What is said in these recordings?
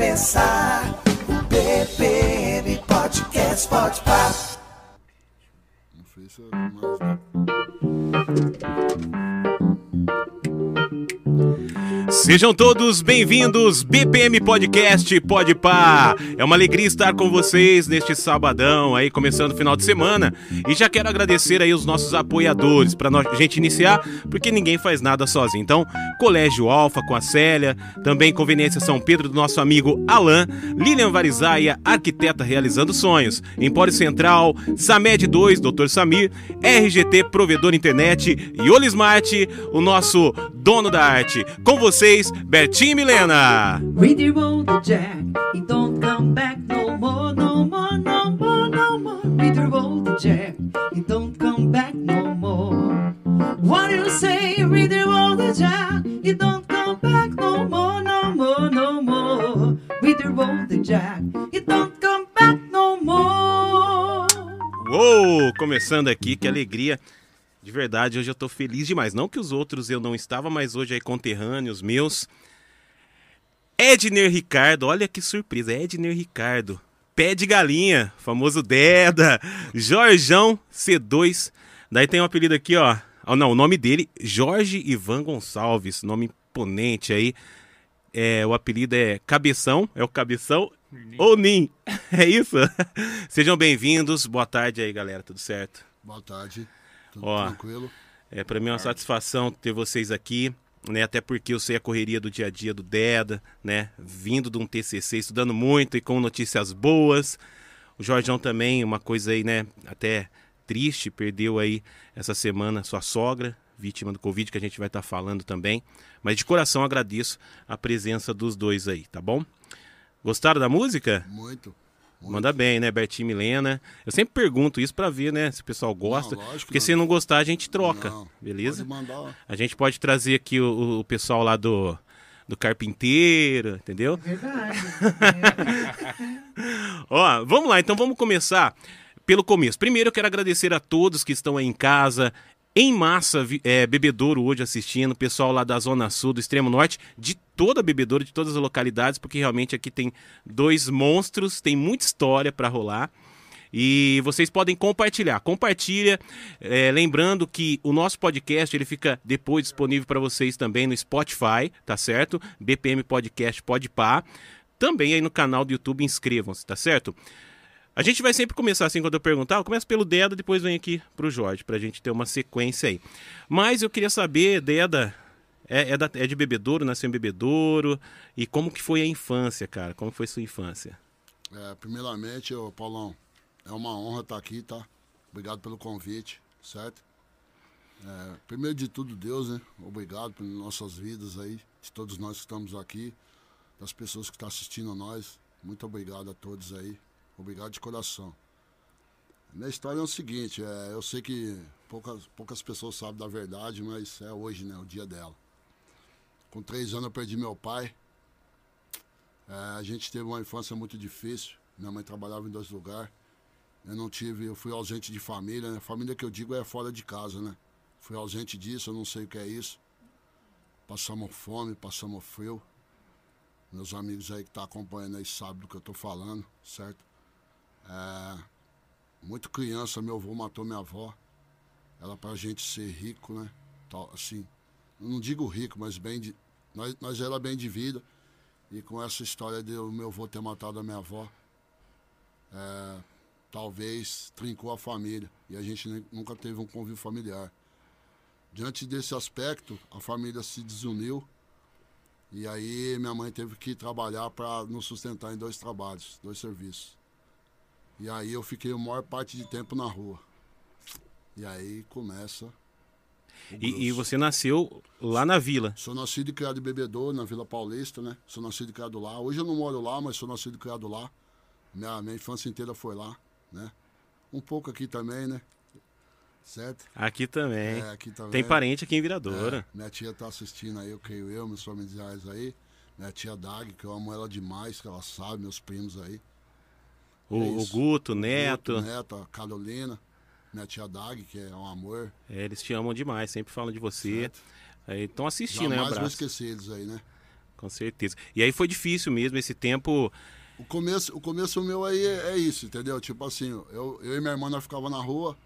começar o BPM Podcast Pode Pá. Não fez mais, Sejam todos bem-vindos, BPM Podcast Pode Pá. É uma alegria estar com vocês neste sabadão aí, começando o final de semana. E já quero agradecer aí os nossos apoiadores para a gente iniciar, porque ninguém faz nada sozinho. Então, Colégio Alfa com a Célia, também Conveniência São Pedro do nosso amigo Alan, Lilian Varizaia, arquiteta realizando sonhos, Empório Central, Samed 2, Dr. Samir, RGT Provedor Internet e Olismart, o nosso dono da arte. Com vocês, Bertinho e Milena. Read the road, jack. He don't come back no more, no more, no more, no more. Read the road, jack. He don't come back no more. What do you say? Read the road, jack. He don't come back no more, no more, no more. Read the road, jack. He don't come back no more. Uou, começando aqui, que alegria. De verdade, hoje eu tô feliz demais. Não que os outros eu não estava, mas hoje aí conterrâneos meus. Edner Ricardo, olha que surpresa, Edner Ricardo. Pé de galinha, famoso Deda. Jorjão C2. Daí tem um apelido aqui, ó. Oh, não, o nome dele, Jorge Ivan Gonçalves. Nome imponente aí. É, o apelido é Cabeção, é o Cabeção ou Nin. É isso? Sejam bem-vindos. Boa tarde aí, galera. Tudo certo? Boa tarde. Tudo Ó. tranquilo? É, para mim é uma satisfação ter vocês aqui, né? Até porque eu sei a correria do dia a dia do Deda, né? Vindo de um TCC, estudando muito e com notícias boas. O Jorjão também, uma coisa aí, né? Até triste, perdeu aí essa semana sua sogra, vítima do Covid, que a gente vai estar falando também. Mas de coração agradeço a presença dos dois aí, tá bom? Gostaram da música? Muito. Muito. Manda bem, né, Bertinho e Milena? Eu sempre pergunto isso pra ver, né, se o pessoal gosta. Não, lógico porque que se não. não gostar, a gente troca, Não, beleza? Pode mandar. A gente pode trazer aqui o, o pessoal lá do, do carpinteiro, entendeu? Verdade. Ó, vamos lá, então vamos começar pelo começo. Primeiro eu quero agradecer a todos que estão aí em casa, em massa, é, Bebedouro hoje assistindo, pessoal lá da Zona Sul, do Extremo Norte, de toda Bebedouro, de todas as localidades, porque realmente aqui tem dois monstros, tem muita história para rolar. E vocês podem compartilhar. Compartilha, é, lembrando que o nosso podcast ele fica depois disponível para vocês também no Spotify, tá certo? BPM Podcast Podpah. Também aí no canal do YouTube, inscrevam-se, tá certo? A gente vai sempre começar assim quando eu perguntar. Eu começo pelo Deda, depois vem aqui pro Jorge, pra gente ter uma sequência aí. Mas eu queria saber, Deda, é, é, da- é de Bebedouro, nasceu em Bebedouro. E como que foi a infância, cara? Como foi sua infância? É, primeiramente, ô, Paulão, é uma honra estar aqui, tá? Obrigado pelo convite, certo? É, primeiro de tudo, Deus, né? Obrigado pelas nossas vidas aí, de todos nós que estamos aqui, das pessoas que estão assistindo a nós. Muito obrigado a todos aí. Obrigado de coração. Minha história é o seguinte, é, eu sei que poucas, poucas pessoas sabem da verdade, mas é hoje, né? O dia dela. Com três anos eu perdi meu pai. É, a gente teve uma infância muito difícil. Minha mãe trabalhava em dois lugares. Eu não tive, eu fui ausente de família, né? Família que eu digo é fora de casa, né? Fui ausente disso, eu não sei o que é isso. Passamos fome, passamos frio. Meus amigos aí que estão acompanhando aí sabem do que eu tô falando, certo? É, muito criança, meu avô matou minha avó. Era pra gente ser rico, né? Tal, assim, não digo rico, mas bem de. Nós, nós era bem de vida. E com essa história de o meu avô ter matado a minha avó, é, talvez trincou a família. E a gente nunca teve um convívio familiar. Diante desse aspecto, a família se desuniu. E aí minha mãe teve que trabalhar para nos sustentar em dois trabalhos, dois serviços. E aí eu fiquei a maior parte de tempo na rua. E aí começa. E, e você nasceu lá na vila. Sou nascido e criado em Bebedouro, na Vila Paulista, né? Sou nascido e criado lá. Hoje eu não moro lá, mas sou nascido e criado lá. Minha, minha infância inteira foi lá, né? Um pouco aqui também, né? Certo? Aqui também. É, aqui também. Tem parente aqui em Viradoura. É, minha tia tá assistindo aí, eu creio eu, meus familiares aí. Minha tia Dag, que eu amo ela demais, que ela sabe, meus primos aí. O, é o. Guto, o Neto. Guto, Neto, a Carolina. Minha tia Dag, que é um amor. É, eles te amam demais, sempre falam de você. Estão assistindo, né? Jamais vou esquecer eles aí, né? Com certeza. E aí foi difícil mesmo esse tempo. O começo, o começo meu aí é, é isso, entendeu? Tipo assim, eu, eu e minha irmã nós ficava na rua.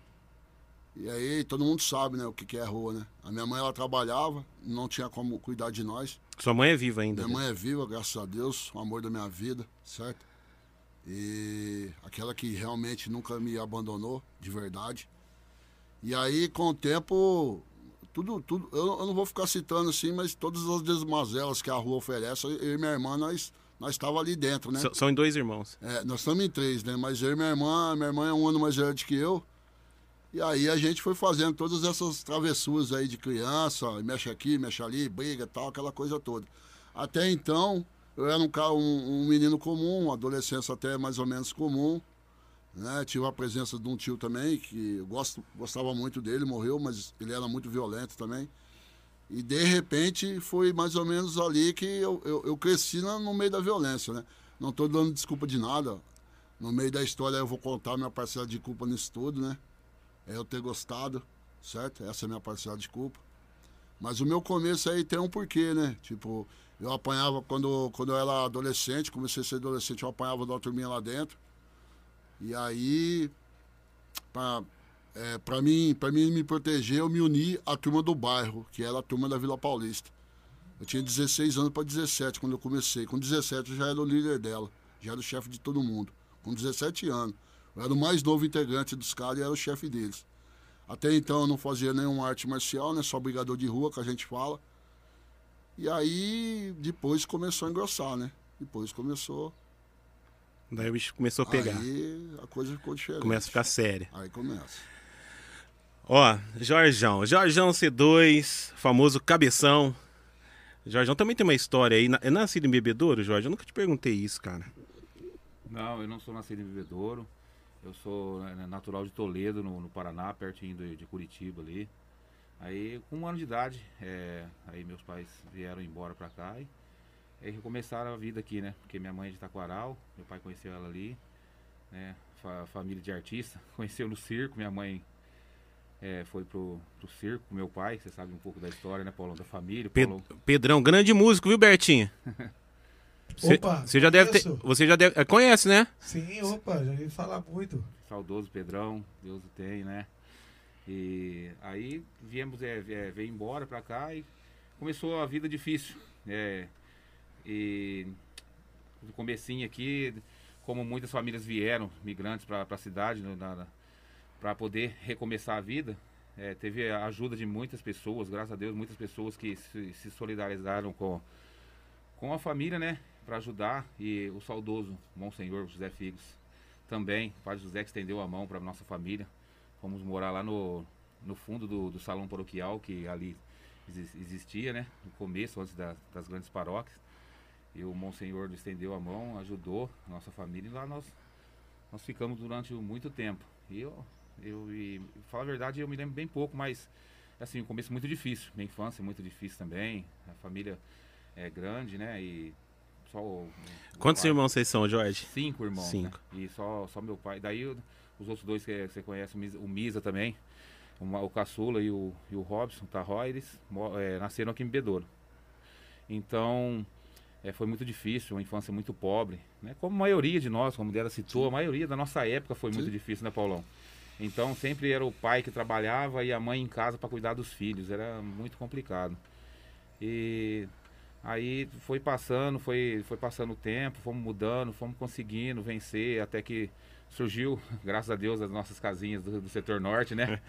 E aí todo mundo sabe, né, o que, que é rua, né? A minha mãe ela trabalhava, não tinha como cuidar de nós. Sua mãe é viva ainda. Minha né? mãe é viva, graças a Deus, o amor da minha vida, certo? E aquela que realmente nunca me abandonou, de verdade. E aí, com o tempo, tudo, tudo, eu, eu não vou ficar citando assim, mas todas as desmazelas que a rua oferece, eu e minha irmã, nós, nós estávamos ali dentro, né? São em dois irmãos. É, nós estamos em três, né? Mas eu e minha irmã, minha irmã é um ano mais velha que eu. E aí a gente foi fazendo todas essas travessuras aí de criança, mexe aqui, mexe ali, briga tal, aquela coisa toda. Até então, eu era um, cara, um, um menino comum, uma adolescência até mais ou menos comum. Né? Tive a presença de um tio também, que eu gosto, gostava muito dele, morreu, mas ele era muito violento também. E de repente foi mais ou menos ali que eu, eu, eu cresci no meio da violência, né? Não estou dando desculpa de nada. No meio da história eu vou contar minha parcela de culpa nisso tudo, né? É eu ter gostado, certo? Essa é a minha parcela de culpa. Mas o meu começo aí tem um porquê, né? Tipo, eu apanhava quando, quando eu era adolescente, comecei a ser adolescente, eu apanhava uma turminha lá dentro. E aí, pra, é, mim, mim me proteger, eu me uni à turma do bairro, que era a turma da Vila Paulista. Eu tinha 16 anos para 17 quando eu comecei. Com 17 eu já era o líder dela, já era o chefe de todo mundo. Com 17 anos. Eu era o mais novo integrante dos caras e era o chefe deles. Até então eu não fazia nenhuma arte marcial, né? Só brigador de rua, que a gente fala. E aí depois começou a engrossar, né? Depois começou. Daí o bicho começou a pegar. Aí a coisa ficou diferente. Começa a ficar séria. Aí começa. Ó, Jorjão. Jorjão C2, famoso cabeção. Jorjão também tem uma história aí. É nascido em Bebedouro, Jorge? Eu nunca te perguntei isso, cara. Não, eu não sou nascido em Bebedouro. Eu sou né, natural de Toledo, no, no Paraná, pertinho de, de Curitiba ali. Aí, com um ano de idade, é, aí meus pais vieram embora pra cá e aí recomeçaram a vida aqui, né? Porque minha mãe é de Taquaral, meu pai conheceu ela ali, né? Fa- família de artista, conheceu no circo, minha mãe é, foi pro, pro circo com meu pai, você sabe um pouco da história, né, Paulão? Da família. Pedrão, grande músico, viu, Bertinho? Cê- Opa, Você já deve ter. Você já deve. é, Conhece, né? Sim, opa, já ouvi falar muito. saudoso Pedrão, Deus o tem, né? E aí viemos, é, é, veio embora pra cá e começou a vida difícil. É, e no comecinho aqui, como muitas famílias vieram, migrantes para a cidade, para poder recomeçar a vida, é, teve a ajuda de muitas pessoas, graças a Deus, muitas pessoas que se, se solidarizaram com, com a família, né? Para ajudar. E o saudoso Monsenhor José Figos também, o Padre José que estendeu a mão para nossa família. Fomos morar lá no, no fundo do, do salão paroquial, que ali exis- existia, né? No começo, antes da- das grandes paróquias. E o Monsenhor estendeu a mão, ajudou a nossa família e lá nós, nós ficamos durante muito tempo. E eu, eu e, falar a verdade, eu me lembro bem pouco, mas assim, o começo muito difícil. Minha infância é muito difícil também. A família é grande, né? E só Quantos pai- irmãos vocês são, Jorge? Cinco irmãos, Cinco. né? E só, só meu pai. Daí o- os outros dois que você conhece, o Misa, também, o, Caçula e o, e o Robson, eles mo- eh, nasceram aqui em Bedouro. Então, eh, foi muito difícil, uma infância muito pobre, né? Como a maioria de nós, como dela citou, a maioria da nossa época foi muito Sim. difícil, né, Paulão? Então, sempre era o pai que trabalhava e a mãe em casa para cuidar dos filhos, era muito complicado. E Aí foi passando, foi, foi passando o tempo, fomos mudando, fomos conseguindo vencer, até que surgiu, graças a Deus, as nossas casinhas do, do setor norte, né?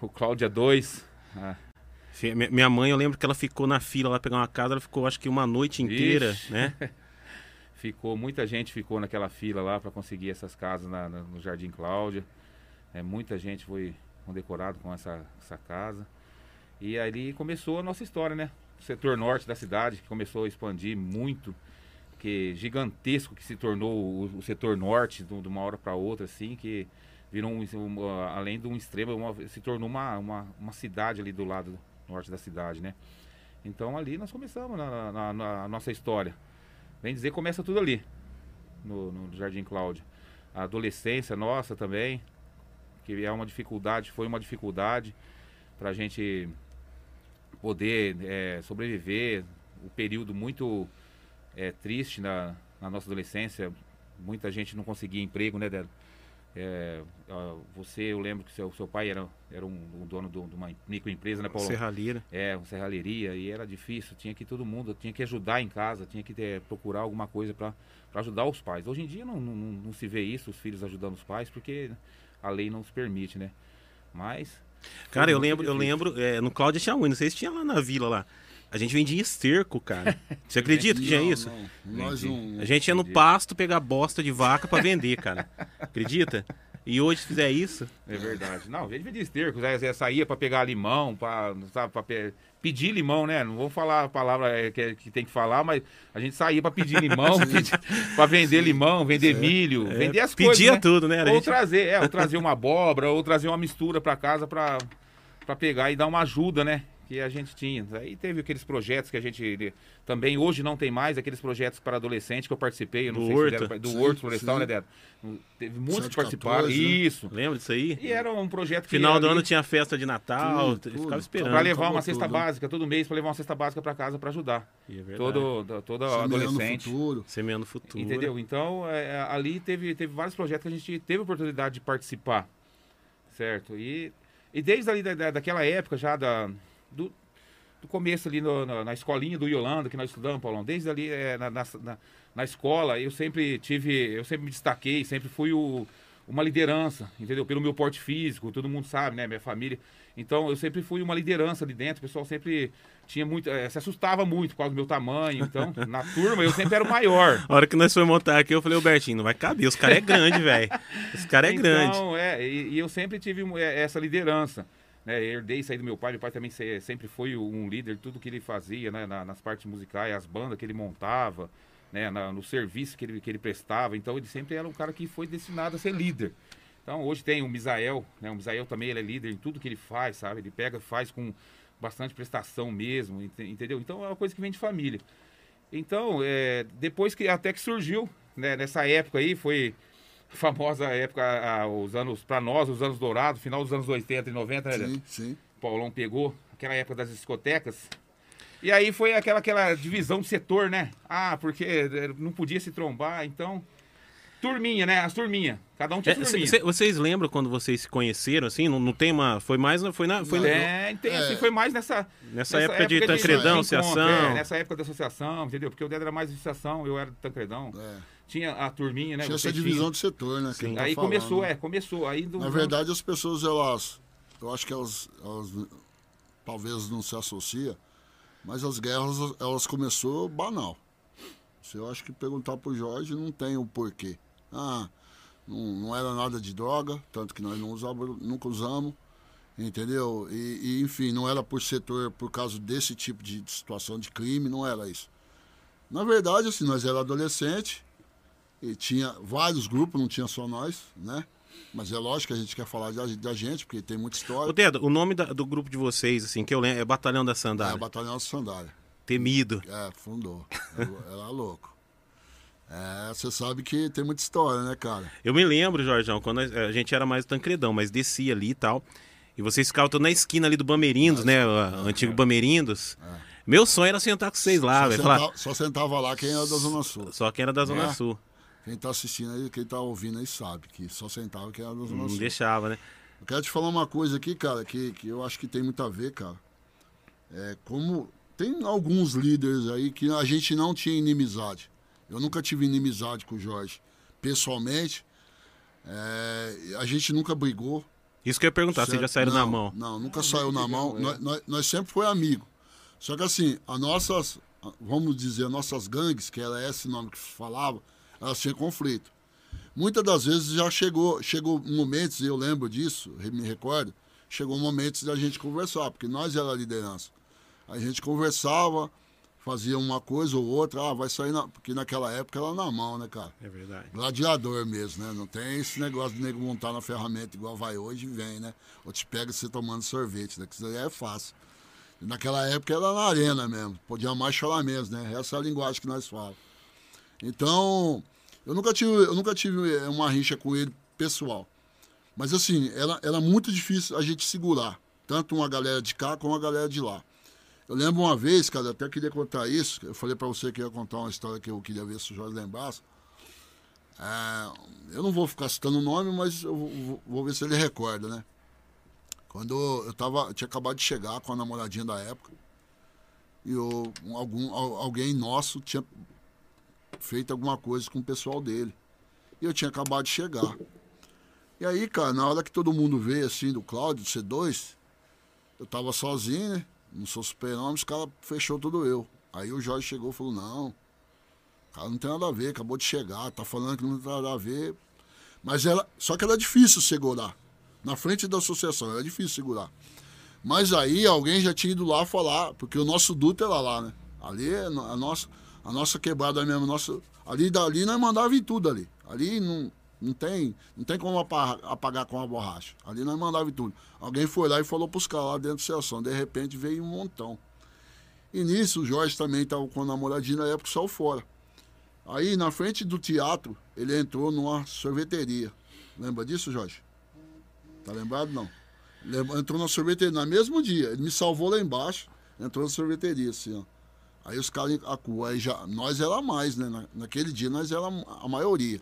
o Cláudia 2. Ah, Fi- mi- Minha mãe, eu lembro que ela ficou na fila lá pegar uma casa, ela ficou acho que uma noite inteira, Vixe. né? ficou, muita gente ficou naquela fila lá para conseguir essas casas na- na- no Jardim Cláudia. É, muita gente foi condecorado com essa, essa casa. E ali começou a nossa história, né? O setor norte da cidade que começou a expandir muito, que gigantesco que se tornou o, o setor norte de, uma hora para outra, assim, que virou um, um, além de um extremo, uma- se tornou uma, uma, uma cidade ali do lado norte da cidade, né? Então ali nós começamos na, na- na nossa história. Bem dizer, começa tudo ali, no, no Jardim Cláudio. A adolescência nossa também, que é uma dificuldade, foi uma dificuldade para a gente poder é, sobreviver. o período muito é, triste na, na nossa adolescência. Muita gente não conseguia emprego, né, Débora? É, você, eu lembro que seu, seu pai era, era um, um dono do- de uma microempresa, né, Paulo? Serralheira. É, uma serralheria, e era difícil, tinha que todo mundo, tinha que ajudar em casa, tinha que ter, procurar alguma coisa para ajudar os pais. Hoje em dia não, não, não- se vê isso, os filhos ajudando os pais, porque a lei não se permite, né? Mas. Cara, eu lembro, eu lembro, é, no Cláudia tinha muito, não sei se tinha lá na vila lá. A gente vendia esterco, cara. Você acredita que tinha Não, isso? não, nós não. A gente ia no pasto pegar bosta de vaca pra vender, cara. Acredita? E hoje, se fizer isso, É verdade. Não, a gente vendia esterco, Zé, Zé saía para pegar limão, para pedir limão, né? Não vou falar a palavra é, que, que tem que falar, mas a gente saía para pedir limão, para vender limão, vender milho, vender as coisas. pedia né? tudo, né? Era Ou gente- trazer, é, ou trazer uma abóbora, ou trazer uma mistura para casa para para pegar e dar uma ajuda, né? Que a gente tinha. Aí teve aqueles projetos que a gente também hoje não tem mais, aqueles projetos para adolescente que eu participei, eu não Do sei se Horto. deram- do Sim, Horto Florestal, sim. né, Débora? Teve muitos que 114, participaram. né? Isso. Lembra disso aí? E era um projeto que Final do ali- ano tinha festa de Natal, Tudo, ficava esperando. Pra levar uma cesta tudo, básica todo mês, pra levar uma cesta básica pra casa pra ajudar. E é verdade. Todo, da- toda Semeando no adolescente. futuro. Semeando futuro. Entendeu? Então, é, ali teve, teve vários projetos que a gente teve a oportunidade de participar. Certo? E, e desde ali da, da- daquela época já, da, do, do começo ali no- na, na escolinha do Yolanda, que nós estudamos, Paulão, desde ali é, na, na, na- escola, eu sempre tive, eu sempre me destaquei, sempre fui o, uma liderança, entendeu? Pelo meu porte físico, todo mundo sabe, né? Minha família. Então, eu sempre fui uma liderança ali dentro, o pessoal sempre tinha muito, eh, se assustava muito por causa do meu tamanho. Então, na turma, eu sempre era o maior. A hora que nós fomos montar aqui, eu falei, ô Bertinho, não vai caber, os caras é grande, velho. Os caras é grande. Então, é, e, e eu sempre tive é, essa liderança. Né, herdei isso aí do meu pai. Meu pai também se- sempre foi um líder, tudo que ele fazia, né, na- nas partes musicais, as bandas que ele montava, né, na- no serviço que ele, que ele prestava. Então, ele sempre era um cara que foi destinado a ser líder. Então, hoje tem o Misael, né, o Misael também ele é líder em tudo que ele faz, sabe? Ele pega faz com bastante prestação mesmo, ente- entendeu? Então, é uma coisa que vem de família. Então, é, depois que até que surgiu, né, nessa época aí, foi famosa época, os anos, para nós, os anos dourados, final dos anos 80 e 90, né? Sim, sim. O Paulão pegou, aquela época das discotecas. E aí foi aquela, aquela divisão de setor, né? Ah, porque eh, não podia se trombar, então. Turminha, né? As turminhas. Cada um tinha É, cê- turminha. cê- vocês lembram quando vocês se conheceram, assim? Não, não tem uma... Foi mais... Foi, na, foi na- É, então, assim, É. foi mais nessa. nessa época de Tancredão, encontro, associação. é, nessa época da associação, entendeu? Porque o Dedo era mais associação, eu era do Tancredão. É. Tinha a turminha, né? Tinha essa divisão de setor, né? Sim. tá Aí falando, começou, né? é, começou. Aí do, Na verdade, as pessoas, elas. Eu acho que elas, elas talvez não se associam, mas as guerras, elas começou banal. Se eu acho que perguntar pro Jorge, não tem o porquê. Ah, não, não era nada de droga, tanto que nós não usava, nunca usamos, entendeu? E, e, enfim, não era por setor, por causa desse tipo de situação de crime, não era isso. Na verdade, assim, nós era adolescente e tinha vários grupos, não tinha só nós, né? Mas é lógico que a gente quer falar da, da gente, porque tem muita Ô, história. Dedo, o nome da- do grupo de vocês, assim, que eu lembro, é Batalhão da É, Sandália. a Batalhão de Sandália. Temido. É, fundou. Era- Era louco. É, você sabe que tem muita história, né, cara? Eu me lembro, Jorjão, quando nós- a gente era mais tancredão, mas descia ali e tal. E vocês ficavam na esquina ali do Bamerindos, né? O antigo Bamerindos. Meu sonho era sentar com vocês lá, só, velho. Falar, sentava, só sentava lá quem era da Zona Sul. só quem era da Zona É. Sul. Quem tá assistindo aí, quem tá ouvindo aí sabe que só sentava quem era da Zona Não deixava, né? Eu quero te falar uma coisa aqui, cara, que, que eu acho que tem muito a ver, cara. É como tem alguns líderes aí que a gente não tinha inimizade. Eu nunca tive inimizade com o Jorge. Pessoalmente, é, a gente nunca brigou. Isso que eu ia perguntar, vocês já certo? saíram não, na mão. Não, nunca saiu na mão. Nós, nós, nós sempre foi amigo. Só que assim, as nossas, vamos dizer, nossas gangues, que era esse nome que se falava, elas tinham conflito. Muitas das vezes já chegou, chegou momentos, eu lembro disso, me recordo, chegou momentos da gente conversar, porque nós era a liderança. A gente conversava, fazia uma coisa ou outra, ah, vai sair na. Porque naquela época era na mão, né, cara? É verdade. Gladiador mesmo, né? Não tem esse negócio de nego montar na ferramenta igual vai hoje e vem, né? Ou te pega você tomando sorvete, né? Que isso aí é fácil. E naquela época era na arena mesmo. Podia mais chorar mesmo, né? Essa é a linguagem que nós falamos. Então, eu nunca tive, eu nunca tive eh, uma rixa com ele pessoal. Mas assim, era, era muito difícil a gente segurar. Tanto uma galera de cá como a galera de lá. Eu lembro uma vez, cara, até queria contar isso. Eu falei pra você que ia contar uma história que eu queria ver se o Jorge lembrasse. É, eu não vou ficar citando o nome, mas eu vou, vou ver se ele recorda, né? Quando eu tava, eu tinha acabado de chegar com a namoradinha da época. E eu, um- algum, al- alguém nosso tinha feito alguma coisa com o pessoal dele. E eu tinha acabado de chegar. E aí, cara, na hora que todo mundo veio assim do Cláudio, do C2, eu tava sozinho, né? Não sou super-homem, os caras fechou tudo eu. Aí o Jorge chegou e falou, não, cara, não tem nada a ver, acabou de chegar, tá falando que não tem nada a ver. Mas ela. Só que era difícil segurar. Na frente da associação, era difícil segurar. Mas aí alguém já tinha ido lá falar, porque o nosso duto era lá, né? Ali é no- a nossa, a nossa quebrada mesmo, nossa, ali dali nós mandava em tudo ali. Ali não, não tem, não tem como apa- apagar com a borracha. Ali nós mandava em tudo. Alguém foi lá e falou pros caras lá dentro da associação. De repente veio um montão. E nisso o Jorge também estava com a namoradinha na época saiu fora. Aí na frente do teatro, ele entrou numa sorveteria. Lembra disso, Jorge? Tá lembrado? Não. Entrou na sorveteria no mesmo dia. Ele me salvou lá embaixo. Entrou na sorveteria, assim, ó. Aí os caras acuam. Já, nós era mais, né? Na- naquele dia nós era a maioria.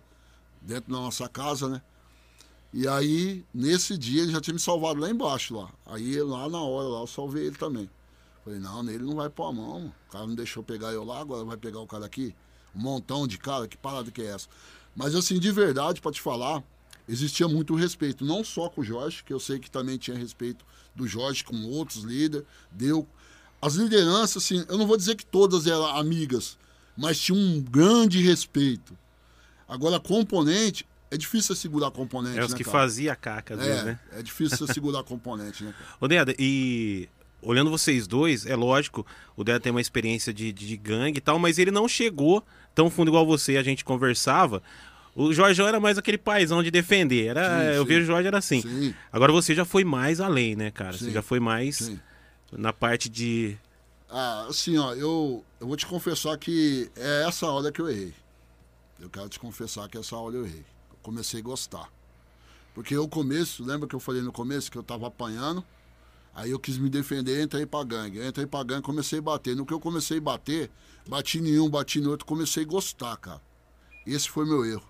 Dentro da nossa casa, né? E aí, nesse dia, ele já tinha me salvado lá embaixo, lá. Aí, lá na hora, lá, eu salvei ele também. Falei, não, nele não vai pôr a mão. O cara não deixou pegar eu lá, agora vai pegar o cara aqui. Um montão de cara, que parada que é essa? Mas, assim, de verdade, pra te falar, existia muito respeito. Não só com o Jorge, que eu sei que também tinha respeito do Jorge com outros líderes. Deu. As lideranças, assim, eu não vou dizer que todas eram amigas, mas tinha um grande respeito. Agora, componente, é difícil segurar componente, É os né, que cara? fazia a caca, às vezes, É, né? é difícil segurar componente, né, cara? Ô, Deda, e olhando vocês dois, é lógico, o Deda tem uma experiência de, de, de gangue e tal, mas ele não chegou tão fundo igual você, a gente conversava. O Jorjão era mais aquele paizão de defender. Era, Sim, eu sim. vejo o Jorge era assim. Sim. Agora você já foi mais além, né, cara? Você já foi mais sim. Na parte de. Ah, assim, ó, eu, eu vou te confessar que é essa hora que eu errei. Eu quero te confessar que essa hora eu errei. Eu comecei a gostar. Porque o começo, lembra que eu falei no começo que eu tava apanhando? Aí eu quis me defender, entrei pra gangue. Eu entrei pra gangue, comecei a bater. No que eu comecei a bater, bati em um, bati no outro, comecei a gostar, cara. Esse foi meu erro.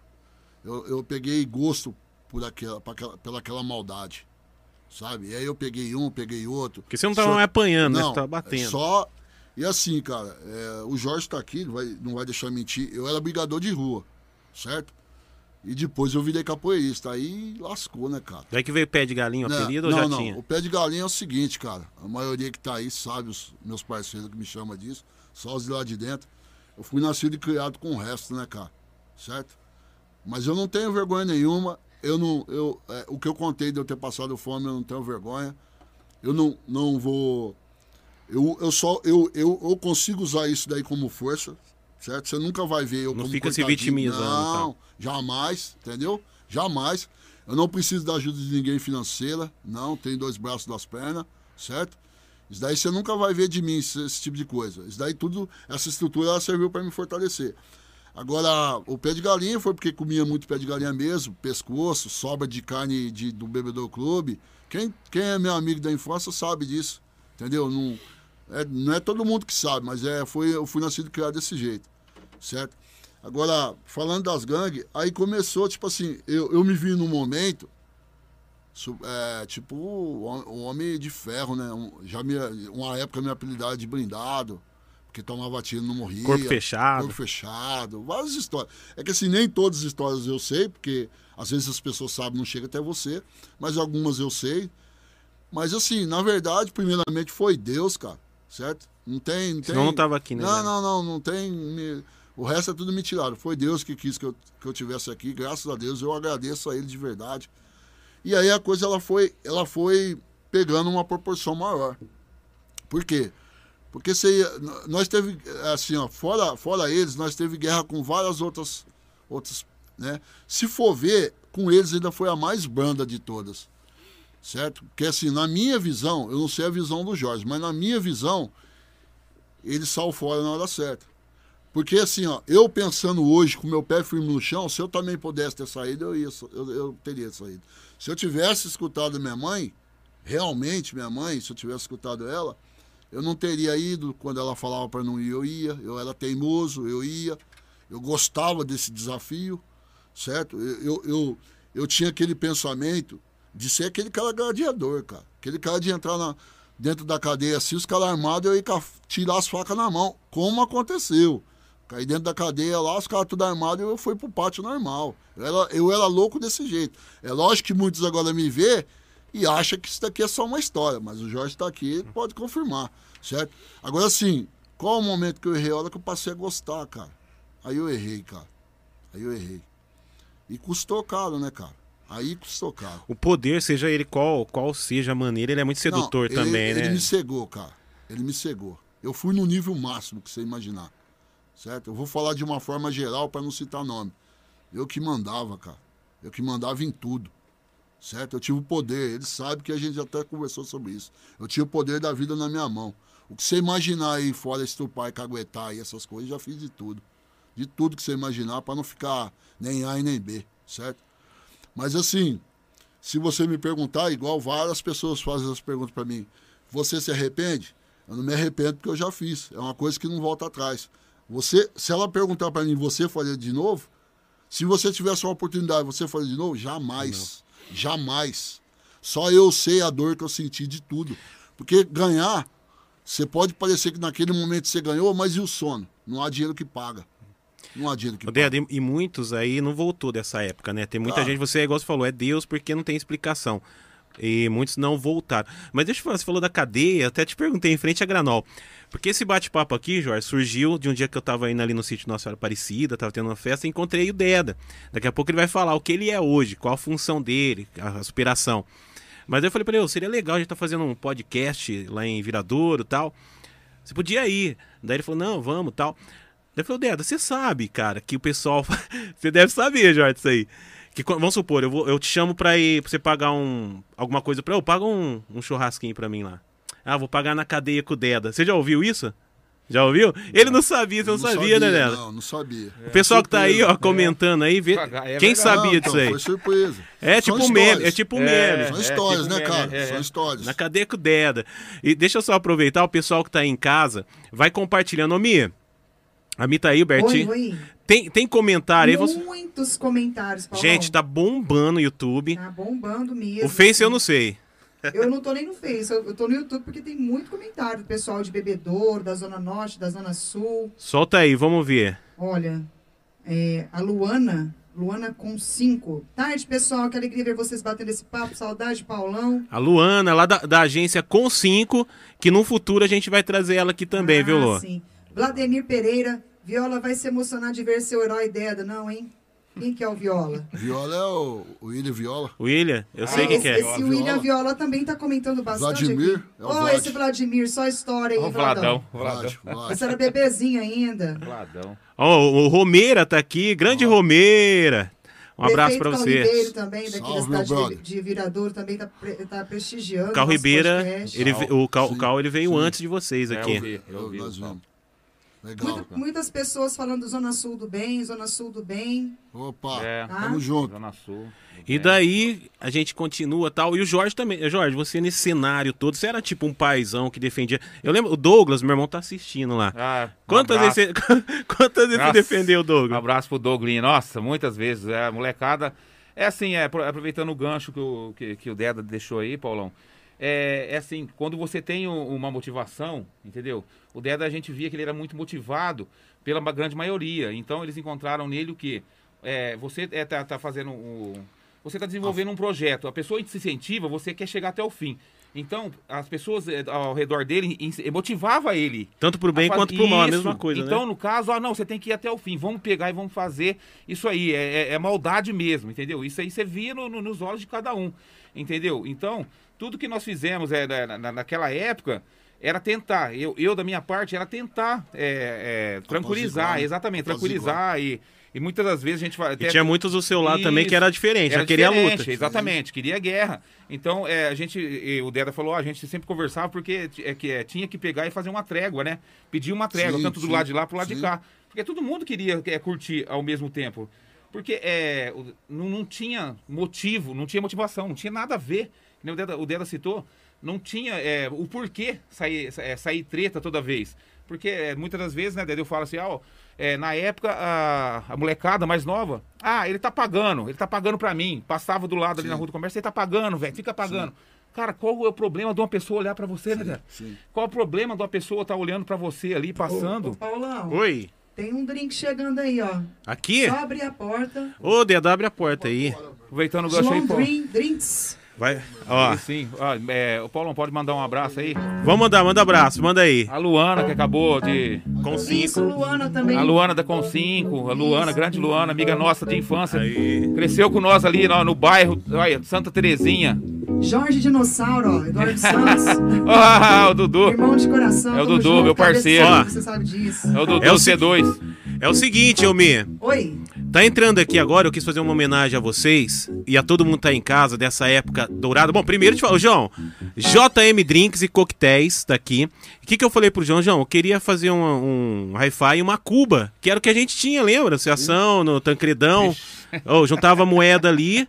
Eu, eu peguei gosto por aquela, aquela, pela aquela maldade. Sabe? E aí eu peguei um, peguei outro. Porque você não tava Só- mais apanhando, né? não, Você tava batendo. Só. E assim, cara, é, o Jorge tá aqui, não vai, não vai deixar mentir. Eu era brigador de rua, certo? E depois eu virei capoeirista. Aí lascou, né, cara? Daí que veio pé de galinha, o Não, apelido ou não, já não. tinha? O pé de galinha é o seguinte, cara. A maioria que tá aí sabe, os meus parceiros que me chamam disso, só os de lá de dentro. Eu fui nascido e criado com o resto, né, cara? Certo? Mas eu não tenho vergonha nenhuma. Eu não. Eu, é, o que eu contei de eu ter passado fome, eu não tenho vergonha. Eu não, não vou. Eu, eu só. Eu, eu, eu consigo usar isso daí como força, certo? Você nunca vai ver eu Não como fica se vitimizando, tá? Não, jamais, entendeu? Jamais. Eu não preciso da ajuda de ninguém financeira, não, tenho dois braços, duas pernas, certo? Isso daí você nunca vai ver de mim, esse, esse tipo de coisa. Isso daí tudo, essa estrutura ela serviu para me fortalecer. Agora, o pé de galinha foi porque comia muito pé de galinha mesmo, pescoço, sobra de carne de, do bebedor clube. Quem, quem é meu amigo da infância sabe disso, entendeu? Não é, não é todo mundo que sabe, mas é, foi, eu fui nascido criado desse jeito, certo? Agora, falando das gangues, aí começou, tipo assim, eu, eu me vi num momento, é, tipo, o hom- o homem de ferro, né? Um, já me, uma época me apelidava de blindado, porque tomava tiro e não morria. Corpo fechado. Corpo fechado, várias histórias. É que assim, nem todas as histórias eu sei, porque às vezes as pessoas sabem, não chega até você, mas algumas eu sei. Mas assim, na verdade, primeiramente foi Deus, cara, certo? Não tem. Não tem não tava aqui, né, Não, não, não, não tem. O resto é tudo me tiraram. Foi Deus que quis que eu, que eu tivesse aqui, graças a Deus, eu agradeço a Ele de verdade. E aí a coisa ela foi, ela foi pegando uma proporção maior. Por quê? Porque n- nós teve assim, ó, fora, fora eles, nós teve guerra com várias outras outras, né? Se for ver, com eles ainda foi a mais branda de todas. Certo? Porque assim, na minha visão, eu não sei a visão do Jorge, mas na minha visão, ele saiu fora na hora certa. Porque assim, ó, eu pensando hoje com meu pé firme no chão, se eu também pudesse ter saído, eu, ia, eu, eu teria saído. Se eu tivesse escutado minha mãe, realmente minha mãe, se eu tivesse escutado ela, Eu não teria ido quando ela falava para não ir, eu ia. Eu era teimoso, eu ia. Eu gostava desse desafio, certo? Eu, eu, eu, eu tinha aquele pensamento de ser aquele cara gladiador, cara. Aquele cara de entrar na, dentro da cadeia assim, os caras armados, eu ia tirar as facas na mão. Como aconteceu. Caí dentro da cadeia lá, os caras tudo armados e eu fui pro pátio normal. Eu era, eu era louco desse jeito. É lógico que muitos agora me vê e acham que isso daqui é só uma história, mas o Jorge está aqui ele pode confirmar, certo? Agora sim, qual o momento que eu errei? A hora que eu passei a gostar, cara. Aí eu errei, cara. Aí eu errei. E custou caro, né, cara? Aí custou caro. O poder, seja ele qual, qual seja a maneira, ele é muito sedutor Não, ele- também, ele, né? me cegou, cara. Ele me cegou. Eu fui no nível máximo que você imaginar. Certo? Eu vou falar de uma forma geral para não citar nome. Eu que mandava, cara. Eu que mandava em tudo. Certo? Eu tive o poder. Ele sabe que a gente até conversou sobre isso. Eu tinha o poder da vida na minha mão. O que você imaginar aí, fora estupar e caguetar e essas coisas, já fiz de tudo. De tudo que você imaginar para não ficar nem A e nem B, certo? Mas assim, se você me perguntar, igual várias pessoas fazem essas perguntas para mim, você se arrepende? Eu não me arrependo porque eu já fiz. É uma coisa que não volta atrás. Você, se ela perguntar para mim, você faria de novo? Se você tivesse uma oportunidade, você faria de novo? Jamais. Jamais. Só eu sei a dor que eu senti de tudo. Porque ganhar, você pode parecer que naquele momento você ganhou, mas e o sono? Não há dinheiro que paga. Não há dinheiro que paga. E, muitos aí não voltou dessa época, né? Tem muita Ah. gente, você, igual você falou, é Deus porque não tem explicação. E muitos não voltaram. Mas deixa eu falar, você falou da cadeia, até te perguntei em frente a Granol. Porque esse bate-papo aqui, Jorge, surgiu de um dia que eu tava indo ali no sítio Nossa Senhora Aparecida, tava tendo uma festa, e encontrei o Deda. Daqui a pouco ele vai falar o que ele é hoje, qual a função dele, a aspiração. Mas eu falei pra ele, "Ô, seria legal a gente tá fazendo um podcast lá em Viradouro tal. Você podia ir. Daí ele falou, não, vamos tal. Daí eu falei, Deda, você sabe, cara, que o pessoal. você deve saber, Jorge, isso aí. Que, vamos supor, eu, vou, eu te chamo pra ir pra você pagar um, alguma coisa pra eu. Paga um, um churrasquinho pra mim lá. Ah, vou pagar na cadeia com o Deda. Você já ouviu isso? Já ouviu? Ele não sabia, você não, sabia, né, Deda? Não, não sabia. O pessoal que tá aí, ó, comentando aí, vê. Pagar, é Quem sabia Não, disso aí? Foi surpresa. É São tipo um meme, é tipo um É, meme. São É, histórias, tipo né, meme, cara? é, São é. histórias. Na cadeia com o Deda. E deixa eu só aproveitar, o pessoal que tá aí em casa, vai compartilhando. Ô, Mi, a Mi tá aí, o Oi, Bertinho. oi. Tem, tem comentário aí. você- Muitos comentários, Paulão. Gente, tá bombando o YouTube. Tá bombando mesmo. O Face eu assim. não sei. Eu não tô nem no Face, eu, eu tô no YouTube porque tem muito comentário do pessoal de Bebedouro, da Zona Norte, da Zona Sul. Solta aí, vamos ver. Olha, é, a Luana, Luana com 5. Tarde, pessoal, que alegria ver vocês batendo esse papo. Saudade, Paulão. A Luana, lá da, da agência Com 5, que no futuro a gente vai trazer ela aqui também, ah, viu, Lu? Sim. Vladimir Pereira, Viola vai se emocionar de ver seu herói Deda, não, hein? Quem que é o Viola? Viola é o, o William Viola. William, eu sei Ah, quem esse, que é. esse William Viola também tá comentando bastante Vladimir, aqui. é o Ô, Vlad. esse Vladimir, só história aí, O Vladão. Vladão. Vladão. Vlad, Vlad. Você era bebezinho ainda. Vladão. Ó, o Romeira tá aqui, grande Romeira. Um abraço pra Prefeito Carl Ribeiro você. também, daqui Salve, da cidade de, de Viradouro, também tá, pre- tá prestigiando. Cal Ribeira, ele, o Cal, o Sim, Cal, ele veio sim. antes de vocês É, aqui. eu vi, eu vi. O. Legal. Muita- muitas pessoas falando Zona Sul do bem, Zona Sul do bem. Opa, É. tamo junto. Zona Sul. E daí a gente continua tal. E o Jorge também. Jorge, você nesse cenário todo, você era tipo um paizão que defendia. Eu lembro, o Douglas, meu irmão, tá assistindo lá. Ah, um Quantas abraço. vezes você, quantas vezes você Nossa, defendeu o Um Douglas? abraço pro Douglinho. Nossa, muitas vezes. É, a molecada. É assim, é, apro- aproveitando o gancho que o, que, que o Deda deixou aí, Paulão. É, é assim, quando você tem uma motivação, entendeu? O Deda a gente via que ele era muito motivado pela grande maioria. Então eles encontraram nele o quê? É, você é, tá, tá fazendo o. Você está desenvolvendo um projeto. A pessoa se incentiva, você quer chegar até o fim. Então, as pessoas é, ao redor dele motivava ele Tanto pro bem quanto pro mal, a mesma coisa, Então, né? no caso, ah, não, você tem que ir até o fim. Vamos pegar e vamos fazer isso aí. É, é- é maldade mesmo, entendeu? Isso aí você via no- no- nos olhos de cada um, entendeu? Então, tudo que nós fizemos é, na- na- naquela época era tentar. Eu, eu, da minha parte, era tentar é, é, tranquilizar, né? exatamente, tranquilizar. E, e muitas das vezes a gente vai. E tinha muitos do seu lado também que Isso. era diferente, Era já queria a diferente, luta. Exatamente, queria guerra. Então, é, a gente, o Deda falou, ó, a gente sempre conversava porque é, que, é, tinha que pegar e fazer uma trégua, né? Pedir uma trégua, Sim, tanto do sim, lado de lá pro lado de sim. cá. Porque todo mundo queria é, curtir ao mesmo tempo. Porque é, não, não tinha motivo, não tinha motivação, não tinha nada a ver. O Deda, o Deda citou, não tinha é, o porquê sair, é, sair treta toda vez. Porque é, muitas das vezes, né, Dedé, eu falo assim, ó, é, na época, a, a molecada mais nova, ah, ele tá pagando, ele tá pagando pra mim. Passava do lado ali na rua do comércio, ele tá pagando, velho, fica pagando. Cara, qual é o problema de uma pessoa olhar pra você, né, Dedé? Sim. Qual é o problema de uma pessoa estar olhando pra você ali, Ô, passando? ô, Paulão, Oi. tem um drink chegando aí, ó. Aqui? Só abrir a porta. Ô, Dedo, abre a porta aí. Aproveitando o gancho aí, pô. Drink, Drinks. Vai. Ó, Sim, ó, é, o Paulão pode mandar um abraço aí. vamos mandar, manda abraço, manda aí. A Luana, que acabou de. Com Isso, cinco. Luana também. A Luana da Com 5, a Luana, grande Luana, amiga nossa de infância. Aí. Cresceu com nós ali no, no bairro, olha, Santa Terezinha. Jorge Dinossauro, ó. Eduardo Santos. Ah, o Dudu. Irmão de coração. É o Dudu, junto, meu parceiro. Ó. Você sabe disso. É o Dudu É o C2. É o seguinte, Elmi. Oi. Tá entrando aqui agora, eu quis fazer uma homenagem a vocês e a todo mundo tá em casa dessa época dourada. Bom, primeiro te falo, João, JM Drinks e Coquetéis tá aqui. O que, que eu falei pro João? João, eu queria fazer um, um hi-fi e uma Cuba, que era o que a gente tinha, lembra? Associação, no Tancredão. Oh, juntava moeda ali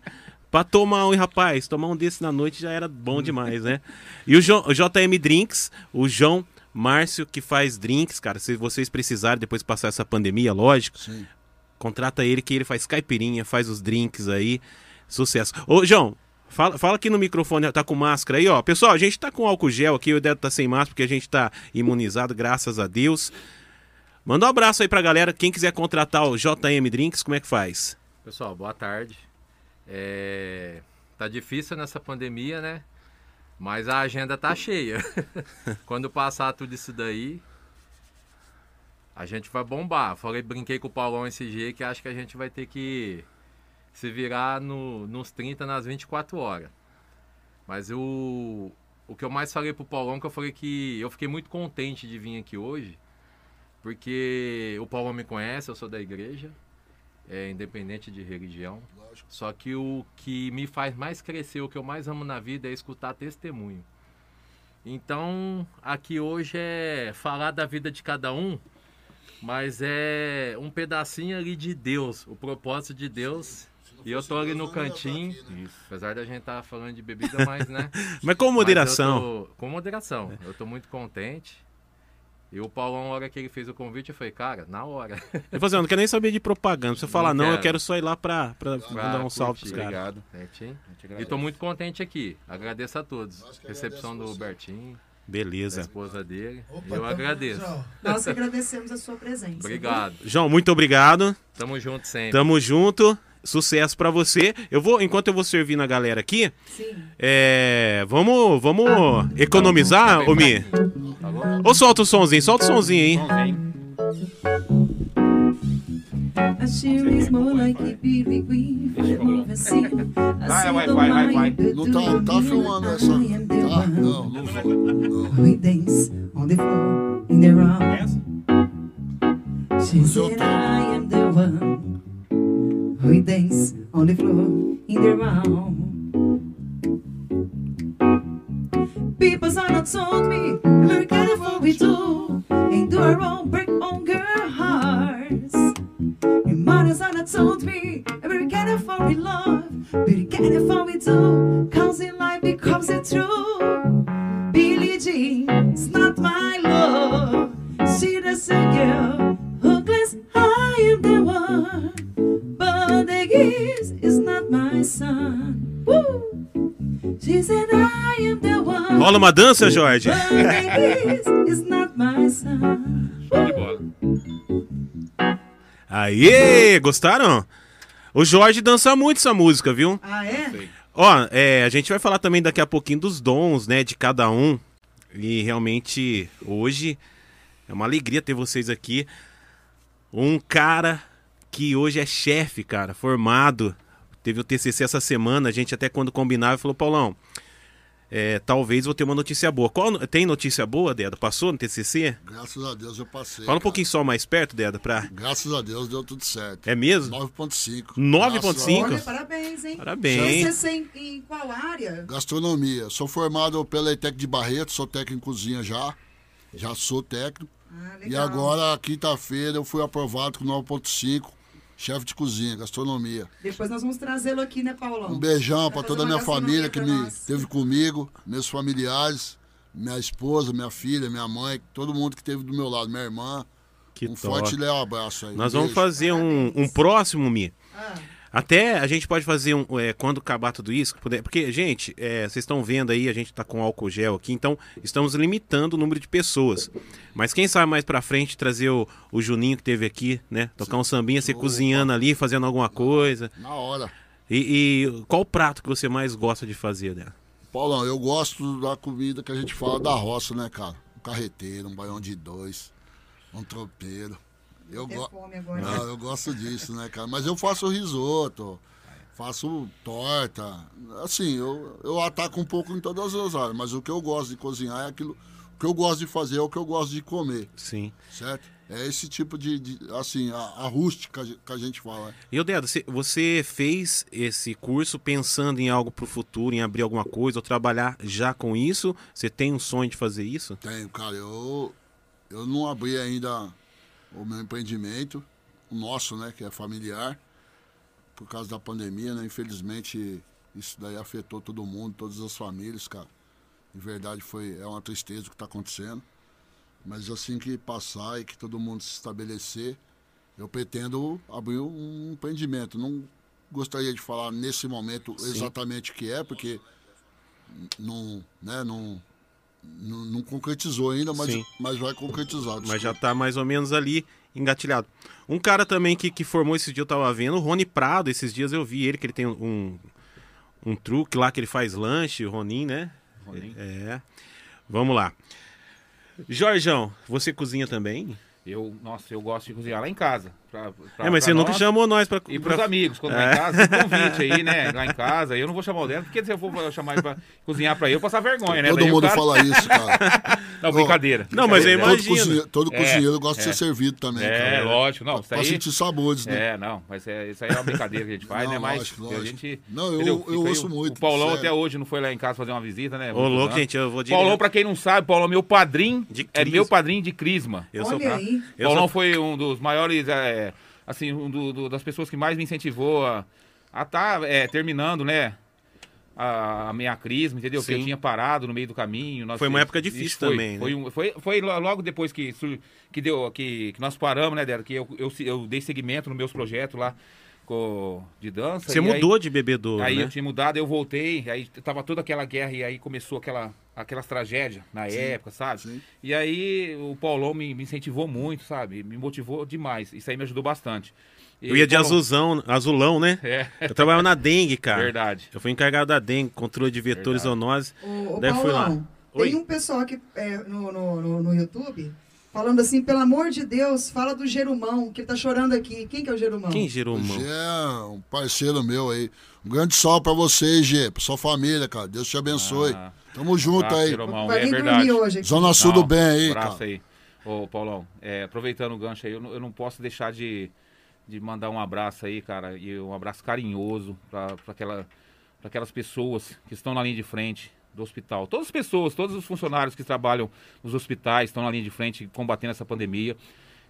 pra tomar um, e, rapaz, tomar um desse na noite já era bom demais, né? E o, Jo- o JM Drinks, o João Márcio, que faz drinks, cara, se vocês precisarem depois passar essa pandemia, lógico, Sim. Contrata ele que ele faz caipirinha, faz os drinks aí. Sucesso. Ô, João, fala, fala aqui no microfone, tá com máscara aí, ó. Pessoal, a gente tá com álcool gel aqui, o Dedo tá sem máscara porque a gente tá imunizado, graças a Deus. Manda um abraço aí pra galera. Quem quiser contratar o JM Drinks, como é que faz? Pessoal, boa tarde. É, Tá difícil nessa pandemia, né? Mas a agenda tá cheia. Quando passar tudo isso daí, a gente vai bombar. Falei, brinquei com o Paulão esse dia que acho que a gente vai ter que se virar no- nos 30, nas 24 horas. Mas o, o que eu mais falei pro Paulão, que eu falei que eu fiquei muito contente de vir aqui hoje, porque o Paulão me conhece, eu sou da igreja, é independente de religião. Só que o que me faz mais crescer, o que eu mais amo na vida é escutar testemunho. Então, aqui hoje é falar da vida de cada um, mas é um pedacinho ali de Deus, o propósito de Deus. E eu tô ali no cantinho, isso, apesar da gente estar falando de bebida, mas né? Mas com Mas moderação. eu tô- com moderação. Eu tô muito contente. E o Paulão, na hora que ele fez o convite, eu falei, cara, na hora. Eu falei, assim, eu não quero nem saber de propaganda. Se você falar não, eu quero. quero só ir lá pra, pra mandar um salve pros curtir. caras. Obrigado. Certinho? E tô muito contente aqui. Agradeço a todos. Recepção do Bertinho, da Beleza. esposa dele. Opa, eu tamo agradeço. junto. Nós que agradecemos a sua presença. Obrigado. João, muito obrigado. Tamo junto sempre. Tamo junto. Sucesso pra você. Eu vou, enquanto eu vou servindo a galera aqui, Sim. É, vamos, vamos economizar, ô Mi? Tá bom? Ou solta o somzinho, solta o somzinho aí. Somzinho. A cheer is more like a baby queen. Move and see. Vai, vai, vai, vai, vai. Não tá, tá filmando essa. Tá? Não, não vou. Não. We dance on the floor in the round. She said, I am the one. We dance on the floor in the round. People are not told me, we're careful we do. And do our own break on girl hearts. Mothers are not told me, we're careful we love. We're careful we do. Cause in life becomes it true. Billie Jean's not my love. She does a girl who claims I am the one. But the gift is not my son. Woo! She said I am the one. Rola uma dança, Jorge. But the gift is not my son. Aê, gostaram? O Jorge dança muito essa música, viu? Ah, é? Ó, é, a gente vai falar também daqui a pouquinho dos dons, né, de cada um. E realmente, hoje, é uma alegria ter vocês aqui. Um cara que hoje é chefe, cara, formado. Teve o TCC essa semana, a gente até quando combinava falou, Paulão, é, talvez vou ter uma notícia boa. Qual, tem notícia boa, Deda? Passou no TCC? Graças a Deus eu passei. Fala um cara. pouquinho só mais perto, Deda, pra... Graças a Deus deu tudo certo. É mesmo? 9.5. 9.5? Olha, parabéns, hein? Parabéns. Você em, em qual área? Gastronomia. Sou formado pela ETEC de Barreto, sou técnico em cozinha já. Já sou técnico. Ah, E agora, quinta-feira, eu fui aprovado com 9.5. chefe de cozinha, gastronomia. Depois nós vamos trazê-lo aqui, né, Paulão? Um beijão para toda a minha família que me nós. teve comigo, meus familiares, minha esposa, minha filha, minha mãe, todo mundo que esteve do meu lado, minha irmã. Que um top. forte e leal abraço aí. Nós Um vamos fazer um, um próximo, Mi. Ah, Até a gente pode fazer um. é, quando acabar tudo isso, puder- porque, gente, é, vocês estão vendo aí, a gente tá com álcool gel aqui, então estamos limitando o número de pessoas. Mas quem sabe mais pra frente trazer o, o Juninho que teve aqui, né? Tocar um sambinha, você Opa. cozinhando ali, fazendo alguma coisa. Na hora. E, e qual o prato que você mais gosta de fazer, né? Paulão, eu gosto da comida que a gente fala da roça, né, cara? Um carreteiro, um baião de dois, um tropeiro. Eu, go... fome agora. Não, eu gosto disso, né, cara? Mas eu faço risoto, faço torta. Assim, eu, eu ataco um pouco em todas as áreas, mas o que eu gosto de cozinhar é aquilo. O que eu gosto de fazer é o que eu gosto de comer, Sim. certo? É esse tipo de. de- assim, a, a rústica que a gente fala. E o Dedo, você, fez esse curso pensando em algo pro futuro, em abrir alguma coisa, ou trabalhar já com isso? Você tem um sonho de fazer isso? Tenho, cara. Eu, eu não abri ainda o meu empreendimento, o nosso, né, que é familiar, por causa da pandemia, né? Infelizmente, isso daí afetou todo mundo, todas as famílias, cara. De verdade, foi, é uma tristeza o que está acontecendo. Mas assim que passar e que todo mundo se estabelecer, eu pretendo abrir um empreendimento. Não gostaria de falar nesse momento exatamente o que é, porque não, né, não, não, não concretizou ainda, mas, Sim. mas vai concretizar. Mas já desculpa. tá mais ou menos ali engatilhado. Um cara também que, que formou esse dia eu tava vendo, o Rony Prado, esses dias eu vi ele, que ele tem um, um truque lá que ele faz lanche, o Ronin, né? Ronin. É. Vamos lá. Jorjão, você cozinha também? Eu, nossa, eu gosto de cozinhar lá em casa. Pra, pra- é, mas pra você nunca nós chamou nós pra... E pra- pros amigos, quando lá em casa, tem convite aí, né? Lá em casa, eu não vou chamar o Débora, porque se eu for chamar ele pra cozinhar pra eu vou passar vergonha, né? Todo Daí mundo cara- fala isso, cara. Não, brincadeira. Não, mas eu Brincadeira. todo imagino. cozinheiro, todo É, cozinheiro gosta de é. ser servido também, É, cara. lógico, não, Pra aí... sentir sabores, né? É, não, mas é, isso aí é uma brincadeira que a gente faz, Não, né? Mas lógico, a lógico. gente. Não, eu- eu ouço muito, O Paulão sério. até hoje não foi lá em casa fazer uma visita, né? Ô, louco, gente, eu vou direto. Paulão, pra quem não sabe, Paulão é meu padrinho. De é crisma. meu padrinho de Crisma. Eu sou Paulão foi um dos maiores, é, assim, um do- do- das pessoas que mais me incentivou a estar terminando, né? A, a minha crisma, entendeu? Que eu tinha parado no meio do caminho. nós Foi uma época difícil foi, também, né? Foi, um- foi, foi lo- logo depois que, que, deu, que, que nós paramos, né, Débora? Que eu, eu, eu dei seguimento nos meus projetos lá com, de dança. Você e aí- mudou de bebedouro, Aí né? eu tinha mudado, eu voltei, aí tava toda aquela guerra e aí começou aquela, aquelas tragédias na época, sabe? sim. E aí o Paulão me, me incentivou muito, sabe? Me motivou demais. Isso aí me ajudou bastante. E Eu ia de Paulão- azulzão, azulão, né? É, Eu trabalhava na dengue, cara. verdade. Eu fui encarregado da dengue, controle de vetores Verdade. zoonoses. Ô, ô Daí eu fui lá. Paulão, Oi. tem um pessoal aqui é, no, no, no, no YouTube falando assim, pelo amor de Deus, fala do Gerumão, que ele tá chorando aqui. Quem que é o Gerumão? Quem gerou O mão? Gê é um parceiro meu aí. Um grande salve pra você, Gê, pra sua família, cara. Deus te abençoe. Ah, Tamo junto abraço, aí. Jeromão. Vai É vir verdade. dormir hoje aqui. Zona Sul do Bem aí, abraço cara. aí. Ô, Paulão, é, aproveitando o gancho aí, eu não, eu não posso deixar de, de mandar um abraço aí, cara, e um abraço carinhoso para aquela, pra aquelas pessoas que estão na linha de frente do hospital. Todas as pessoas, todos os funcionários que trabalham nos hospitais estão na linha de frente combatendo essa pandemia.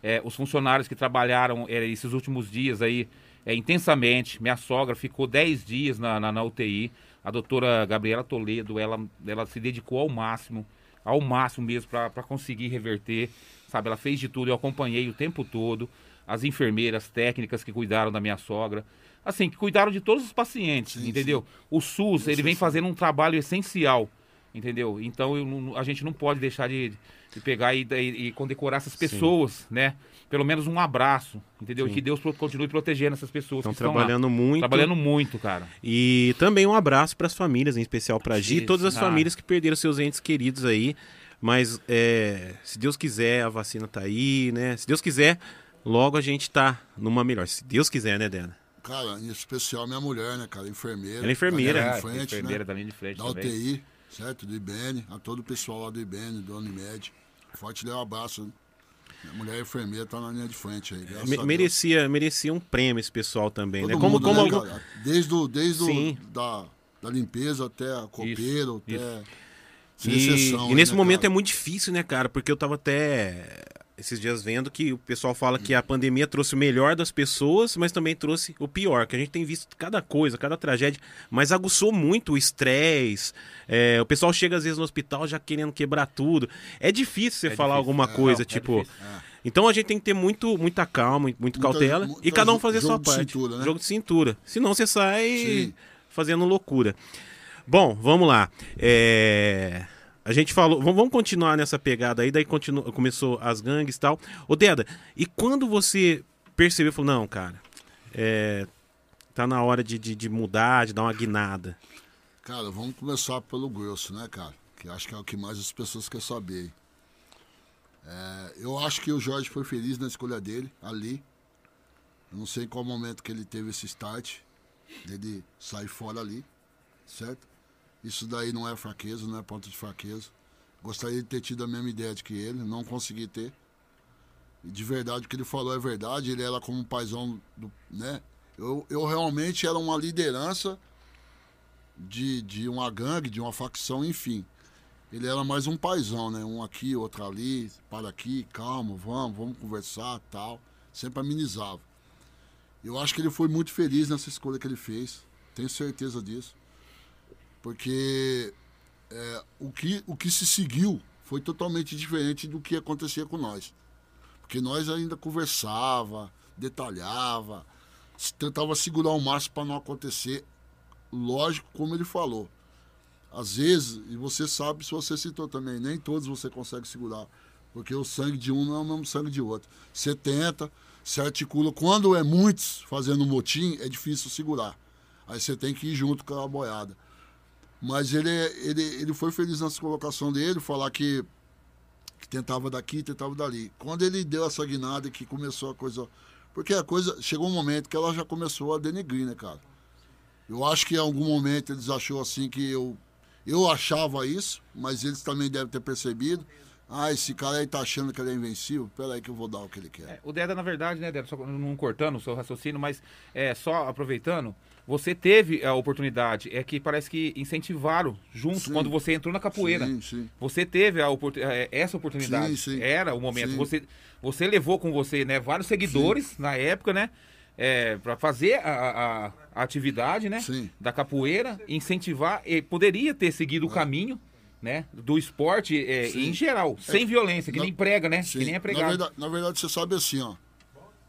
É, os funcionários que trabalharam é, esses últimos dias aí é, intensamente. Minha sogra ficou 10 dias na, na, na UTI. A doutora Gabriela Toledo, ela, ela se dedicou ao máximo, ao máximo mesmo, para conseguir reverter. Sabe, ela fez de tudo, eu acompanhei o tempo todo. As enfermeiras técnicas que cuidaram da minha sogra. Assim, que cuidaram de todos os pacientes, Sim, entendeu? O SUS, ele vem fazendo um trabalho essencial, entendeu? Então eu a gente não pode deixar de, de pegar e, e- e condecorar essas pessoas, né? Pelo menos um abraço, entendeu? Que Deus continue protegendo essas pessoas Estão trabalhando muito. Trabalhando muito, cara. E também um abraço para as famílias, em especial para a Gi e todas as ah. famílias que perderam seus entes queridos aí. Mas é, se Deus quiser, a vacina tá aí, né? Se Deus quiser, logo a gente tá numa melhor. Se Deus quiser, né, Dena? Cara, em especial minha mulher, né, cara? Enfermeira. Ela é enfermeira. Tá É, na linha de frente, enfermeira né? da linha de frente Da também. UTI, certo? Do IBN, a todo o pessoal lá do IBN, do Unimed. Forte lhe um abraço. Minha mulher enfermeira tá na linha de frente aí. Me- merecia, merecia um prêmio esse pessoal também, Todo né? Como, mundo, como né, algum- cara? Desde, o, desde Sim. o, da, da limpeza até a copeiro, isso. até. Sem E, exceção, e nesse né, momento cara? é muito difícil, né, cara? Porque eu tava até. Esses dias vendo que o pessoal fala que a pandemia trouxe o melhor das pessoas, mas também trouxe o pior, que a gente tem visto cada coisa, cada tragédia, mas aguçou muito o estresse. é, o pessoal chega às vezes no hospital já querendo quebrar tudo. É difícil você É falar difícil. alguma É, coisa, não, é tipo. difícil. Então a gente tem que ter muito, muita calma, muito Muita- cautela muita e cada um fazer a sua parte. cintura, né? Jogo de cintura. Senão você sai Sim. fazendo loucura. Bom, vamos lá. É, A gente falou. Vamos continuar nessa pegada aí, daí continu... começou as gangues e tal. Ô, Deda, e quando você percebeu, falou, não, cara, é, tá na hora de, de, de mudar, de dar uma guinada. Cara, vamos começar pelo grosso, né, cara? Que acho que é o que mais as pessoas querem saber. É, eu acho que o Jorge foi feliz na escolha dele, ali. Eu não sei em qual momento que ele teve esse start, dele sair fora ali, certo? Isso daí não é fraqueza, não é ponto de fraqueza. Gostaria de ter tido a mesma ideia de que ele, não consegui ter. E de verdade, o que ele falou é verdade, ele era como um paizão, do, né? Eu, eu realmente era uma liderança de, de uma gangue, de uma facção, enfim. Ele era mais um paizão, né? Um aqui, outro ali, para aqui, calma, vamos, vamos conversar, tal. Sempre amenizava. Eu acho que ele foi muito feliz nessa escolha que ele fez. Tenho certeza disso. Porque é, o, que, o que se seguiu foi totalmente diferente do que acontecia com nós. Porque nós ainda conversava, detalhava, tentava segurar o máximo para não acontecer. Lógico, como ele falou. Às vezes, e você sabe se você citou também, nem todos você consegue segurar. Porque o sangue de um não é o mesmo sangue de outro. Você tenta, se articula. Quando é muitos fazendo motim, é difícil segurar. Aí você tem que ir junto com a boiada. Mas ele, ele, ele foi feliz nessa colocação dele, falar que, que tentava daqui, tentava dali. Quando ele deu essa guinada que começou a coisa. Porque a coisa. Chegou um momento que ela já começou a denegrir, né, cara? Eu acho que em algum momento eles achou assim que eu. Eu achava isso, mas eles também devem ter percebido. Ah, esse cara aí tá achando que ele é invencível. Pera aí que eu vou dar o que ele quer. É, o Deda, na verdade, né, Deda, só não cortando o seu raciocínio, mas é, só aproveitando, você teve a oportunidade, é que parece que incentivaram junto Sim. quando você entrou na capoeira. Sim, sim. Você teve a oportu- eh, essa oportunidade. Sim, sim. Era o momento. Você, você levou com você né, vários seguidores na época, né? É, para fazer a, a- a atividade né, da capoeira, incentivar, e poderia ter seguido o caminho né, do esporte Sim. em geral, sem violência, que na- nem prega, né? Que nem é na, pregado. verdade, na verdade, você sabe assim, ó.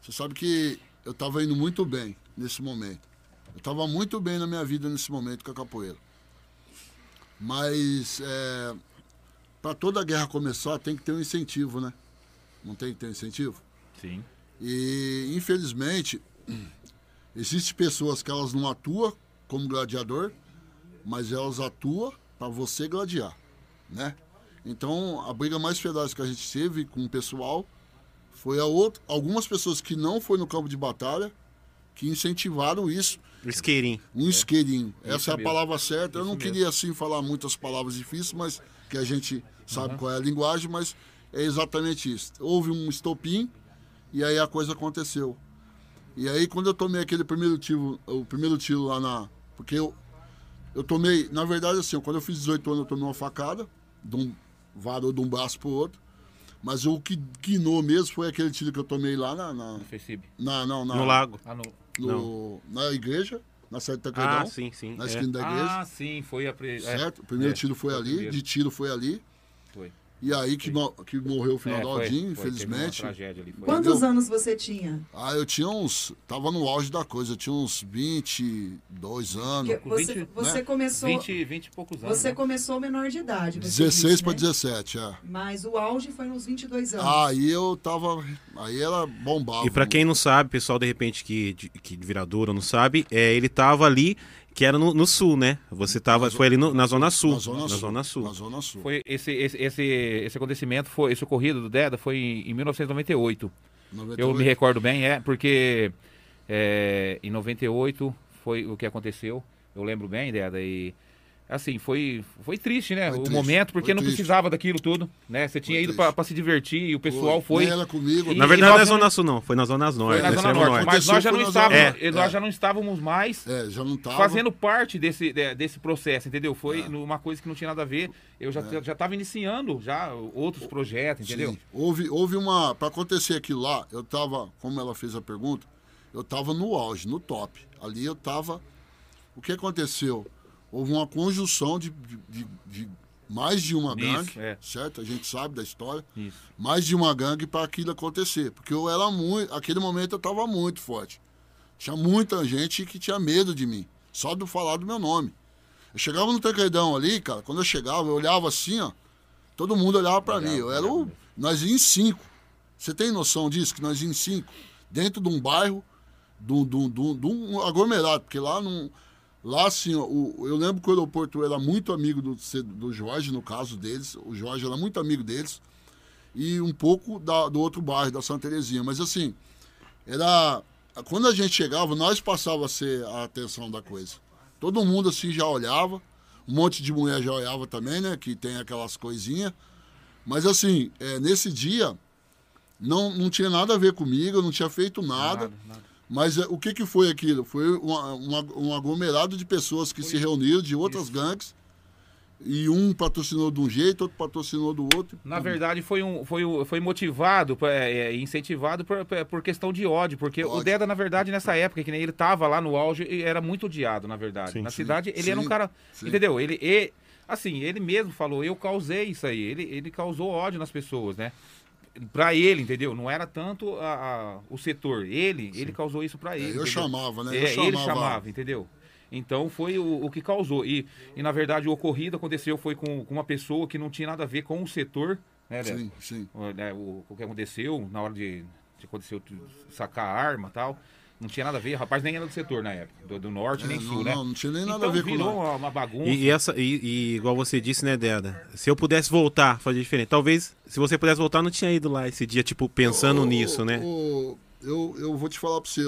Você sabe que eu estava indo muito bem nesse momento. Eu estava muito bem na minha vida nesse momento com a capoeira. Mas é, para toda guerra começar tem que ter um incentivo, né? Não tem que ter um incentivo? Sim. E infelizmente existem pessoas que elas não atuam como gladiador, mas elas atuam para você gladiar, né? Então a briga mais feroz que a gente teve com o pessoal foi a outra, algumas pessoas que não foi no campo de batalha que incentivaram isso, isqueirinho. um isqueirinho. Isso Essa é a mesmo. palavra certa. Eu Isso não mesmo. queria assim falar muitas palavras difíceis, mas que a gente sabe qual é a linguagem, mas é exatamente isso. Houve um estopim e aí a coisa aconteceu. E aí quando eu tomei aquele primeiro tiro, o primeiro tiro lá na, porque eu eu tomei, na verdade assim, quando eu fiz 18 anos eu tomei uma facada, de um varou de um braço pro outro. Mas o que guinou mesmo foi aquele tiro que eu tomei lá na, na, No Facebook. na, não, na No lago. Ah, no... no- na igreja, na Sede Tancredão, Ah, sim, sim. na é. esquina da igreja. ah, sim, foi a. Pre... é, Certo? O primeiro é, tiro foi o ali, primeiro. de tiro foi ali. Foi. E aí que, que morreu o final É, infelizmente. tragédia ali, foi. Quantos Entendeu? anos você tinha? Ah, eu tinha uns. Tava no auge da coisa, eu tinha uns 22 anos. Porque você, 20, você né? começou. 20, 20 e poucos anos. Você né? começou menor de idade. você 16 disse, para né? 17, é. Mas o auge foi nos 22 anos. Aí eu tava. Aí era bombava. E pra quem não sabe, pessoal de repente que de, que de Viradouro não sabe, é, ele tava ali, que era no, no sul, né? Você tava, foi ali no- na Zona Sul. na Zona na Sul. Zona Sul. Na Zona Sul. Foi esse, esse, esse, esse acontecimento, foi, esse ocorrido do Deda foi em, em 1998. Eu 98. me recordo bem, é, porque é, em 98 foi o que aconteceu. Eu lembro bem, Deda, e assim, foi, foi triste, né? Foi o triste, momento, porque foi não triste. precisava daquilo tudo, né? Você tinha Foi ido pra se divertir e o pessoal foi. Ela comigo. E- Na verdade, não é Zona Sul, não. Foi na Zona Norte. Foi na Zona Norte, norte. mas nós já não foi estávamos, Zona nós já não estávamos mais É, já não tava. fazendo parte desse, de- desse processo, entendeu? Foi É. uma coisa que não tinha nada a ver. Eu já já estava iniciando já outros projetos, entendeu? Sim. Houve, houve uma. Para acontecer aquilo lá, eu tava, como ela fez a pergunta, eu tava no auge, no top. Ali eu tava. O que aconteceu? Houve uma conjunção de, de- de- mais de uma Isso, gangue, é. certo? A gente sabe da história. Isso. Mais de uma gangue para aquilo acontecer. Porque eu era muito. Aquele momento eu tava muito forte. Tinha muita gente que tinha medo de mim. Só do falar do meu nome. Eu chegava no Tancredão ali, cara, quando eu chegava, eu olhava assim, ó. Todo mundo olhava para mim. Eu era o. Nós em cinco. Você tem noção disso? Que nós em cinco. Dentro de um bairro, um- de um- de um aglomerado. Porque lá não. Lá, assim, o- eu lembro que o aeroporto era muito amigo do, do Jorge, no caso deles. O Jorge era muito amigo deles. E um pouco da- do outro bairro, da Santa Terezinha. Mas, assim, era. Quando a gente chegava, nós passava a ser a atenção da coisa. Todo mundo, assim, já olhava. Um monte de mulher já olhava também, né? Que tem aquelas coisinhas. Mas, assim, é, nesse dia, não, não tinha nada a ver comigo, eu não tinha feito nada. Nada, nada. Mas é, o que, que foi aquilo? Foi uma- uma- um aglomerado de pessoas que se reuniram de outras gangues. E um patrocinou de um jeito, outro patrocinou do outro. Na verdade, foi, um, foi, um- foi motivado, é, é, incentivado por, por questão de ódio, porque o Ódio. Deda, na verdade, nessa época, que nem ele tava lá no auge, era muito odiado, na verdade. Sim, na sim. cidade, ele era um Sim, cara. sim. Entendeu? Ele, e- assim, ele mesmo falou, eu causei isso aí. Ele, ele causou ódio nas pessoas, né? Pra ele, entendeu? Não era tanto a- a- o setor. Ele, ele causou isso pra É, ele. eu entendeu? chamava, né? É, eu chamava. ele chamava, entendeu? Então foi o, o que causou. E, e na verdade o ocorrido aconteceu foi com, com uma pessoa que não tinha nada a ver com o setor, né? Deda? Sim, sim. o, né, o, o que aconteceu na hora de, de aconteceu tu- sacar a arma e tal. Não tinha nada a ver, o rapaz nem era do setor na época, do, do norte É, nem não, sul, né? não, não tinha nem nada então a ver com virou uma, bagunça. E, e essa, e, e igual você disse, né, Deda? Se eu pudesse voltar, fazer diferente. Talvez, se você pudesse voltar, não tinha ido lá esse dia, tipo, pensando nisso, né? eu, eu vou te falar pra você,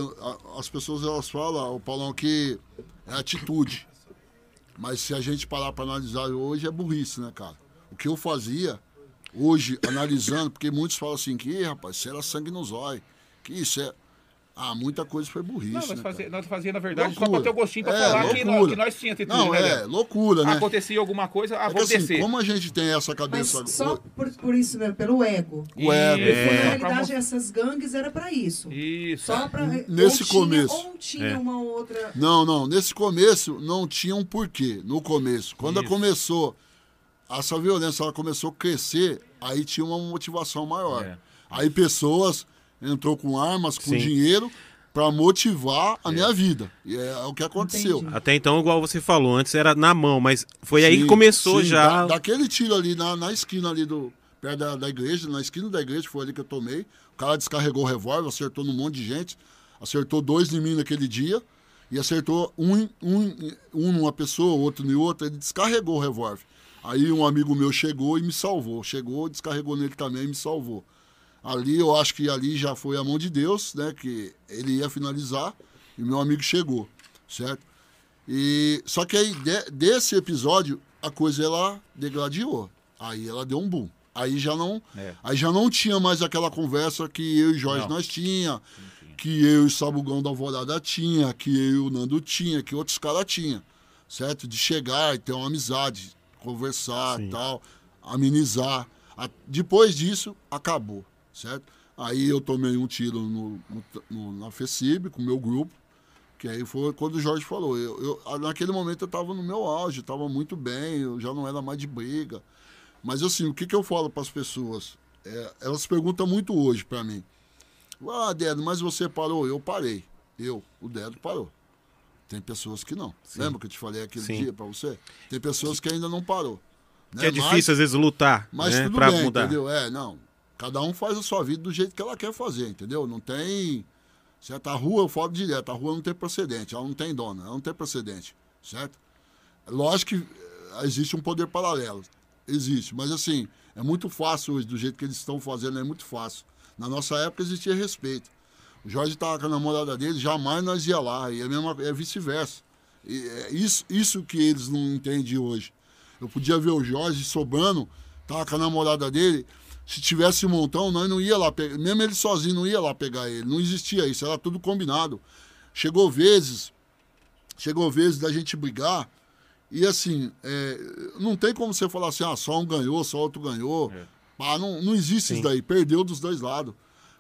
as pessoas elas falam, o Paulão, que é atitude. Mas se a gente parar pra analisar hoje, é burrice, né, cara? O que eu fazia, hoje, analisando, porque muitos falam assim, que, "Ih, rapaz, isso era sangue no zóio, que isso é... Ah, muita coisa foi burrice, Não, nós né, fazia, nós fazia, na verdade, só Loucura. pra ter o gostinho pra É, falar que, nós, que nós tínhamos Não, né? é, loucura, né? Acontecia alguma coisa, ah, É que vamos assim, descer. como a gente tem essa Mas cabeça... só por, por isso mesmo, pelo ego. O ego, Porque, na realidade, essas gangues era pra isso. Isso. Só pra. Nesse ou tinha- começo. Ou tinha É. uma outra. Não, não. Nesse começo não tinha um porquê. No começo. Quando Isso. começou, essa violência ela começou a crescer, aí tinha uma motivação maior. É. Aí pessoas entrou com armas, com Sim. dinheiro, para motivar a minha vida. E é, o que aconteceu. Entendi. Até então, igual você falou, antes era na mão, mas foi aí que Sim, começou sim, já. da- daquele tiro ali na, na esquina ali do. Perto da, da igreja, na esquina da igreja, foi ali que eu tomei. O cara descarregou o revólver, acertou num monte de gente. Acertou dois em mim naquele dia. E acertou um, um, um numa pessoa, outro em outra. Ele descarregou o revólver. Aí um amigo meu chegou e me salvou. Chegou, descarregou nele também e me salvou. Ali eu acho que ali já foi a mão de Deus, né? Que ele ia finalizar e meu amigo chegou, certo? E só que aí de- desse episódio a coisa ela degladiou. Aí ela deu um boom. Aí já não, É. aí já não tinha mais aquela conversa que eu e Jorge Não. nós tinha, que eu e o Sabugão da Alvorada tinha, que eu e o Nando tinha, que outros caras tinha, certo? De chegar e ter uma amizade, conversar Sim. e tal, amenizar. A- depois disso, acabou, certo? Aí eu tomei um tiro no, no, na FECIB com o meu grupo, que aí foi quando o Jorge falou. Eu, eu- naquele momento eu estava no meu auge, estava muito bem, eu já não era mais de briga. Mas assim, o que, que eu falo para as pessoas? É, elas perguntam muito hoje para mim. Ah, Dedo, mas você parou? Eu parei. Eu, o Dedo parou. Tem pessoas que não. Lembra que eu te falei aquele Sim. dia para você? Tem pessoas que ainda não parou. Que né? é difícil, às vezes, lutar Mas né, tudo pra bem, mudar. entendeu? É, não. Cada um faz a sua vida do jeito que ela quer fazer, entendeu? Não tem. Certo? A rua, eu falo direto, a rua não tem precedente, ela não tem dona, ela não tem precedente, certo? Lógico que eh, existe um poder paralelo, existe, mas assim, é muito fácil hoje, do jeito que eles estão fazendo, é muito fácil. Na nossa época existia respeito. O Jorge estava com a namorada dele, jamais nós ia lá, e é, a mesma- é vice-versa. É isso, isso que eles não entendem hoje. Eu podia ver o Jorge sobrando, tava com a namorada dele. Se tivesse um montão, nós não ia lá pegar. Mesmo ele sozinho não ia lá pegar ele. Não existia isso, era tudo combinado. Chegou vezes, chegou vezes da gente brigar. E assim, é, não tem como você falar assim, ah, só um ganhou, só outro ganhou. Ah, não, não existe isso daí. Perdeu dos dois lados.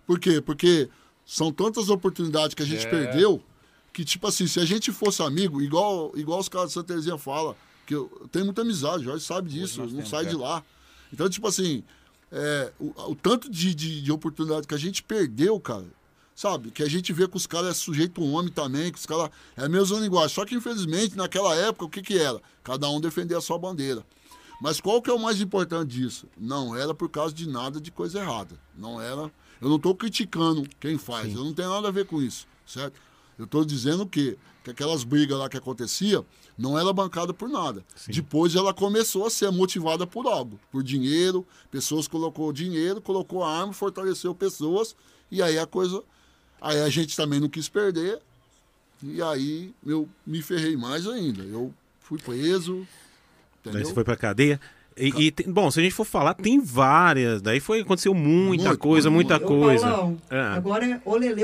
Por quê? Porque são tantas oportunidades que a gente É. perdeu que, tipo assim, se a gente fosse amigo, igual, igual os caras de Santa Terezinha falam, que eu tenho muita amizade, Jorge sabe disso, não temos, sai é. de lá. Então, tipo assim, é, o, o tanto de, de, de oportunidade que a gente perdeu, cara, sabe? Que a gente vê que os caras é sujeito um homem também, que os caras é a mesma linguagem. Só que, infelizmente, naquela época, o que que era? Cada um defender a sua bandeira. Mas qual que é o mais importante disso? Não era por causa de nada de coisa errada. Não era. Eu não estou criticando quem faz. Eu não tenho nada a ver com isso, certo? Eu estou dizendo que, que aquelas brigas lá que acontecia não era bancada por nada. Depois ela começou a ser motivada por algo, por dinheiro. Pessoas colocou dinheiro, colocou arma, fortaleceu pessoas e aí a coisa. Aí a gente também não quis perder e aí eu me ferrei mais ainda. Eu fui preso, Daí entendeu? você foi pra cadeia. E, e tem- bom, se a gente for falar, tem várias. Daí foi, aconteceu muita Muito, coisa, muito, muita Ô, coisa. Paulão, É. agora é olelê,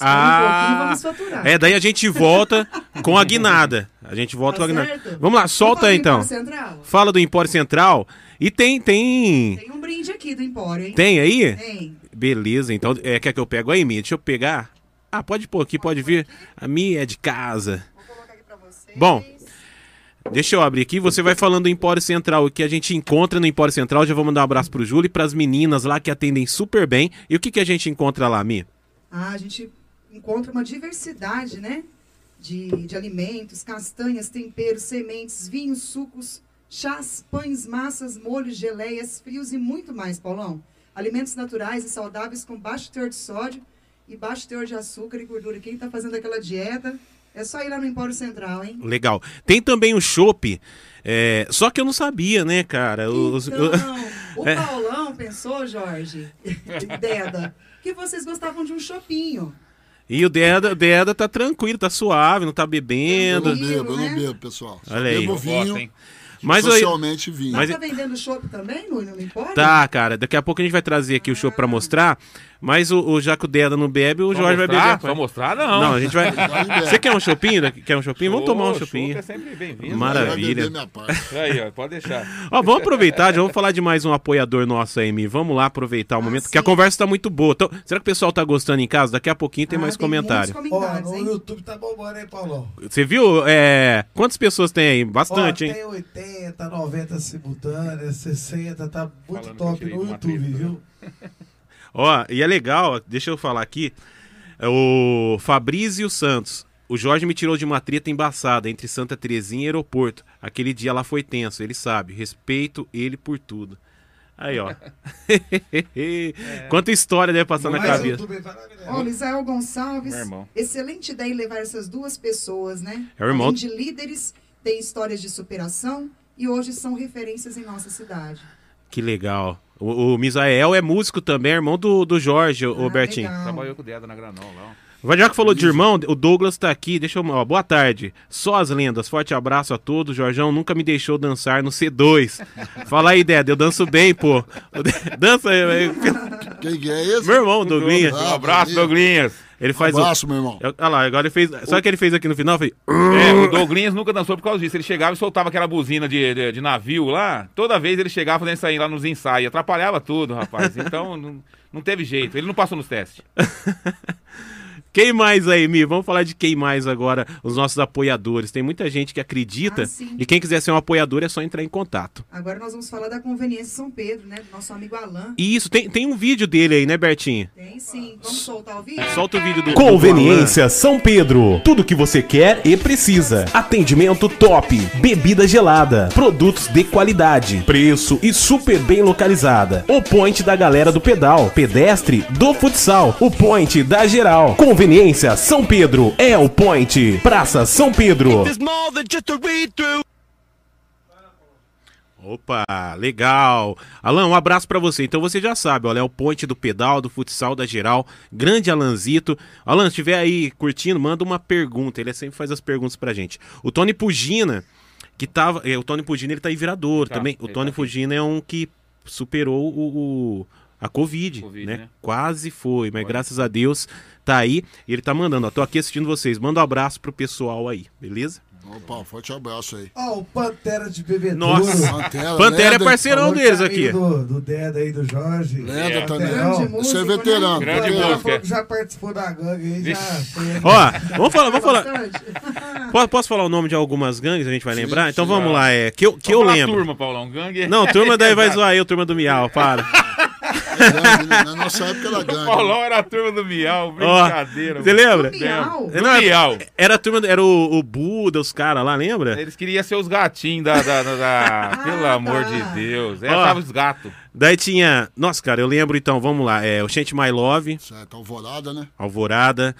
um Ah, pouquinho, vamos faturar. é, daí a gente volta com a guinada. A gente volta Tá com a guinada. certo? Vamos lá, solta aí então. Central? Fala do Empório Central. E tem, tem. Tem um brinde aqui do Empório, hein? Tem aí? Tem. Beleza, então. É, quer que eu pego aí, Mi? Deixa eu pegar. Ah, pode pôr aqui, pode vir. A Mi é de casa. Vou colocar aqui pra vocês. Bom, Deixa eu abrir aqui. Você vai falando do Empório Central, o que a gente encontra no Empório Central. Já vou mandar um abraço pro Júlio e pras meninas lá que atendem super bem. E o que, que a gente encontra lá, Mi? Ah, a gente encontra uma diversidade, né? De, de alimentos, castanhas, temperos, sementes, vinhos, sucos, chás, pães, massas, molhos, geleias, frios e muito mais, Paulão. Alimentos naturais e saudáveis com baixo teor de sódio e baixo teor de açúcar e gordura. Quem está fazendo aquela dieta, é só ir lá no Empório Central, hein? Legal. Tem também o chopp. é, só que eu não sabia, né, cara? Os- Então, o É. Paulão pensou, Jorge Deda, que vocês gostavam de um chopinho. E o Deda, o Deda tá tranquilo, tá suave, não tá Eu bebendo. não Tranquilo, bebo, eu não bebo, pessoal. Só Olha aí. Bebo Eu vinho, gosto? Mas socialmente vinho. Mas- tá vendendo chopp também no, no Empório? tá, cara, daqui a pouco a gente vai trazer aqui o chopp pra mostrar. Mas o, o já que o Deda não bebe, o Jorge vai mostrar? beber. Só mostrar, não. Não, a gente vai. Você quer um chopinho? Quer um chopinho? Vamos tomar um chopinho. É sempre bem-vindo. Vai maravilha. Aí, ó, pode deixar. Ó, vamos aproveitar, já vamos falar de mais um apoiador nosso aí, Mi. Vamos lá aproveitar o Ah, momento, sim. que a conversa tá muito boa. Então, será que o pessoal tá gostando em casa? Daqui a pouquinho tem Ah, mais comentário. muitos Ó, comentários, no hein? YouTube tá bombando, hein, Paulão? Você viu? É... Quantas pessoas tem aí? Ó, Bastante, hein? tem 80, 90 simultâneas, 60, tá muito Falando top no YouTube, treta, viu? Ó, e é legal, deixa eu falar aqui. é O Fabrício Santos. O Jorge me tirou de uma treta embaçada entre Santa Terezinha e aeroporto. Aquele dia lá foi tenso, ele sabe. Respeito ele por tudo. Aí, ó. Quanta história deve passar na cabeça. YouTube, vai lá, Guilherme. Ó, Lisael Gonçalves, excelente ideia em levar essas duas pessoas, né? É o irmão. Além de líderes, têm histórias de superação e hoje são referências em nossa cidade. Que legal. O, o Misael é músico também, é irmão do, do Jorge, o Ah, Bertinho. legal. Trabalhou com o Deda na Granol lá. Vai já que falou de irmão, o Douglas tá aqui. Deixa eu. Ó, boa tarde. Só as lendas. Forte abraço a todos. Jorjão nunca me deixou dançar no C2. Fala aí, Deda. Eu danço bem, pô. Dança aí. aí. Quem que é esse? Meu irmão, Douglinha. Ah, Um abraço, Douglinhas. Ele faz o. Abraço, meu irmão. Olha lá, agora ele fez. Sabe o que ele fez aqui no final? Foi. É, o Douglinhas nunca dançou por causa disso. Ele chegava e soltava aquela buzina de, de, de navio lá. Toda vez ele chegava fazendo isso aí lá nos ensaios. Atrapalhava tudo, rapaz. Então não, não teve jeito. Ele não passou nos testes. Quem mais aí, Mi? Vamos falar de quem mais agora, os nossos apoiadores. Tem muita gente que acredita Ah, sim. e quem quiser ser um apoiador é só entrar em contato. Agora nós vamos falar da conveniência São Pedro, né? Do nosso amigo Alain. E isso, tem, tem um vídeo dele aí, né, Bertinho? Tem sim. Vamos soltar o vídeo? Solta o vídeo do. do Conveniência São Pedro. Tudo que você quer e precisa. Atendimento top. Bebida gelada. Produtos de qualidade. Preço e super bem localizada. O point da galera do pedal. Pedestre do futsal. O point da geral. Conveniência São Pedro. É o point. Praça São Pedro. Opa, legal. Alan, um abraço pra você. Então você já sabe, olha, é o ponte do pedal, do futsal, da geral. Grande Alanzito. Alan, se estiver aí curtindo, manda uma pergunta. Ele sempre faz as perguntas pra gente. O Tony Pugina, que tava. é, o Tony Pugina, ele tá em Virador Tá, também. O Tony tá. Pugina é um que superou o. o- a Covid, Covid, né? né? Quase foi, mas graças a Deus tá aí. E ele tá mandando, ó, tô aqui assistindo vocês. Manda um abraço pro pessoal aí, beleza? Opa, forte abraço aí. Ó, o Pantera de Bebedouro. Nossa. Pantera, Pantera é parceirão deles é aqui. amigo Do, do Deda aí, do Jorge. Lenda É. também. Grande Você é né? veterano. Grande veterano. Ela música. que já participou da gangue aí, já foi. Ó, vamos falar, vamos falar. Posso falar o nome de algumas gangues, a gente vai Sim, lembrar? Então sim. vamos lá, é. Que eu, que eu Vamos lembro. turma, Paulão. Gangue. Não, turma daí vai zoar eu, turma do Miau, para. Na nossa época era O gangue. Paulão era a turma do Miau. Ó, Brincadeira. você lembra? Miau. Do Não, era- Miau. Era a turma, do- era o, o Buda, os caras lá, lembra? Eles queriam ser os gatinhos da. da, da- da- Pelo Ah, amor tá. de Deus. É, Ó. tava os gatos. Daí tinha. Nossa, cara, eu lembro então, vamos lá. É, o Chant My Love, Certo, alvorada, né? Alvorada.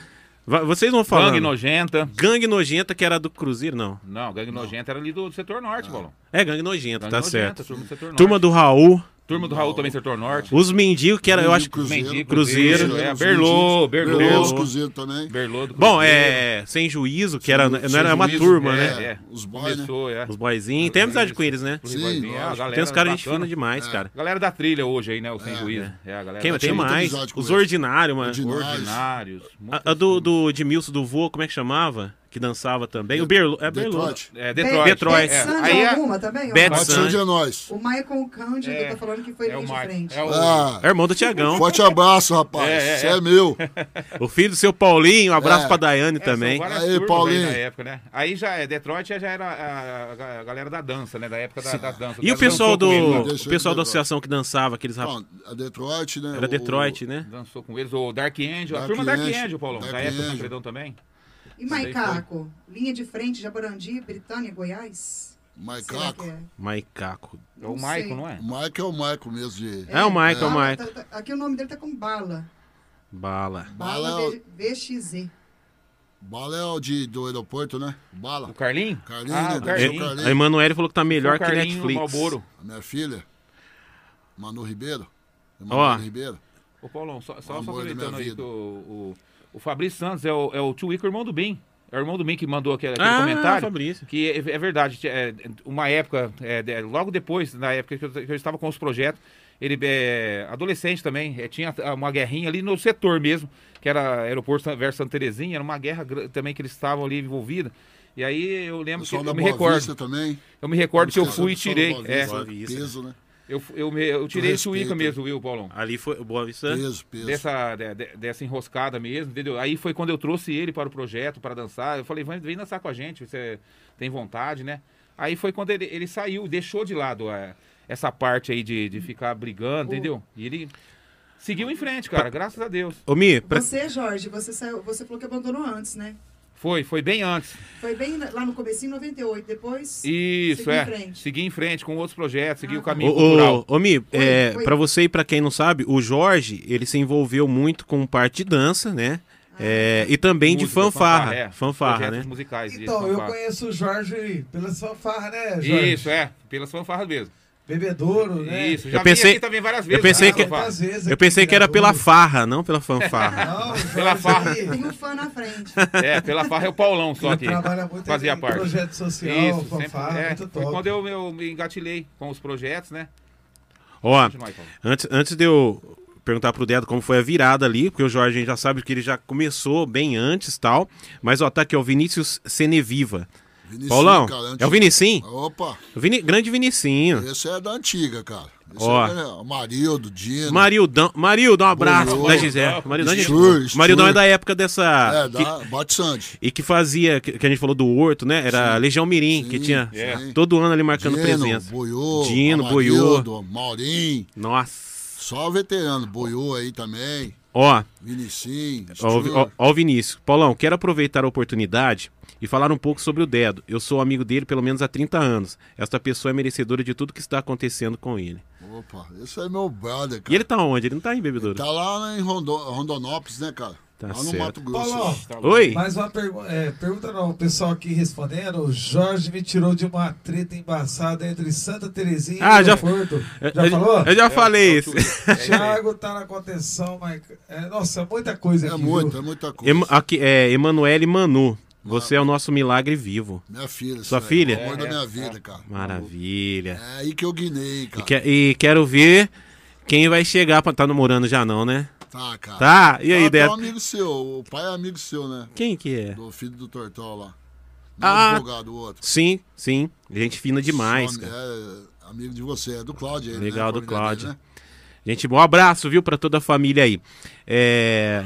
Vocês vão falar. Gangue nojenta. Gangue Nojenta, que era do Cruzeiro, não. Não, gangue nojenta era ali do, do setor norte, Paulão. É, Gangue Nojenta, Gangue tá nojenta, certo. Turma do setor norte. Turma do Raul, Turma do Raul também, setor norte. os mendigos, que era, eu acho que. Cruzeiro. Mendigo, Cruzeiro. É, Os Berlô. Berlô. Berlô, os Cruzeiro também. Berlô do Bom, Cruzeiro. é. Sem juízo, que era, não era uma juízo, turma, é, né? é. Os boy, né? É. Os boyzinhos. Tem amizade com eles, né? Os Sim, é, a lógico. galera Tem uns caras gente fina demais, cara. Galera da trilha hoje aí, né? O Sem Juízo. É, a galera Quem da tem mais? Os ordinários, mano. Ordinários. Ordinários. A, do, Edmilson do Vô, como é que chamava? Que dançava também. O Berlo. É Berlo. Detroit. É, Detroit. Detroit. É, Sandy aí é, alguma também? Bad Sandy. de nós. O Michael Cândido É. tá falando que foi é o de frente. É o... Ah, É irmão do Tiagão. forte abraço, rapaz. É, é, Você é. é, meu. O filho do seu Paulinho. Um abraço É. pra Daiane É, também. Aí, Paulinho. aí época, né? Aí já é, Detroit já era a, a- galera da dança, né? Da época da, das danças. E o pessoal do. O pessoal da associação que dançava, aqueles rapazes. A Detroit, né? Era o- Detroit, né? Dançou com eles. O Dark Angel. a turma Dark Angel, Angel, Paulão. Da época do também. E Maicaco? Linha de frente, Jaborandi, Britânia, Goiás? Maicaco. é? Maicaco. É o sei. não é? O Mike é o Michael mesmo de. É o Michael, é o Bala, Michael. tá- tá- aqui o nome dele tá com Bala. Bala. Bala, Bala é o- V- VXZ. Bala é o de, do aeroporto, né? Bala. O Carlinho? Carlinho, ah, né? o Do Carlinho. Carlinho. A Emanuele falou que tá melhor que Netflix. Malboro. A minha filha, Manu Ribeiro. Ó. Manu Ribeiro. Ô, Paulão, só, só, só aproveitando aí que vida. o, o, o Fabrício Santos é o, é o tio Ico, irmão do Bim. É o irmão do Bim que mandou aquele, aquele Ah, comentário. Fabrício. Que é, é verdade, é, uma época, é, de- logo depois, na época que eu, que eu estava com os projetos, ele é adolescente também, é, tinha uma guerrinha ali no setor mesmo, que era aeroporto versus Santa Terezinha, era uma guerra também que eles estavam ali envolvidos. E aí eu lembro que Pessoal da eu me Boa recordo, Vista também. eu me recordo que eu fui e tirei, é. Peso, né? Eu, eu, me- eu tirei esse Ica respeito. mesmo, viu, Paulão? Ali foi o Boa Vista. Peso, peso. dessa, de- de- dessa enroscada mesmo, entendeu? Aí foi quando eu trouxe ele para o projeto, para dançar. Eu falei, vem, vem dançar com a gente, você tem vontade, né? Aí foi quando ele, ele saiu, deixou de lado é, essa parte aí de, de ficar brigando, entendeu? E ele seguiu em frente, cara, graças a Deus. Ô, Mi, pra- Você, Jorge, você, saiu, você falou que abandonou antes, né? Foi, foi bem antes. Foi bem lá no comecinho, em 98. Depois, Isso, Segui é. em frente. Seguir em frente com outros projetos, seguir Ah, o tá. caminho Ô, cultural. ô, ô, Mi, é, foi. pra você e pra quem não sabe, o Jorge, ele se envolveu muito com parte de dança, né? É, e também de Música, fanfarra. é. Fanfarra, Projetos né? musicais. Então, eu fanfarra. conheço o Jorge pelas fanfarras, né, Jorge? Isso, é. Pelas fanfarras mesmo. Bebedouro, né? Isso, já Eu pensei- vim aqui também várias vezes. pensei né, que- vezes Eu aqui, pensei que era pela farra, não pela fanfarra. Não, Pela farra. tem um fã na frente. É, pela farra é o Paulão só Ele que trabalha muito fazia em parte. projeto social, Isso, sempre, fanfarra, é, muito foi top. quando eu, eu me engatilhei com os projetos, né? Ó, antes, antes de eu perguntar pro Dedo como foi a virada ali, porque o Jorge a gente já sabe que ele já começou bem antes tal. Mas ó, tá aqui, ó, o Vinícius Ceneviva. Vinicinho, Paulão, cara, é o antigo. Vinicinho? Opa, O Vini- grande Vinicinho. esse é da antiga, cara. Esse Ó. é o Marildo, Dino. Marildão, Marildão, um abraço Boa. da Gisele. Marildão, gente, Sture, Sture. Marildão é da época dessa. É, que- da Bate Sandy. e que fazia, que, que a gente falou do Horto, né? Era Legião Mirim, que Sim, tinha sim. todo ano ali marcando Dino, presença. Boiô, Dino, Amarildo, Maurim. Nossa. Só veterano. Boiô aí também. Ó, Vinicinho. ó, o ó, ó o Vinícius. Paulão, quero aproveitar a oportunidade e falar um pouco sobre o Dedo. Eu sou amigo dele pelo menos há 30 anos. Esta pessoa é merecedora de tudo que está acontecendo com ele. Opa, esse é meu brother, cara. E ele tá onde? Ele não tá em Bebedouro. Tá lá em Rondo- Rondonópolis, né, cara? Tá lá no certo. Mato Grosso. Paulão, Tá Oi. mais uma pergunta. É, pergunta não, o pessoal aqui respondendo. O Jorge me tirou de uma treta embaçada entre Santa Terezinha Ah, e já- Aeroporto. Já eu, falou? eu já falei É, isso. é isso aí. Thiago tá na contenção, mas. É, nossa, é muita coisa É aqui. muito, viu? é muita coisa. Ema- aqui, é, Emanuele Manu. Você é o nosso milagre vivo. Minha filha. Sua filha? O amor da É, minha é. vida, cara. Maravilha. É aí que eu guinei, E, cara. que- e quero ver quem vai chegar pra. Tá namorando já não, né? Tá, cara. Tá? E aí, Ah, ideia? tá um amigo seu, o pai é amigo seu, né? Quem que é? Do filho do Tortol lá. Não Ah. advogado, o outro. Sim, sim. Gente fina demais, Some- cara. É amigo de você, é do Cláudio aí, Legal, né? do Cláudio. dele, né? Gente, bom abraço, viu, pra toda a família aí. É.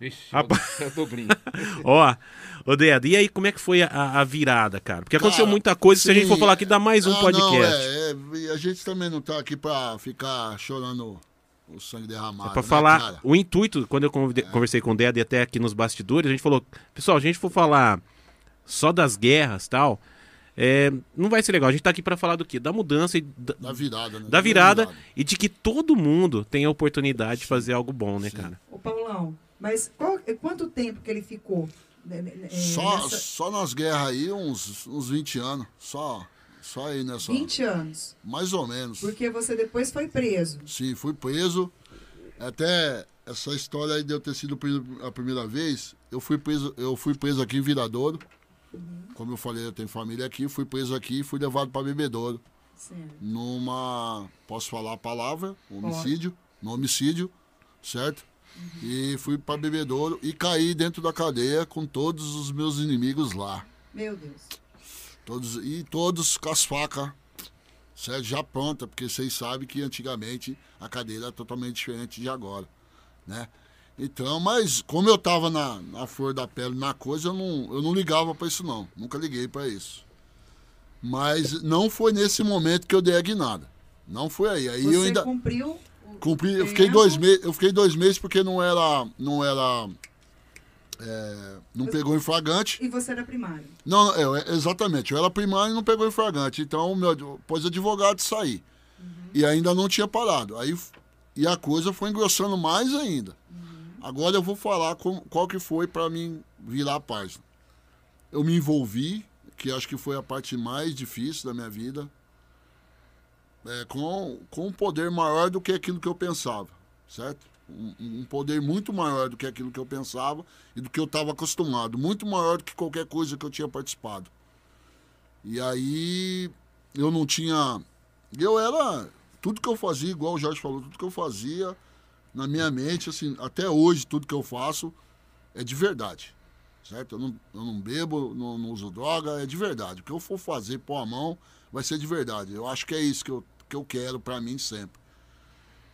Vixe, Rapaz. é dobrinho. Ó, ô Dedo, e aí como é que foi a, a virada, cara? Porque aconteceu Cara, muita coisa, se a gente sim. for falar aqui, dá mais um Ah, podcast. Não, é, é, e a gente também não tá aqui pra ficar chorando o sangue derramado. É pra né, falar, cara? o intuito, quando eu convide- conversei com o Dedo e até aqui nos bastidores, a gente falou, pessoal, a gente for falar só das guerras tal, é, não vai ser legal. A gente tá aqui pra falar do quê? Da mudança e da, Da virada, né? da virada e de que todo mundo tem a oportunidade de fazer algo bom, né, Sim. cara? Ô, Paulão, mas qual- quanto tempo que ele ficou? é, Só, nessa- só nas guerras aí, uns, uns 20 anos. Só, só aí nessa. 20 anos. Mais ou menos. Porque você depois foi preso. Sim, fui preso. Até essa história aí de eu ter sido preso a primeira vez, eu fui preso, eu fui preso aqui em Viradouro. Como eu falei, eu tenho família aqui, fui preso aqui e fui levado para Bebedouro. Certo. Numa. Posso falar a palavra? Homicídio. No homicídio, certo? E fui para Bebedouro e caí dentro da cadeia com todos os meus inimigos lá. Meu Deus. Todos, e todos com as facas? Já pronta, porque vocês sabem que antigamente a cadeira é totalmente diferente de agora, né? Então, mas como eu tava na, na flor da pele, na coisa, eu não, eu não ligava para isso não. Nunca liguei para isso. Mas não foi nesse momento que eu dei a guinada. Não foi aí. Aí Você eu ainda cumpriu cumpri, eu fiquei dois meses, eu fiquei dois meses porque não era, não era, é, não pegou em flagrante. e você era primário. Não, eu- exatamente. Eu era primário e não pegou em flagrante. Então, o meu, pôs advogado sair. E ainda não tinha parado. Aí, e a coisa foi engrossando mais ainda. Agora eu vou falar com- qual que foi para mim virar a página. Eu me envolvi, que acho que foi a parte mais difícil da minha vida, é, com, com um poder maior do que aquilo que eu pensava, certo? Um, um poder muito maior do que aquilo que eu pensava e do que eu estava acostumado, muito maior do que qualquer coisa que eu tinha participado. E aí eu não tinha. Eu era. Tudo que eu fazia, igual o Jorge falou, tudo que eu fazia, na minha mente, assim, até hoje, tudo que eu faço é de verdade. Certo? Eu não, eu não bebo, não, não uso droga, é de verdade. O que eu for fazer, pôr a mão, vai ser de verdade. Eu acho que é isso que eu, que eu quero pra mim sempre.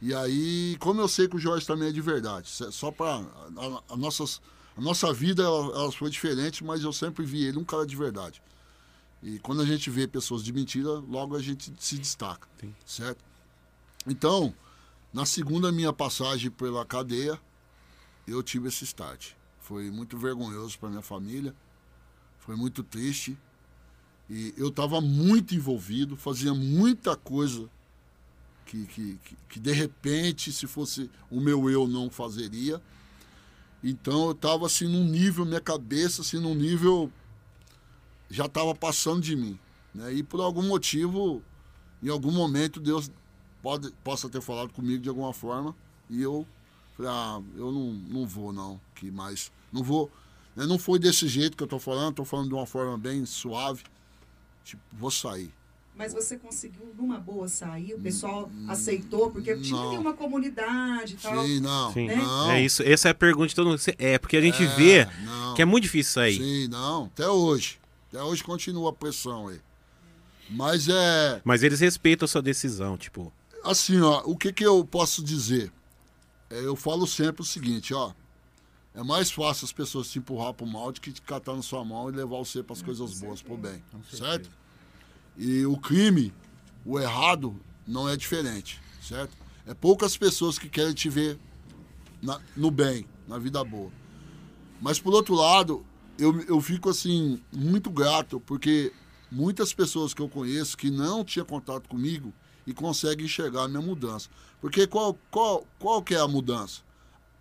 E aí, como eu sei que o Jorge também é de verdade, só para a, a, nossas, a nossa vida ela, ela foi diferente, mas eu sempre vi ele um cara de verdade. E quando a gente vê pessoas de mentira, logo a gente se destaca, Sim. certo? Então, na segunda minha passagem pela cadeia, eu tive esse start. Foi muito vergonhoso para minha família, foi muito triste. E eu estava muito envolvido, fazia muita coisa que, que, que, que de repente, se fosse o meu eu, não fazeria. Então eu estava assim num nível, minha cabeça assim num nível já estava passando de mim. Né? E por algum motivo, em algum momento, Deus pode, possa ter falado comigo de alguma forma. E eu falei, ah, eu não, não vou não, que mais. Não vou. né? Não foi desse jeito que eu estou falando, estou falando de uma forma bem suave. Tipo, vou sair. Mas você conseguiu numa boa sair, o pessoal aceitou, porque tinha Hum, não. ali uma comunidade e tal. Sim, não. Sim. Não. É isso, essa é a pergunta de todo mundo. É, porque a gente É, vê não. que é muito difícil sair. Sim, não. Até hoje. Até hoje continua a pressão aí. Mas é. Mas eles respeitam a sua decisão, tipo. Assim, ó, o que, que eu posso dizer? É, eu falo sempre o seguinte, ó. É mais fácil as pessoas te empurrar pro mal do que te catar na sua mão e levar você para as coisas boas, pro bem. Certo? E o crime, o errado, não é diferente, certo? É poucas pessoas que querem te ver na- no bem, na vida boa. Mas por outro lado, eu, eu fico assim, muito grato, porque muitas pessoas que eu conheço que não tinham contato comigo e conseguem enxergar a minha mudança. Porque qual, qual, qual que é a mudança?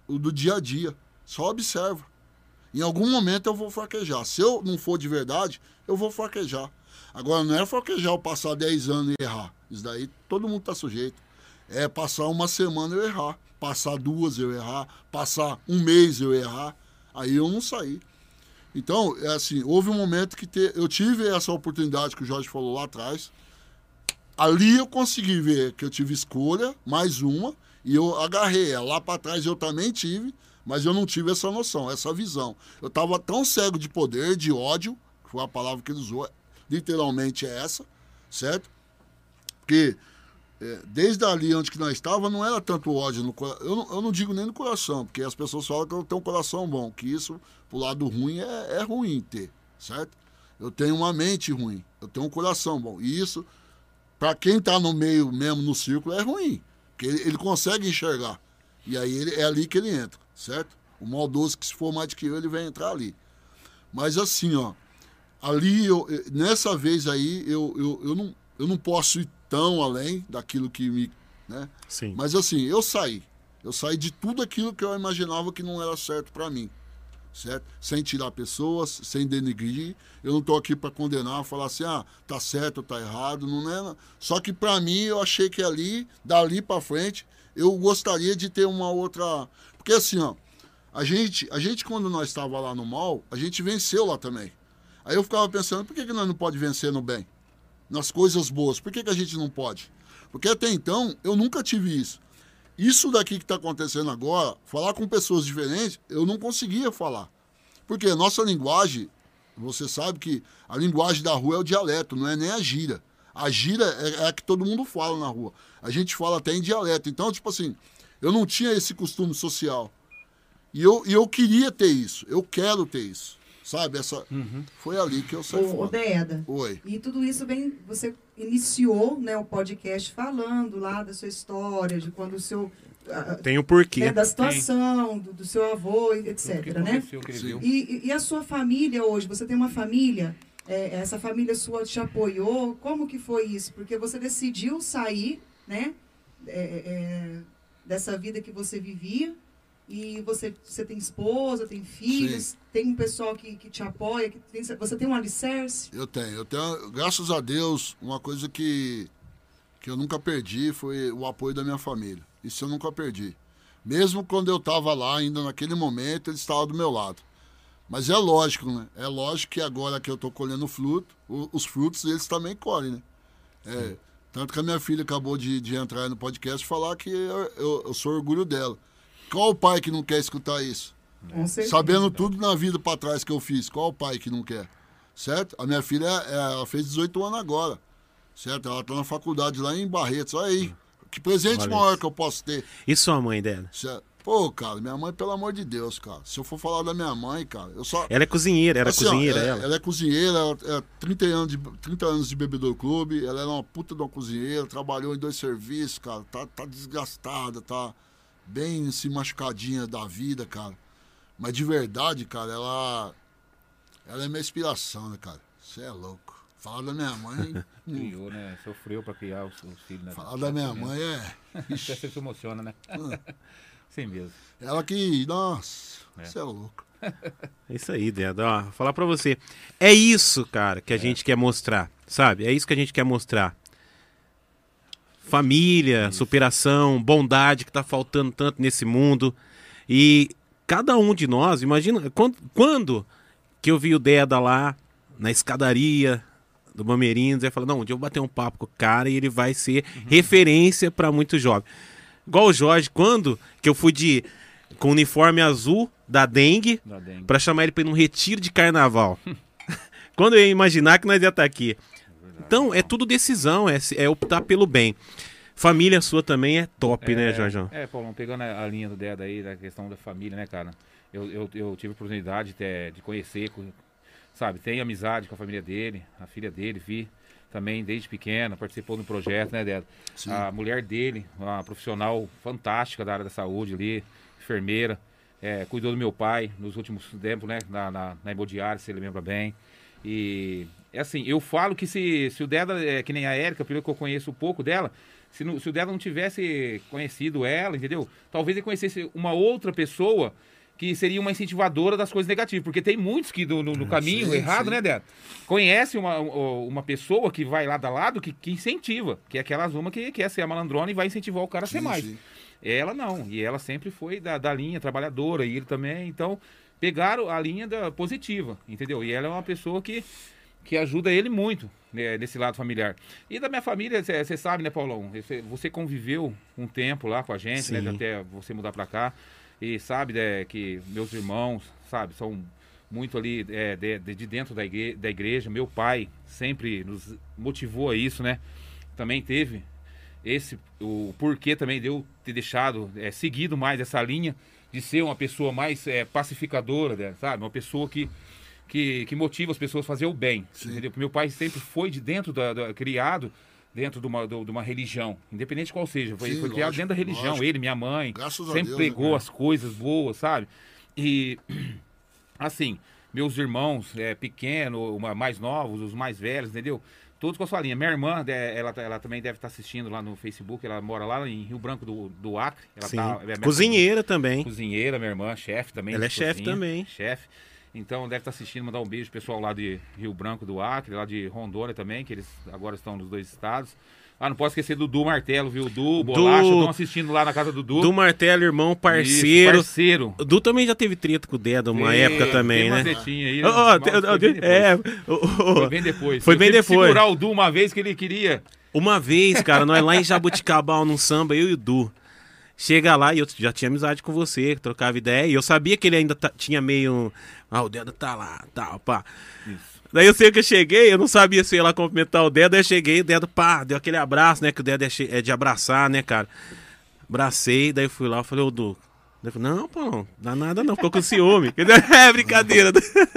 O do dia a dia, Só observa. Em algum momento eu vou fraquejar. Se eu não for de verdade, eu vou fraquejar. Agora, não é fraquejar eu passar 10 anos e errar. Isso daí todo mundo está sujeito. É passar uma semana eu errar. Passar duas eu errar. Passar um mês eu errar. Aí eu não saí. Então, é assim, houve um momento que te- eu tive essa oportunidade que o Jorge falou lá atrás. Ali eu consegui ver que eu tive escolha, mais uma, e eu agarrei ela. Lá para trás eu também tive, mas eu não tive essa noção, essa visão. Eu estava tão cego de poder, de ódio, que foi a palavra que ele usou, literalmente é essa, certo? Porque é, desde ali onde que nós estávamos, não era tanto ódio no coração. Eu, não- eu não digo nem no coração, porque as pessoas falam que eu tenho um coração bom, que isso, pro lado ruim, é, é ruim ter, certo? Eu tenho uma mente ruim, eu tenho um coração bom. E isso, para quem está no meio mesmo, no círculo, é ruim. Porque ele, ele consegue enxergar. E aí ele, é ali que ele entra, certo? O maldoso que se for mais do que eu, ele vai entrar ali. Mas assim, ó, ali, eu, eu- nessa vez aí, eu, eu, eu, não, eu não posso ir tão além daquilo que me. Né? Sim. Mas assim, eu saí. Eu saí de tudo aquilo que eu imaginava que não era certo para mim. Certo? Sem tirar pessoas, sem denegrir. Eu não tô aqui para condenar, falar assim, ah, tá certo ou tá errado, não é. Só que para mim eu achei que ali, dali para frente, eu gostaria de ter uma outra, porque assim, ó, a gente, a gente quando nós estava lá no mal, a gente venceu lá também. Aí eu ficava pensando, por que, que nós não pode vencer no bem? Nas coisas boas, por que, que a gente não pode? Porque até então eu nunca tive isso. Isso daqui que está acontecendo agora, falar com pessoas diferentes, eu não conseguia falar. Porque a nossa linguagem, você sabe que a linguagem da rua é o dialeto, não é nem a gira. A gira é, é a que todo mundo fala na rua. A gente fala até em dialeto. Então, tipo assim, eu não tinha esse costume social. E eu, e eu queria ter isso. Eu quero ter isso. Sabe? Essa, Foi ali que eu saí Ô, ô fora. Deda, Oi. e tudo isso vem, você iniciou né, o podcast falando lá da sua história, de quando o seu. Tem o porquê. né, da situação, do, do seu avô, etc, né? e- e a sua família hoje? Você tem uma família? É, essa família sua te apoiou? Como que foi isso? Porque você decidiu sair, né? é, é, dessa vida que você vivia. E você, você tem esposa, tem filhos, tem um pessoal que, que te apoia, que tem- você tem um alicerce? Eu tenho. Eu tenho, graças a Deus, uma coisa que, que eu nunca perdi foi o apoio da minha família. Isso eu nunca perdi. Mesmo quando eu estava lá, ainda naquele momento, eles estavam do meu lado. Mas é lógico, né? É lógico que agora que eu estou colhendo fruto, os frutos eles também colhem, né? É, tanto que a minha filha acabou de, de entrar no podcast e falar que eu, eu- eu sou orgulho dela. Qual o pai que não quer escutar isso? Com certeza. Sabendo tudo na vida para trás que eu fiz, qual o pai que não quer? Certo? A minha filha, é- ela fez 18 anos agora. Certo? Ela tá na faculdade lá em Barretos. Olha aí. Que presente Olha maior que eu posso ter. E sua mãe dela? Certo? Pô, cara, minha mãe, pelo amor de Deus, cara. Se eu for falar da minha mãe, cara, eu só. Ela é cozinheira, era Assim, ó, cozinheira ela, ela. é cozinheira, ela é 30 anos, de, 30 anos de bebedor clube, ela era uma puta de uma cozinheira, trabalhou em dois serviços, cara, tá, tá desgastada, tá bem se machucadinha da vida, cara. Mas de verdade, cara, ela. Ela é minha inspiração, né, cara? Você é louco. Falar da minha mãe. hum, Criou, né? Sofreu pra criar os, os filhos, né? falar da minha mãe é. Até você se emociona, né? Sim mesmo. Ela que. Nossa, É. você é louco. É isso aí, Dedo. Ó, falar pra você. É isso, cara, que a gente quer mostrar, sabe? É isso que a gente quer mostrar. Família, superação, bondade que tá faltando tanto nesse mundo. E cada um de nós, imagina, quando, quando que eu vi o Deda lá na escadaria do Bameirinhos, eu falei, não, um dia eu vou bater um papo com o cara e ele vai ser referência pra muitos jovens. Igual o Jorge, quando que eu fui de com uniforme azul da dengue, Da dengue. Pra chamar ele pra ir num retiro de carnaval. Quando eu ia imaginar que nós ia estar aqui. Então, é tudo decisão, é, é optar pelo bem. Família sua também é top, né, Jorjão? É, Paulão, pegando a, a linha do Deda aí, da questão da família, né, cara? Eu, eu, eu tive a oportunidade de, de conhecer, sabe? Tenho amizade com a família dele, a filha dele, vi também desde pequena, participou do projeto, né, Deda? Sim. A mulher dele, uma profissional fantástica da área da saúde ali, enfermeira, é, cuidou do meu pai nos últimos tempos, né, na, na, na se ele lembra bem. E é assim, eu falo que se, se o Deda, é, que nem a Érica, pelo que eu conheço um pouco dela, se, não- se o Deda não tivesse conhecido ela, entendeu? Talvez ele conhecesse uma outra pessoa que seria uma incentivadora das coisas negativas, porque tem muitos que do- no, no caminho sim, errado, sim. né, Débora? Conhece uma, um- uma pessoa que vai lado a lado que, que incentiva, que é aquela Zuma que quer ser a malandrona e vai incentivar o cara a ser Sim, mais. Ela não, e ela sempre foi da, da linha trabalhadora, e ele também, então pegaram a linha da positiva, entendeu? E ela é uma pessoa que, que ajuda ele muito né, nesse lado familiar. E da minha família, você sabe, né, Paulão? Cê- Você conviveu um tempo lá com a gente, né, até você mudar pra cá, e sabe né, que meus irmãos, sabe, são muito ali é, de, de- de dentro da igreja, da igreja. Meu pai sempre nos motivou a isso, né? Também teve esse o porquê também de eu ter deixado é, seguido mais essa linha de ser uma pessoa mais é, pacificadora, né, sabe? Uma pessoa que, que, que motiva as pessoas a fazer o bem. Meu pai sempre foi de dentro da, da- criado dentro de uma, do- de uma religião, independente qual seja. Foi, Sim, foi criado lógico, dentro da religião. lógico. Ele, minha mãe, Graças sempre Deus, pregou né? as coisas boas, sabe? E assim, meus irmãos é, pequenos, uma- mais novos, os mais velhos, entendeu? Todos com a sua linha. Minha irmã, é, ela, ela também deve estar assistindo lá no Facebook, ela mora lá em Rio Branco do, do Acre. Ela Sim. tá- é minha Cozinheira também. Cozinheira, minha irmã, chefe também. Ela de é chefe também. Chefe. Então deve estar assistindo, mandar um beijo pro pessoal lá de Rio Branco do Acre, lá de Rondônia também, que eles agora estão nos dois estados. Ah, não posso esquecer do Du Martelo, viu? Du, Bolacha, estão assistindo lá na casa do Du. Do Martelo, irmão, Isso, parceiro. parceiro. O Du também já teve treta com o Dedo uma época também, né? aí, ó, mas tem- foi bem depois. é, o- o- Foi bem depois. Foi Eu bem depois. segurar o Du uma vez que ele queria. Uma vez, cara, nós lá em Jabuticabal, num samba, eu e o Du. Chega lá e eu já tinha amizade com você, trocava ideia, e eu sabia que ele ainda tinha meio. Ah, o dedo tá lá, tal, pá. Daí eu sei que eu cheguei, eu não sabia se eu ia lá cumprimentar o dedo, aí eu cheguei, o dedo, pá, deu aquele abraço, né? Que o dedo é, é de abraçar, né, cara? Abracei, daí eu fui lá, eu falei, ô Du. Daí eu falei, não, pô, não dá nada não, ficou com ciúme. é brincadeira.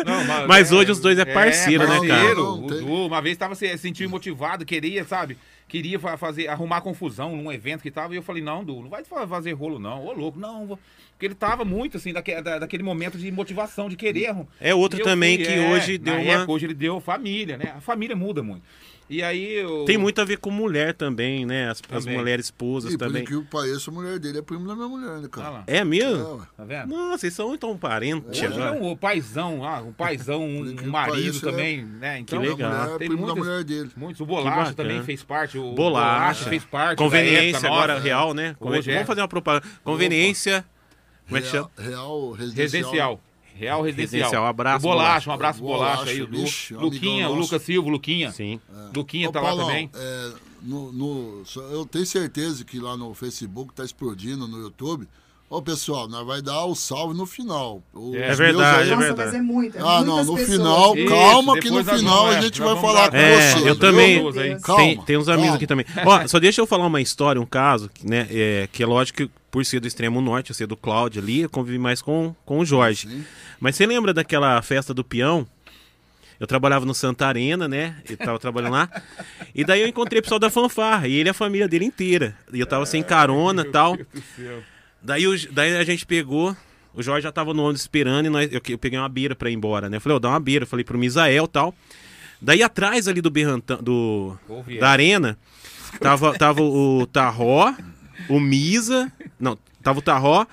Não, Mas hoje os dois é parceiro, né, cara? parceiro. Não, O tem- Du, uma vez tava se sentindo motivado, queria, sabe? Queria fa- fazer, arrumar confusão num evento que tava. E eu falei, não, Du, não vai fa- fazer rolo, não. Ô, louco, não. vou- Porque ele tava muito, assim, daque- da- daquele momento de motivação, de querer. É outro eu também que é, hoje deu uma. época, hoje ele deu família, né? A família muda muito. E aí eu... Tem muito a ver com mulher também, né? As, as Também. mulheres esposas E também. que pareça, a mulher dele é primo da minha mulher, né, cara? lá, É mesmo? É, tá vendo? Nossa, vocês são então parentes é agora. um, o paizão, ah, um paizão, um, marido pareça, também, né? Então, Que legal. Mulher é Tem primo da muitas- mulher dele. Muitos. O Bolacha também fez parte. O Bolacha. fez parte. Conveniência da época agora, nossa. real, né? É. Vamos fazer uma propaganda. Conveniência. Como é que Real, chama? real residencial. Residencial. Real Residencial. Residencial, abraço, O Bolacha, Bolacha. um abraço, Bolacha, Bolacha aí. O Luquinha, o. Lucas Silva, Luquinha. Sim. Luquinha Ô, tá lá também. é, no, no- eu tenho certeza que lá no Facebook tá explodindo, no YouTube. Ô, pessoal, nós vai dar o salve no final. Os É verdade, aí- é Nossa, verdade. mas é muito. É Ah, não, no pessoas. final, Isso, calma que no final a é, gente vai falar dar- com É, vocês. eu também. Tem, tem uns amigos calma. aqui também. Ó, só deixa eu falar uma história, um caso, né? É, que é lógico que por ser do extremo norte, eu ser do Cláudio ali, eu convivi mais com, com o Jorge. Sim. Mas você lembra daquela festa do peão? Eu trabalhava no Santa Arena, né? Eu tava trabalhando lá. E daí eu encontrei o pessoal da fanfarra, e ele e a família dele inteira. E eu tava sem carona e tal. Daí, o- daí a gente pegou, o Jorge já tava no ônibus esperando e nós, eu, eu peguei uma beira pra ir embora, né? Eu falei, ó, dá uma beira. Eu falei pro Misael e tal. Daí atrás ali do Berrantão, do, da arena, tava, tava o Tarró, o Misa, não, tava o Tarró,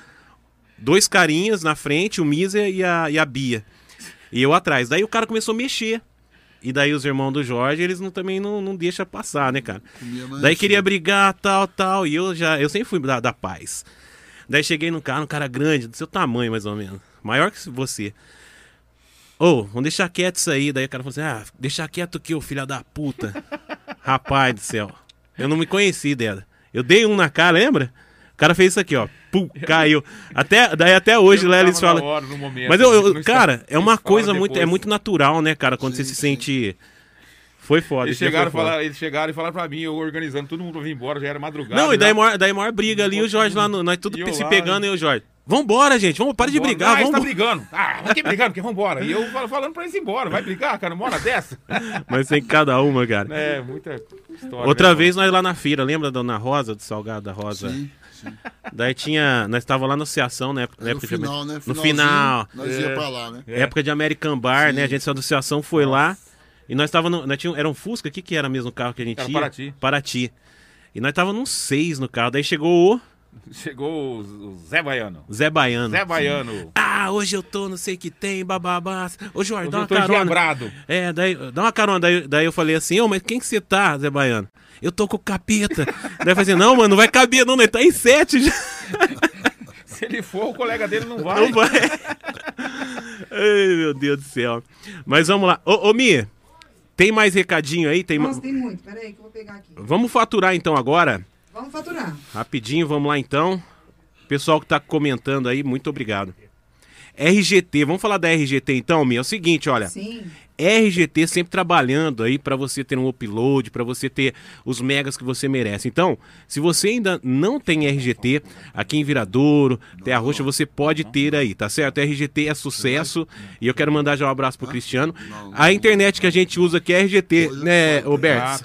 dois carinhas na frente, o Misa e a, e a Bia. E eu atrás. Daí o cara começou a mexer. E daí os irmãos do Jorge, eles não, também não, não deixam passar, né, cara? Daí queria brigar, tal, tal. E eu já, eu sempre fui da, da paz. Daí cheguei no cara, um cara grande, do seu tamanho mais ou menos. Maior que você. Ô, vamos deixar quieto isso aí. Daí o cara falou assim: ah, deixa quieto o que, ô filha da puta? Rapaz do céu. Eu não me conheci dela. Eu dei um na cara, lembra? O cara fez isso aqui, ó. Pum, caiu. Até, daí até hoje Eu lá eles tava na falam. hora, no momento, Mas eu, eu- não está- cara, é uma eles coisa muito, é depois. muito natural, né, cara, quando você se sente. Foi foda. Eles chegaram, foi foda. falar, eles chegaram e falaram pra mim, eu organizando todo mundo pra vir embora, já era madrugada. Não, e daí já. maior, daí maior briga ali, o Jorge lá, no- nós tudo E se lá, pegando né? e o Jorge. Vambora, gente, vamos, para de brigar, Ah, eles vamos. tá brigando. Ah, vamos que brigando, porque vambora. E eu fal- falando pra eles ir embora, vai brigar, cara, uma hora dessa. Mas tem cada uma, cara. É, muita história. Outra né, vez nós lá na feira, lembra da Dona Rosa, do Salgado da Rosa? Sim, sim. Daí tinha, nós tava lá na associação, né? Na No época de- final, né? No final, Nós ia pra lá, né? É. época de American Bar, Sim. né? A gente, a associação foi lá e nós tava no, nós tinha, era um Fusca, o que que era mesmo o carro que a gente Era ia? Paraty. Paraty. E nós tava num seis no carro, daí chegou o Chegou o, o Zé Baiano. Zé Baiano. Zé Baiano. Ah, Ah, hoje eu tô, não sei o que tem, bababá. Ô, Jorge, Hoje dá eu uma tô carona. É, daí, dá uma carona. Daí, daí eu falei assim, ô, mas quem que você tá, Zé Baiano? Eu tô com o capeta. daí eu falei assim, não, mano, não vai caber não, né? Tá em sete já. Se ele for, o colega dele não vai. Não vai. Ai, meu Deus do céu. Mas vamos lá. Ô, ô Mi, tem mais recadinho aí? Tem ma- Nossa, tem muito. Peraí que eu vou pegar aqui. Vamos faturar então agora. Vamos faturar. Rapidinho, vamos lá então. Pessoal que tá comentando aí, muito obrigado. RGT, vamos falar da RGT então, Mi? É o seguinte, olha. Sim. RGT sempre trabalhando aí para você ter um upload, para você ter os megas que você merece. Então, se você ainda não tem RGT aqui em Viradouro, Terra Roxa, você pode ter aí, tá certo? RGT é sucesso e eu quero mandar já um abraço pro Cristiano. A internet que a gente usa aqui é RGT, né, Roberto?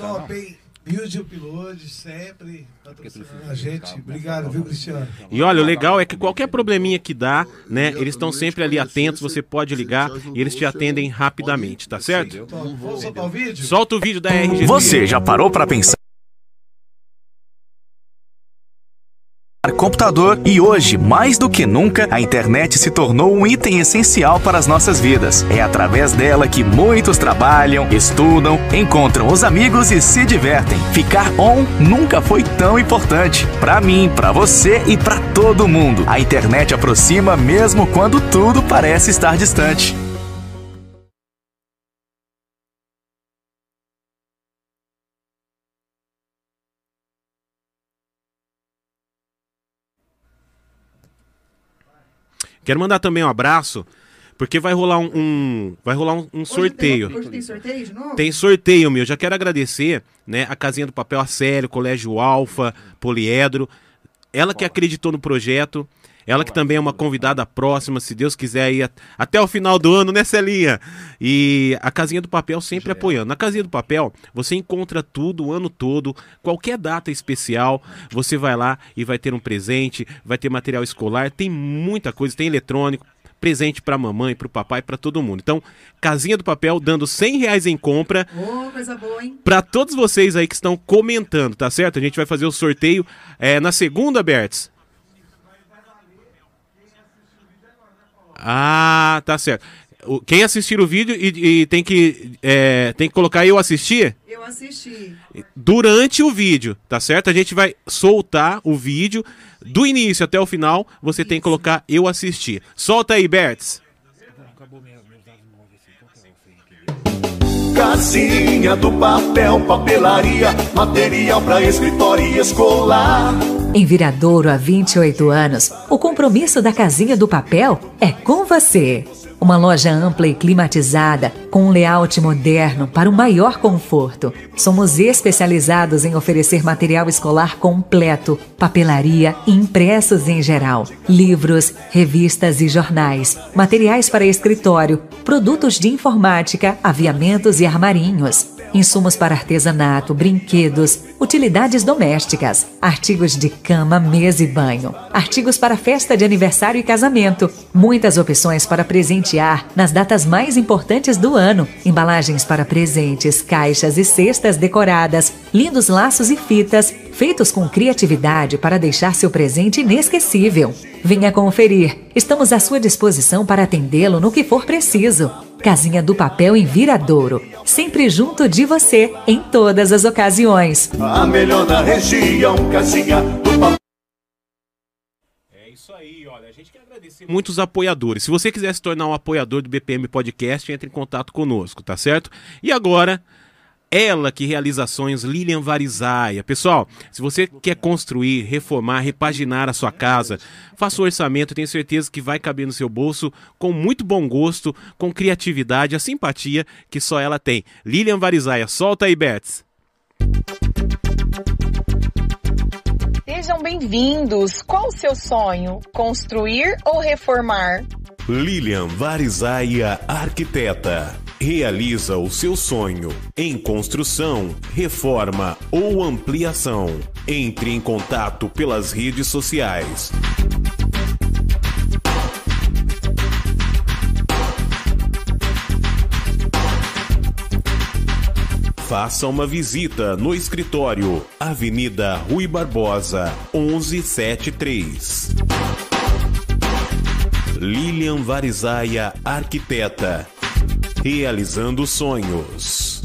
Build Upload, sempre patrocinando a gente. Obrigado, viu, Cristiano? E olha, o legal é que qualquer probleminha que dá, né, eles estão sempre ali atentos, você pode ligar e eles te atendem rapidamente, tá certo? Vamos soltar o vídeo? Solta o vídeo da RGT. Você já parou para pensar? Computador e hoje, mais do que nunca, a internet se tornou um item essencial para as nossas vidas. É através dela que muitos trabalham, estudam, encontram os amigos e se divertem. Ficar on nunca foi tão importante. Para mim, para você e para todo mundo. A internet aproxima mesmo quando tudo parece estar distante. Quero mandar também um abraço, porque vai rolar um, um- vai rolar um, um Hoje sorteio. Tem, hoje tem sorteio de novo? Tem sorteio, meu. Já quero agradecer, né, a Casinha do Papel a Sério, Colégio Alfa, Poliedro. Ela que acreditou no projeto. Ela que também é uma convidada próxima, se Deus quiser, ir até o final do ano, né, Celinha? E a Casinha do Papel sempre apoiando. Na Casinha do Papel, você encontra tudo o ano todo, qualquer data especial, você vai lá e vai ter um presente, vai ter material escolar, tem muita coisa, tem eletrônico, presente pra mamãe, pro papai, pra todo mundo. Então, Casinha do Papel dando 100 reais em compra Ô, coisa boa, hein? Pra todos vocês aí que estão comentando, tá certo? A gente vai fazer o sorteio é, na segunda, Bertz. Ah, tá certo. O- Quem assistir o vídeo e, e tem, que, é, tem que colocar eu assistir Eu assisti. durante o vídeo, tá certo? A gente vai soltar o vídeo do início até o final. Você tem que colocar eu assistir. Solta aí, Bertz. Casinha do papel, papelaria, material para escritório e escolar. Em Viradouro há 28 anos, o compromisso da Casinha do Papel é com você. Uma loja ampla e climatizada, com um layout moderno para um maior conforto. Somos especializados em oferecer material escolar completo, papelaria e impressos em geral, livros, revistas e jornais, materiais para escritório, produtos de informática, aviamentos e armarinhos. Insumos para artesanato, brinquedos, utilidades domésticas, artigos de cama, mesa e banho, artigos para festa de aniversário e casamento, muitas opções para presentear nas datas mais importantes do ano, embalagens para presentes, caixas e cestas decoradas, lindos laços e fitas, feitos com criatividade para deixar seu presente inesquecível. Venha conferir. Estamos à sua disposição para atendê-lo no que for preciso. Casinha do Papel em Viradouro. Sempre junto de você, em todas as ocasiões. A melhor da região, casinha do papel. É isso aí, olha, a gente quer agradecer muitos apoiadores. Se você quiser se tornar um apoiador do BPM Podcast, entre em contato conosco, tá certo? E agora, ela que realiza ações, Lilian Varizaia. Pessoal, se você quer construir, reformar, repaginar a sua casa, faça o orçamento, tenho certeza que vai caber no seu bolso com muito bom gosto, com criatividade, a simpatia que só ela tem. Lilian Varizaia, solta aí, Bertz. Sejam bem-vindos. Qual o seu sonho? Construir ou reformar? Lilian Varizaia Arquiteta. Realiza o seu sonho em construção, reforma ou ampliação. Entre em contato pelas redes sociais. Faça uma visita no escritório, Avenida Rui Barbosa, 1173. Lilian Varizaia, arquiteta. Realizando sonhos.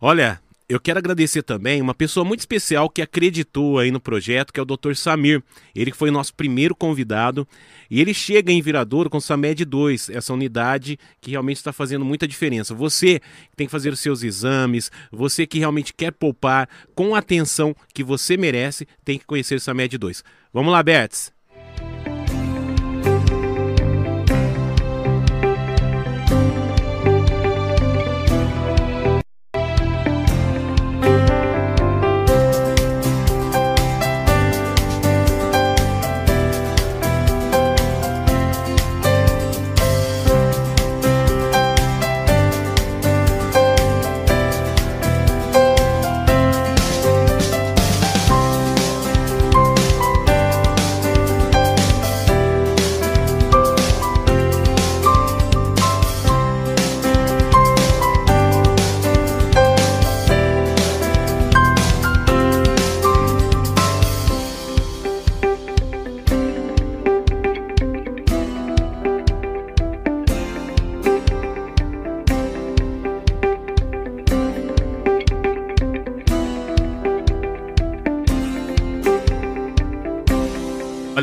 Olha, eu quero agradecer também uma pessoa muito especial que acreditou aí no projeto, que é o Dr. Samir. Ele foi nosso primeiro convidado e ele chega em Viradouro com SAMED 2, essa unidade que realmente está fazendo muita diferença. Você que tem que fazer os seus exames, você que realmente quer poupar com a atenção que você merece, tem que conhecer o SAMED 2. Vamos lá, Bertz.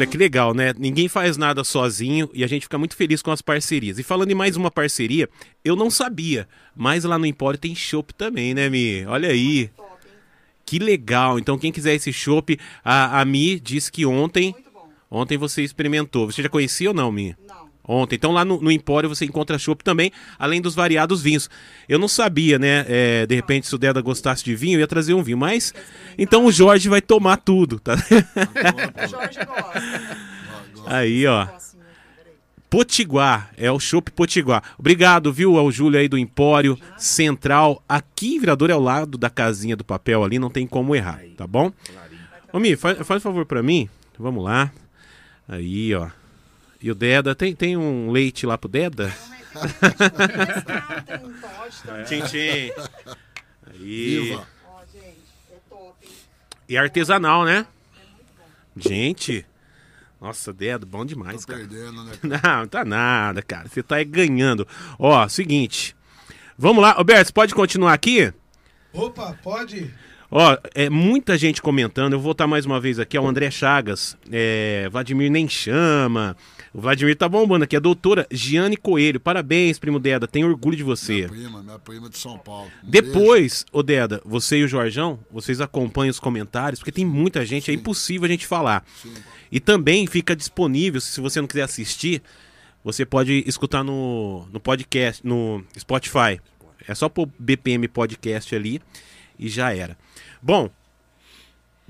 Olha que legal, né? Ninguém faz nada sozinho e a gente fica muito feliz com as parcerias. E falando em mais uma parceria, eu não sabia, mas lá no Empório tem chopp também, né, Mi? Olha aí. Que legal. Então, quem quiser esse chopp, a, a Mi disse que ontem. Ontem você experimentou. Você já conhecia ou não, Mi? Não. Ontem. Então, lá no, no Empório você encontra chopp também, além dos variados vinhos. Eu não sabia, né? É, de repente, se o Deda gostasse de vinho, eu ia trazer um vinho. Mas. Então o Jorge vai tomar tudo, tá? Jorge gosta. Aí, ó. Potiguar, é o Chopp Potiguar. Obrigado, viu, ao Júlio aí do Empório Central. Aqui em Virador é ao lado da casinha do papel ali, não tem como errar, tá bom? Ô, Mi, faz, faz um favor pra mim. Vamos lá. Aí, ó. E o Deda, tem, tem um leite lá pro Deda? Tchim, tchim. Aí. Viva. E artesanal, né? Gente. Nossa, Dedo, bom demais, Tô cara. perdendo, né? Não, tá nada, cara. Você tá aí ganhando. Ó, seguinte. Vamos lá, Roberto, você pode continuar aqui? Opa, pode? Ó, é muita gente comentando. Eu vou voltar mais uma vez aqui. Ó, o André Chagas, é, Vladimir nem chama. O Vladimir tá bombando aqui. A doutora Giane Coelho. Parabéns, primo Deda. Tenho orgulho de você. Minha prima, minha prima de São Paulo. Um. Depois, ô Deda, você e o Jorjão, vocês acompanham os comentários, porque tem muita gente, é impossível a gente falar. E também fica disponível, se você não quiser assistir, você pode escutar no, no podcast, no Spotify. É só pôr BPM Podcast ali e já era. Bom,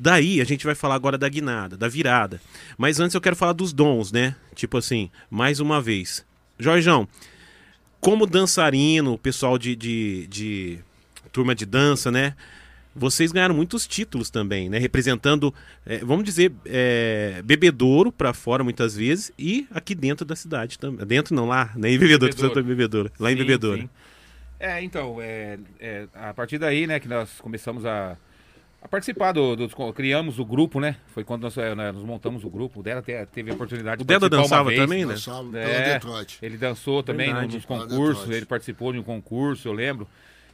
daí a gente vai falar agora da guinada, da virada. Mas antes eu quero falar dos dons, né? Tipo assim, mais uma vez. Jorjão, como dançarino, pessoal de, de, de turma de dança, né? Vocês ganharam muitos títulos também, né? Representando, eh, vamos dizer, eh, bebedouro para fora muitas vezes e aqui dentro da cidade também. Dentro não, lá, nem em bebedouro, Bebedouro. Bebedouro. lá em Sim, bebedouro. sim. É, então, é, é, a partir daí, né, que nós começamos a, a participar do, dos- Criamos o grupo, né? Foi quando nós, é, nós montamos o grupo. O Deda te- teve a oportunidade O Deda participar uma dançava vez. também, né? Dançava É, ele dançou também no- Verdade. nos concursos, ele participou de um concurso, eu lembro,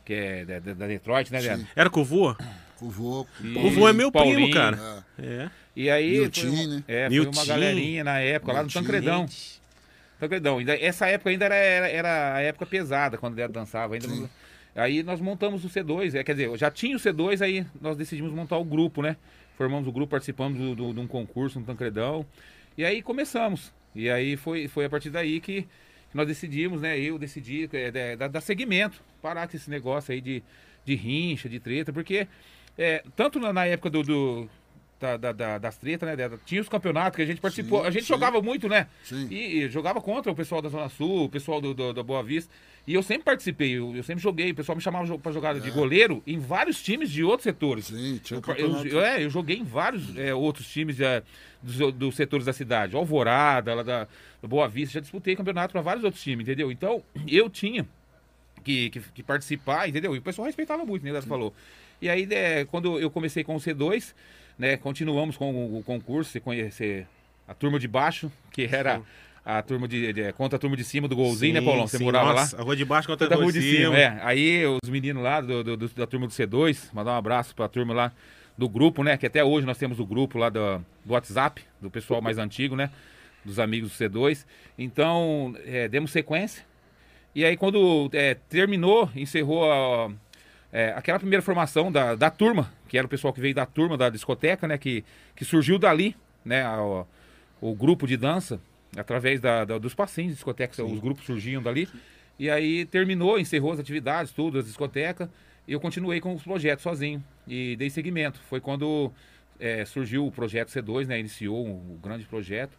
que é da, da- Detroit, né, Deda? Era com o vô? O vô. O vô é meu primo, Paulinho. cara. É. É. E aí. foi Miltinho, uma- né? É, foi Miltinho. uma galerinha na época, lá no. Tancredão. Tancredão. Ainda, essa época ainda era, era, era a época pesada, quando ele dançava. Ainda não- aí nós montamos o C2, é, quer dizer, já tinha o C2, aí nós decidimos montar o grupo, né? Formamos o grupo, participamos do- do- de um concurso no Tancredão. E aí começamos. E aí foi, foi a partir daí que, nós decidimos, né? Eu decidi é, é, dar, dar segmento, parar com esse negócio aí de, de rincha, de treta, porque é, tanto na, na época do, do- da, da- da- das tretas, né? Tinha os campeonatos que a gente participou. Sim, a gente sim. jogava muito, né? Sim. E, e jogava contra o pessoal da Zona Sul, o pessoal do, do- da Boa Vista. E eu sempre participei, eu, eu sempre joguei. O pessoal me chamava pra jogar de goleiro em vários times de outros setores. Sim, tinha Eu, campeonato. eu, é, eu joguei em vários é, outros times é, dos, dos setores da cidade. Alvorada, lá da, da Boa Vista. Já disputei campeonato para vários outros times, entendeu? Então, eu tinha que, que, que participar, entendeu? E o pessoal respeitava muito, né? Você falou. E aí, né, quando eu comecei com o C2, né, continuamos com o, concurso, você conhecer. a turma de baixo, que era a turma de, de- contra a turma de cima do golzinho, né, Paulão? Você sim, morava nossa, lá? A rua de baixo contra a rua de cima, cima. é. Aí os meninos lá do, do- do- da turma do C2, mandar um abraço pra turma lá do grupo, né? Que até hoje nós temos o grupo lá do, do WhatsApp, do pessoal mais antigo, né? Dos amigos do C2. Então, é, demos sequência. E aí quando é, terminou, encerrou a- é, aquela primeira formação da, da turma, que era o pessoal que veio da turma da discoteca, né? Que, que surgiu dali, né? a- o grupo de dança, através da, da- dos passinhos de discoteca, os grupos surgiam dali. E aí terminou, encerrou as atividades, tudo, as discotecas. E eu continuei com os projetos sozinho e dei seguimento. Foi quando é, surgiu o projeto C2, né? Iniciou um, um grande projeto,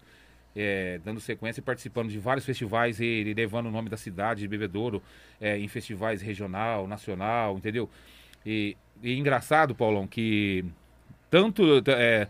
é, dando sequência e participando de vários festivais e, e levando o nome da cidade de Bebedouro é, em festivais regional, nacional, entendeu? E, e engraçado, Paulão, que tanto é,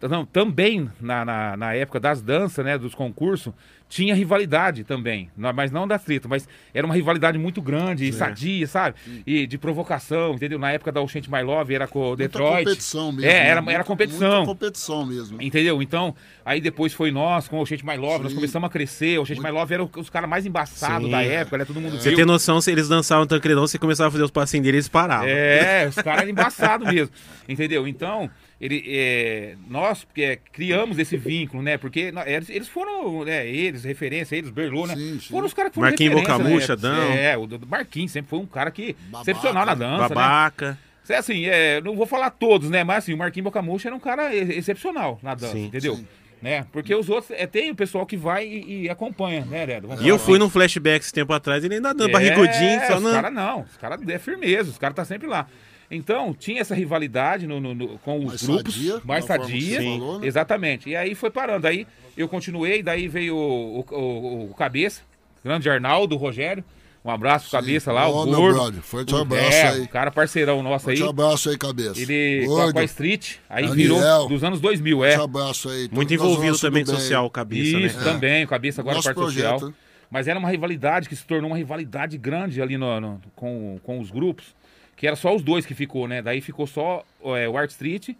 não, também na, na, na época das danças, né, dos concursos, tinha rivalidade também, Não- mas não da treta, mas era uma rivalidade muito grande, e sadia, sabe? E de provocação, entendeu? Na época da Oxente My Love era com o Muita Detroit. competição mesmo. É, né? era, era competição. Muita competição mesmo. Entendeu? Então, aí depois foi nós com o Oxente My Love, nós Sim. começamos a crescer. O Oxente My Love era os caras mais embaçados da época, né? Todo mundo Você viu. tem noção, se eles dançavam tancredão, você começava a fazer os passinhos deles, eles paravam. É, os caras eram embaçados mesmo. Entendeu? Então, ele, é, nós é, criamos esse vínculo, né? Porque eles, foram, né, eles, referência, eles, Berlô, né? Sim, sim. Foram os caras que foram Marquinhos referência, Bocamucha, né? Dão. É, o Marquinhos sempre foi um cara que Babaca. excepcional na dança, né? Babaca. É assim, é, não vou falar todos, né? Mas assim, o Marquinhos Bocamucha era um cara ex- excepcional na dança, Sim, entendeu? sim. Né? Porque os outros, é, tem o pessoal que vai e, e acompanha, né, Ledo? E eu fui num flashback esse tempo atrás, ele ainda dando É, barrigudinho, só os não. caras não, os caras é firmeza, os caras tá sempre lá. Então, tinha essa rivalidade no, no- no- com os Mais grupos, sadia, mais sadia, falou, né? exatamente. E aí foi parando, aí eu continuei, daí veio o, o- o- o Cabeça, grande Arnaldo, Rogério, um abraço pro Cabeça lá, Ó, o meu gordo. brother, forte O- abraço é, aí. o cara parceirão nosso aí. Forte abraço aí, cabeça. Ele com a, Gordo, com a Street, aí Daniel. virou dos anos 2000, é. Forte abraço aí. Muito todos envolvido também social, cabeça, Isso, né? também, o Cabeça agora Nosso parte projeto, social. né? Mas era uma rivalidade que se tornou uma rivalidade grande ali no, no- com, com os grupos, que era só os dois que ficou, né? Daí ficou só é, o Art Street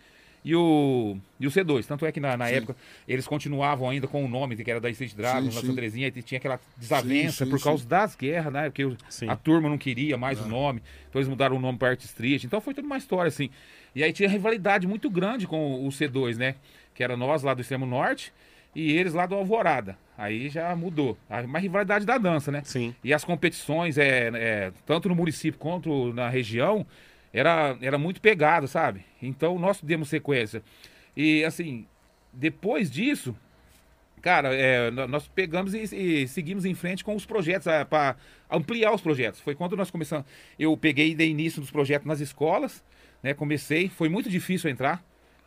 e o, e o C2. Tanto é que na, na época eles continuavam ainda com o nome, que era da Street Dragon, Sim. Santa Terezinha, e tinha aquela desavença Sim, sim, por causa das guerras, né? Porque o- a turma não queria mais o nome, então eles mudaram o nome para Art Street. Então foi toda uma história assim. E aí tinha rivalidade muito grande com o C2, né? Que era nós lá do extremo norte e eles lá do Alvorada. Aí já mudou. A- Uma rivalidade da dança, né? Sim. E as competições, é, é, tanto no município quanto na região, era, era muito pegado, sabe? Então nós demos sequência. E assim, depois disso, cara, é, nó- nós pegamos e, e seguimos em frente com os projetos, para ampliar os projetos. Foi quando nós começamos. Eu peguei e dei início dos projetos nas escolas, né? Comecei, foi muito difícil entrar.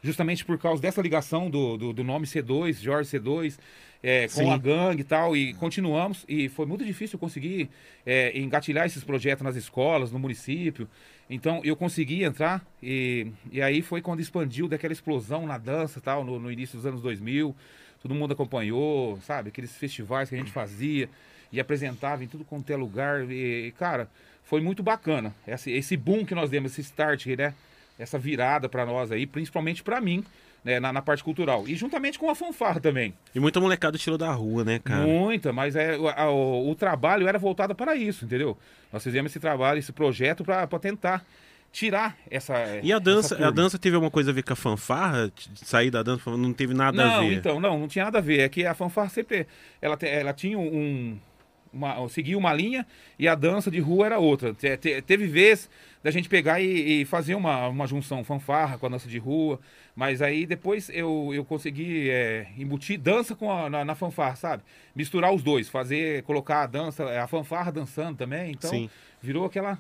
Justamente por causa dessa ligação do, do, do nome C2, Jorge C2, é, com Sim. a gangue e tal, e continuamos. E foi muito difícil conseguir é, engatilhar esses projetos nas escolas, no município. Então eu consegui entrar, e, e aí foi quando expandiu daquela explosão na dança e tal, no, no início dos anos 2000. Todo mundo acompanhou, sabe? Aqueles festivais que a gente fazia e apresentava em tudo quanto é lugar. E, cara, foi muito bacana. Esse, esse boom que nós demos, esse start, né? Essa virada pra nós aí, principalmente pra mim, né? na, na parte cultural. E juntamente com a fanfarra também. E muita molecada tirou da rua, né, cara? Muita, mas é, o- a- o, o trabalho era voltado para isso, entendeu? Nós fizemos esse trabalho, esse projeto para tentar tirar essa. E a dança, a dança teve alguma coisa a ver com a fanfarra? Sair da dança, não teve nada a Não, ver. então, não, não tinha nada a ver. É que a fanfarra sempre. Ela, ela tinha um. Uma, seguia uma linha e a dança de rua era outra. Te- te- teve vez da gente pegar e, e fazer uma, uma junção fanfarra com a dança de rua, mas aí depois eu, eu consegui é, embutir dança com a, na, na fanfarra, sabe? Misturar os dois, fazer, colocar a dança, a fanfarra dançando também. Então Sim. virou aquela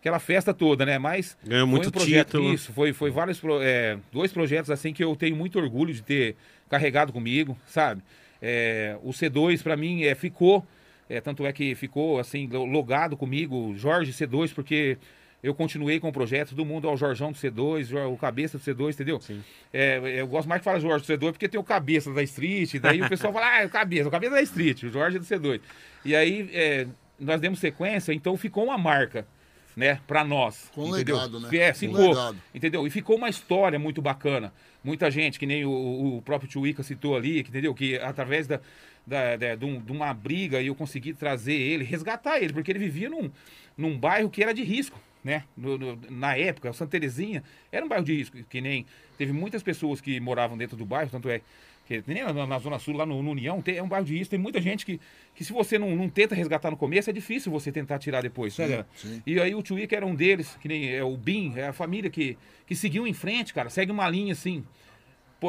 aquela festa toda, né? Mas Ganhou foi muito um projeto, título. Isso, foi, foi vários, é, dois projetos assim que eu tenho muito orgulho de ter carregado comigo, sabe? É, o C2 para mim é, ficou, é, tanto é que ficou assim lo- logado comigo, Jorge C2, porque eu continuei com o projeto, todo mundo é o Jorjão do C2, Jor- o cabeça do C2, entendeu? É, eu gosto mais de falar Jorge do C2 porque tem o cabeça da Street, daí o pessoal fala, ah, é o cabeça, o cabeça da Street, o Jorge é do C2. E aí é, nós demos sequência, então ficou uma marca né, para nós. Com entendeu? legado, né? É, Com ficou, legado. entendeu? E ficou uma história muito bacana. Muita gente, que nem o, o próprio Tio Ica citou ali, que, entendeu? Que através da, da, da- de, um- de uma briga eu consegui trazer ele, resgatar ele, porque ele vivia num, num bairro que era de risco, né? No- no- na época, Santa Terezinha era um bairro de risco, que nem teve muitas pessoas que moravam dentro do bairro, tanto é que nem na, na Zona Sul, lá no, no União, tem, é um bairro de risco, tem muita gente que, que se você não, não tenta resgatar no começo, é difícil você tentar tirar depois, Sim, né, galera? sim. E aí o Tio Ica era um deles, que nem é o Bim, é a família que, que seguiu em frente, cara, segue uma linha assim,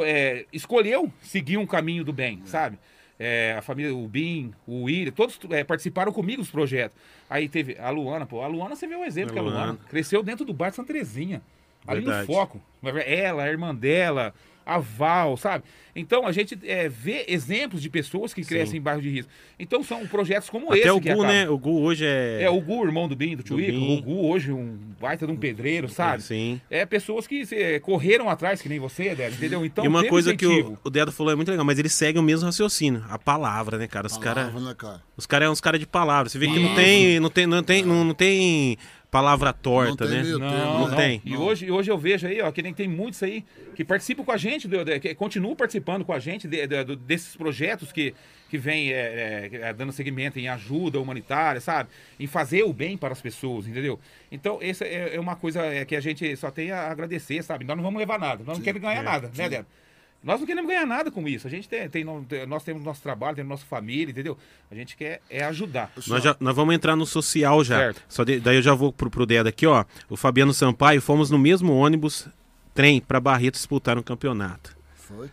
é, escolheu seguir um caminho do bem, sabe? É, a família, o Bim, o William, todos é, participaram comigo dos projetos. Aí teve a Luana, pô, a Luana, você vê o exemplo A que a Luana Luana. cresceu dentro do bar de Santa Terezinha, ali Verdade. no foco. Ela, a irmã dela, a Val, sabe? Então a gente é, vê exemplos de pessoas que crescem em bairros de risco. Então são projetos como esse Até o que Gu, né? O Gu hoje é. É, o Gu, irmão do Bim, do tio Do Ico, Bim. o Gu hoje um baita de um pedreiro, sabe? Sim. É pessoas que se, correram atrás, que nem você, Débora, entendeu? Então e uma coisa que incentivo. o, o Dedo falou é muito legal, mas eles seguem o mesmo raciocínio, a palavra, né, cara? Os caras. Né, cara? Os caras é uns caras de palavra. Você vê que não tem, não tem, não tem, não, não tem palavra torta, né? termo, Não, Não não. tem. E hoje, hoje eu vejo aí, ó, que nem tem muitos aí que participam com a gente, que continuam participando com a gente de- de- desses projetos que, que vem é, é, é, dando segmento em ajuda humanitária, sabe? Em fazer o bem para as pessoas, entendeu? Então, essa é, é uma coisa é, que a gente só tem a agradecer, sabe? Nós não vamos levar nada, nós não queremos ganhar nada, né, Débora? Nós não queremos ganhar nada com isso. A gente tem, tem- nós temos nosso trabalho, temos nossa família, entendeu? A gente quer é ajudar. Nós, já- nós vamos entrar no social já. Certo. Só de- daí eu já vou pro, pro Dedo aqui, ó. O Fabiano Sampaio, fomos no mesmo ônibus, trem, pra Barreto disputar um campeonato. Foi?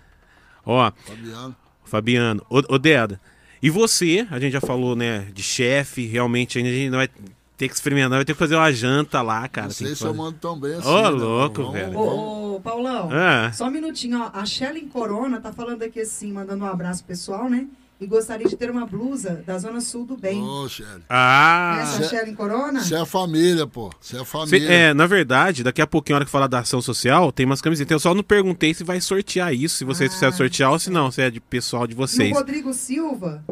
Ó, Fabiano. Fabiano, ô, ô Deda, e você, a gente já falou, né, de chefe, realmente a gente vai ter que experimentar, vai ter que fazer uma janta lá, cara. Não sei que se eu mando tão bem assim. Ô, né, louco, vamos- velho. vamos- Ô, ô, Paulão, Ah. só um minutinho, ó. A Shelly Corona tá falando aqui assim, mandando um abraço pessoal, né? E gostaria de ter uma blusa da Zona Sul do Bem. Ô, Shelly. Ah! Essa Shelly Corona? Você é família, pô. Você é Cê- família. é, na verdade, daqui a pouquinho, a hora que falar da ação social, tem umas camisetas. Eu só não perguntei se vai sortear isso, se vocês Ah, sortear ou se não, se é de pessoal de E vocês. o Rodrigo Silva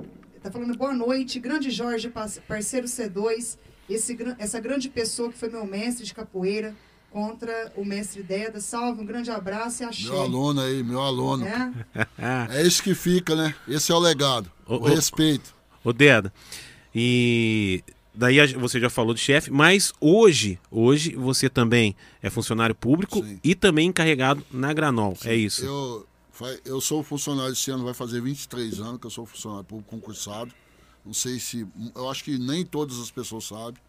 tá falando boa noite, grande Jorge, par- parceiro C2, esse, essa grande pessoa que foi meu mestre de capoeira contra o mestre Deda. Salve, um grande abraço e axé. Meu aluno aí, meu aluno. É? É isso que fica, né? Esse é o legado. O ô, respeito. Ô, Deda, e daí você já falou de chefe, mas hoje, hoje você também é funcionário público Sim. e também encarregado na Granol, é isso? Eu, eu sou funcionário esse ano, vai fazer 23 anos que eu sou funcionário público concursado. Não sei se. Eu acho que nem todas as pessoas sabem.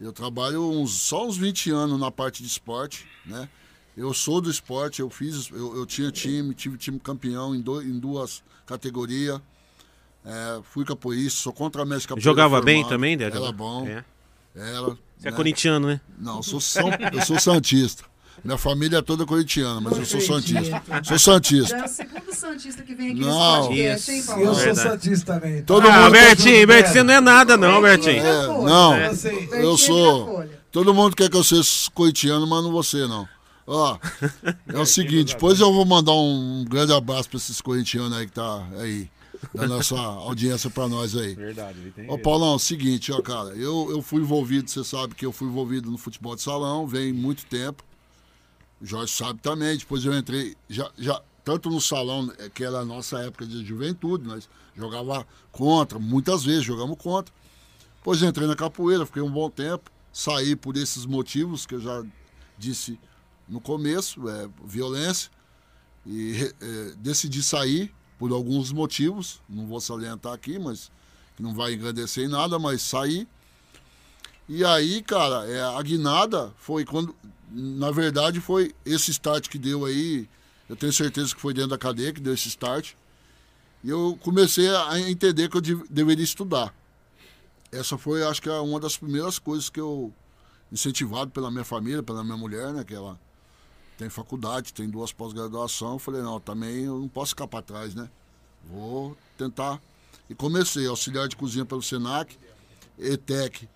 Eu trabalho uns, só uns 20 anos na parte de esporte, né? Eu sou do esporte, eu fiz, eu, eu tinha time, tive time campeão em, do- em duas categorias. É, fui capoeirista, sou contra a Médica Jogava bem também, Deda? Era bom. É. Era, Você é né? corintiano, né? Não, eu sou, São, eu sou Santista. Minha família é toda corintiana, mas eu sou. Santista. Sou Santista. Já é o segundo Santista que vem aqui Não. nesse podcast, hein. Paulo? Eu sou. Santista também. tá? Todo ah, mundo- Bertinho, Bertinho, você não é nada não, Bertinho. É, Folha. não, É. Assim, eu Bertinho da sou. Todo mundo quer que eu seja corintiano, mas não você não. Ó, é o seguinte, depois eu vou mandar um grande abraço para esses corintianos aí que tá aí, da nossa audiência para nós aí. Verdade, ele tem. Ô Paulão, é o seguinte, ó, cara, eu, eu fui envolvido, você sabe que eu fui envolvido no futebol de salão, vem muito tempo. O Jorge sabe também, depois eu entrei, já, já, tanto no salão, eh, que era a nossa época de juventude, nós jogava contra, muitas vezes jogamos contra. Depois entrei na capoeira, fiquei um bom tempo, saí por esses motivos que eu já disse no começo, é, violência, e eh, decidi sair por alguns motivos, não vou salientar aqui, mas não vai engrandecer em nada, mas saí. E aí, cara, é, a guinada foi quando, na verdade, foi esse start que deu aí, eu tenho certeza que foi dentro da cadeia que deu esse start. E eu comecei a entender que eu de- deveria estudar. Essa foi, acho que, uma das primeiras coisas que eu, incentivado pela minha família, pela minha mulher, né, que ela tem faculdade, tem duas pós-graduação, eu falei, não, também eu não posso ficar para trás, né? Vou tentar. E comecei, auxiliar de cozinha pelo Senac, ETEC,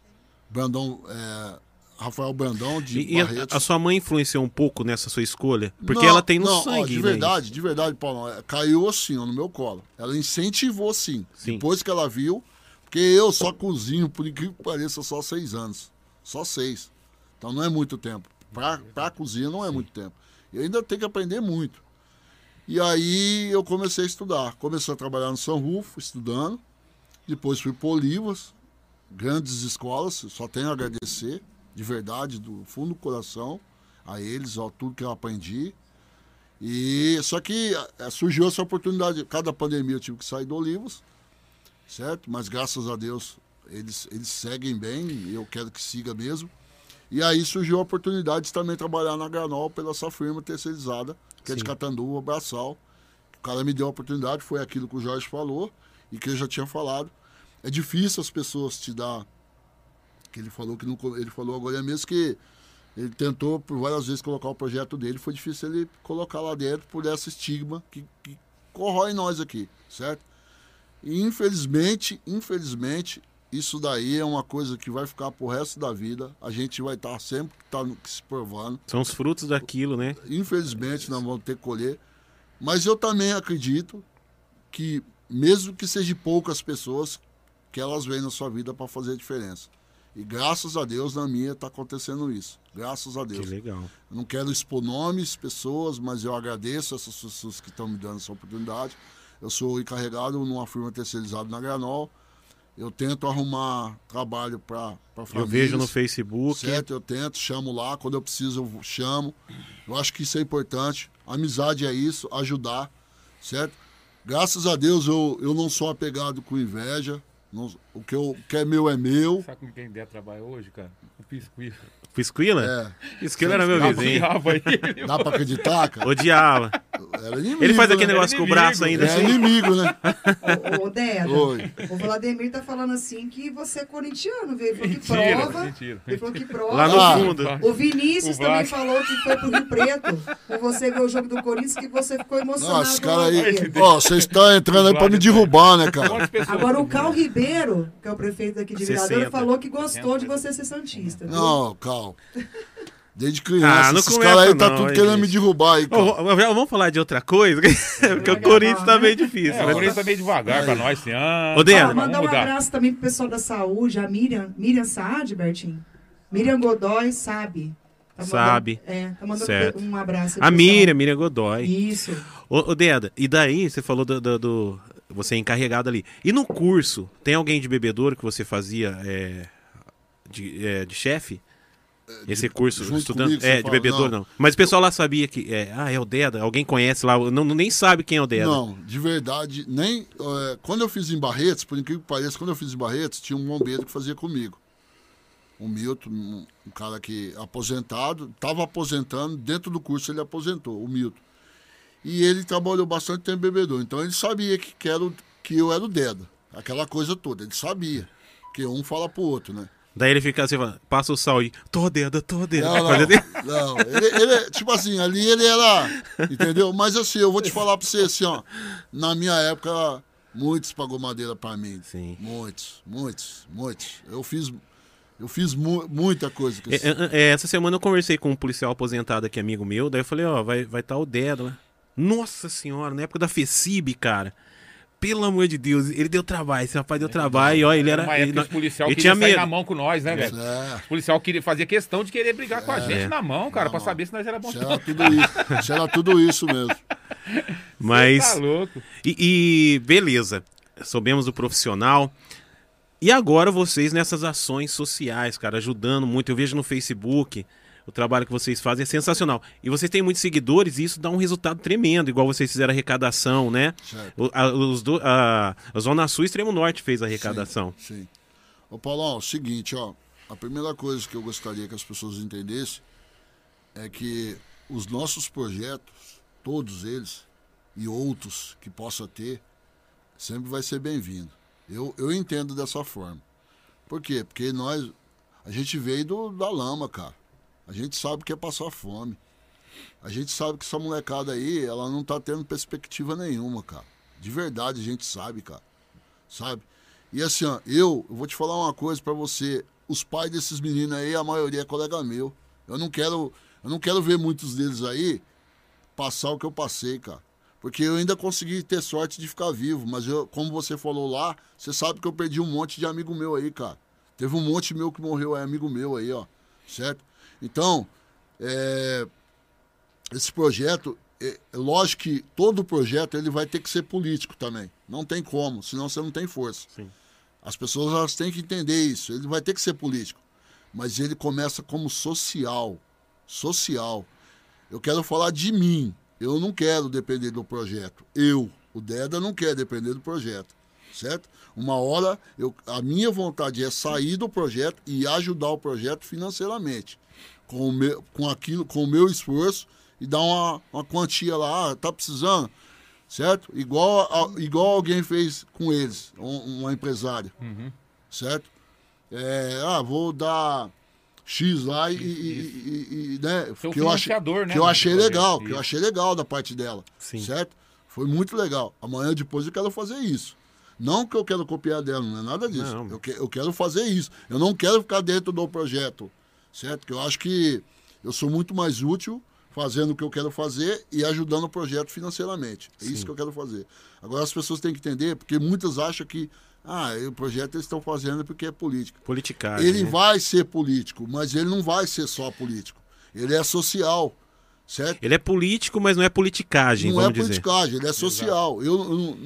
Brandão, é, Rafael Brandão de E, e a, Barretos. a sua mãe influenciou um pouco nessa sua escolha? Porque Não, ela tem no não, ó, sangue, de né, verdade, de verdade, Paulo. é, Caiu assim, ó, no meu colo. Ela incentivou sim. Sim. Depois que ela viu, porque eu só cozinho, por incrível que pareça, só seis anos. Só seis. Então não é muito tempo. Pra, pra cozinha não é muito tempo. E ainda tem que aprender muito. E aí eu comecei a estudar. Comecei a trabalhar no São Rufo, estudando. Depois fui para Olivas, grandes escolas, só tenho a agradecer, de verdade, do fundo do coração, a eles, ó, tudo que eu aprendi. E só que eh, surgiu essa oportunidade. Cada pandemia eu tive que sair do Olivos, certo? Mas graças a Deus eles, eles seguem bem e eu quero que siga mesmo. E aí surgiu a oportunidade de também trabalhar na Granol pela essa firma terceirizada, que é de Sim. Catanduva, Braçal. O cara me deu a oportunidade, foi aquilo que o Jorge falou e que eu já tinha falado. É difícil as pessoas te dar. Que ele falou que não, ele falou agora mesmo que ele tentou por várias vezes colocar o projeto dele, foi difícil ele colocar lá dentro por esse estigma que, que corrói nós aqui, certo? E infelizmente, infelizmente, isso daí é uma coisa que vai ficar pro resto da vida. A gente vai estar sempre tá no- se provando. São os frutos daquilo, né? Infelizmente, nós vamos ter que colher. Mas eu também acredito que, mesmo que seja poucas pessoas, que elas vêm na sua vida para fazer a diferença. E graças a Deus, na minha, está acontecendo isso. Graças a Deus. Que legal. Eu não quero expor nomes, pessoas, mas eu agradeço essas pessoas que estão me dando essa oportunidade. Eu sou encarregado numa firma terceirizada na Granol. Eu tento arrumar trabalho para famílias. Eu vejo no Facebook. Certo, eu tento, chamo lá. Quando eu preciso, eu chamo. Eu acho que isso é importante. Amizade é isso, ajudar, certo? Graças a Deus eu, eu não sou apegado com inveja. Não- o, que eu, o que é meu é meu. Sabe com quem der trabalho hoje, cara? O Piscuí. Pisquila? É. Pisquila era meu Dá pra- vizinho. Dá pra acreditar, cara? Odiava. Era inimigo, Ele faz aquele né? negócio com o braço ainda. É assim. inimigo, né? Ô, ô Oi. o Vladimir tá falando assim que você é corintiano, viu? Ele falou que Mentira, prova. mentira. Ele falou que prova. Lá no Ah. fundo. O Vinícius O também falou que foi pro Rio Preto. Com você ver o jogo do Corinthians, que você ficou emocionado. Nossa, cara aí. Ó, vocês estão entrando aí pra me derrubar, né, cara? Agora o Cal Ribeiro, que é o prefeito daqui de Viradouro, 60. falou que gostou de você ser santista. viu? Não, calma. Desde criança, Ah, não esses caras aí tá não, tudo querendo me derrubar aí, cara. ô, vamos falar de outra coisa? Porque o Corinthians tá meio difícil. É, o né? Corinthians tá meio devagar pra nós esse ano. Ô, Dena. Ó, mandar um mudar. abraço também pro pessoal da saúde, a Miriam, Miriam Saad, Bertinho. Miriam Godoy sabe. Tá mandando- Sabe. É, tá mandando Certo. um abraço. A Miriam, Miriam Godoy. Isso. Ô, ô Deda, e daí você falou do, do- do- Você é encarregado ali. E no curso, tem alguém de bebedouro que você fazia é, de, é, de chefe? Esse curso, junto estudando? comigo, é, de fala? bebedouro não. Não. Mas o pessoal lá sabia que. É, ah, é o Deda, alguém conhece lá, não, nem sabe quem é o Deda. Não, de verdade, nem. é, quando eu fiz em Barretos, por incrível que pareça, quando eu fiz em Barretos, tinha um bombeiro que fazia comigo. O Milton, um, um cara que aposentado, estava aposentando, dentro do curso ele aposentou, o Milton. E ele trabalhou bastante tempo em bebedor. Então ele sabia que, que, era o- que eu era o Deda. Aquela coisa toda. Ele sabia. Que um fala pro outro, né? Daí ele fica assim, passa o sal aí, tô Deda, tô Deda. Não, dele. não, não. Ele, ele- tipo assim, ali ele era. Entendeu? Mas assim, eu vou te falar pra você assim, ó. Na minha época, muitos pagou madeira pra mim. Sim. Muitos, muitos, muitos. Eu fiz. Eu fiz mu- muita coisa. É, é, é, essa semana eu conversei com um policial aposentado aqui, amigo meu. Daí eu falei, ó, vai estar vai tá o Deda lá. Nossa senhora, na época da FECIB, cara. Pelo amor de Deus, ele deu trabalho. Esse rapaz deu trabalho. E ó, ele era. Uma ele, os policial ele queria tinha sair na mão com nós, né, velho? É. Os policial queria, fazia questão de querer brigar com a gente É. na mão, cara, pra mão. saber se nós era bom. Isso era tudo isso. Isso era tudo isso mesmo. Mas. Tá louco. E, e beleza, soubemos do profissional. E agora vocês nessas ações sociais, cara, ajudando muito. Eu vejo no Facebook o trabalho que vocês fazem é sensacional. E vocês têm muitos seguidores e isso dá um resultado tremendo, igual vocês fizeram a arrecadação, né? O- a, os do- a, a Zona Sul e Extremo Norte fez a arrecadação. Sim. Ô, Paulão, é o seguinte, ó. A primeira coisa que eu gostaria que as pessoas entendessem é que os nossos projetos, todos eles, e outros que possa ter, sempre vai ser bem-vindo. Eu, eu entendo dessa forma. Por quê? Porque nós, a gente veio do, da lama, cara. A gente sabe que é passar fome. A gente sabe que essa molecada aí, ela não tá tendo perspectiva nenhuma, cara. De verdade, a gente sabe, cara. Sabe? E assim, ó, eu, eu vou te falar uma coisa pra você. Os pais desses meninos aí, a maioria é colega meu. Eu não quero, eu não quero ver muitos deles aí passar o que eu passei, cara. Porque eu ainda consegui ter sorte de ficar vivo, mas eu, como você falou lá, você sabe que eu perdi um monte de amigo meu aí, cara. Teve um monte meu que morreu, é amigo meu aí, ó. Certo? Então, é, esse projeto, é, é lógico que todo projeto ele vai ter que ser político também. Não tem como, senão você não tem força. Sim. As pessoas elas têm que entender isso. Ele vai ter que ser político. Mas ele começa como social. Social. Eu quero falar de mim. Eu não quero depender do projeto. Eu, o Deda, não quer depender do projeto. Certo? Uma hora, eu, a minha vontade é sair do projeto e ajudar o projeto financeiramente. Com o meu, com aquilo, com o meu esforço e dar uma, uma quantia lá. Ah, tá precisando? Certo? Igual, a- igual alguém fez com eles, um- uma empresária. Certo? É, ah, vou dar X lá e, e- e- e, né, o que eu achei, né, que eu achei legal, que eu isso. achei legal da parte dela, certo? Foi muito legal. Amanhã depois eu quero fazer isso. Não que eu quero copiar dela, não é nada disso. Eu, que- eu quero fazer isso. Eu não quero ficar dentro do projeto, certo? Que eu acho que eu sou muito mais útil fazendo o que eu quero fazer e ajudando o projeto financeiramente. É isso Sim. que eu quero fazer. Agora as pessoas têm que entender, porque muitas acham que ah, o projeto eles estão fazendo porque é político. Politicagem. Ele né? vai ser político, mas ele não vai ser só político. Ele é social, certo? Ele é político, mas não é politicagem, não é dizer. politicagem, ele é social. Eu, eu-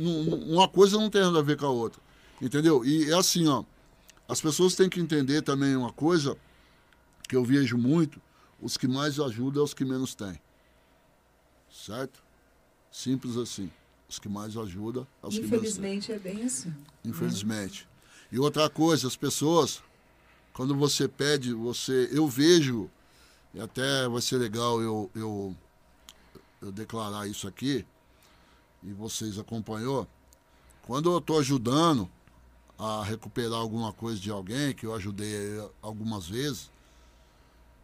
uma coisa não tem nada a ver com a outra. Entendeu? E é assim, ó. As pessoas têm que entender também uma coisa que eu vejo muito: os que mais ajudam é os que menos têm. Certo? Simples assim. Os que mais ajudam é os que menos têm. Infelizmente é bem assim. Infelizmente. E outra coisa, as pessoas, quando você pede, você. Eu vejo, e até vai ser legal eu, eu, eu declarar isso aqui, e vocês acompanhou. Quando eu estou ajudando a recuperar alguma coisa de alguém, que eu ajudei aí algumas vezes,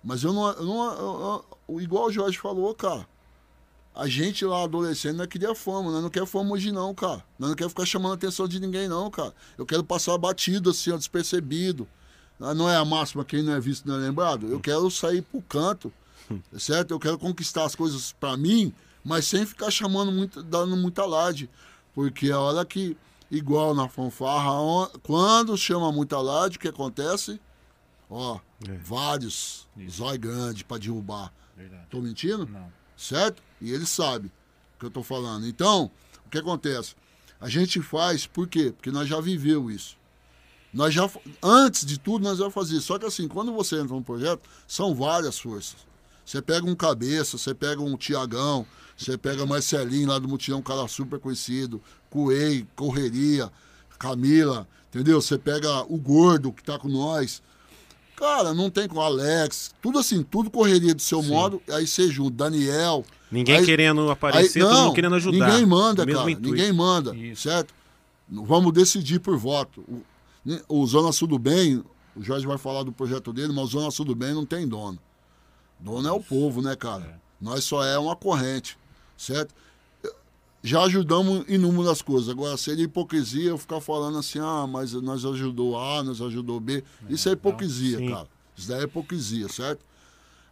mas eu não. Eu não eu- igual o Jorge falou, cara. A gente lá adolescente não queria fama, nós não quer fama hoje não, cara. Nós não quer ficar chamando a atenção de ninguém não, cara. Eu quero passar batido assim, ó, despercebido. Ah, Não é a máxima, quem não é visto não é lembrado. Eu quero sair pro canto, certo? Eu quero conquistar as coisas pra mim, mas sem ficar chamando muito, dando muita alarde. Porque a hora que, igual na fanfarra, quando chama muita alarde, o que acontece? Ó, vários zóio grande pra derrubar. Verdade. Tô mentindo? Não. Certo? E ele sabe o que eu tô falando. Então, o que acontece? A gente faz por quê? Porque nós já viveu isso. Nós já, antes de tudo, nós já fazíamos. Só que assim, quando você entra num projeto, são várias forças. Você pega um cabeça, você pega um Tiagão, você pega Marcelinho lá do Mutirão, um cara super conhecido, Coei, Correria, Camila, entendeu? Você pega o Gordo que tá com nós. Cara, não tem com o Alex, tudo assim, tudo correria do seu modo, aí você junta, Daniel. Ninguém aí- querendo aparecer, todo mundo querendo ajudar. Ninguém manda, cara, intuito. ninguém manda, certo? Vamos decidir por voto. O, né, o Zona Sul do Bem, o Jorge vai falar do projeto dele, mas o Zona Sul do Bem não tem dono. Dono é o povo, né, cara? Nós só é uma corrente, certo? Já ajudamos inúmeras coisas. Agora, seria hipocrisia eu ficar falando assim, ah, mas nós ajudou A, nós ajudou B. Isso é hipocrisia, Sim. cara. Isso daí é hipocrisia, certo?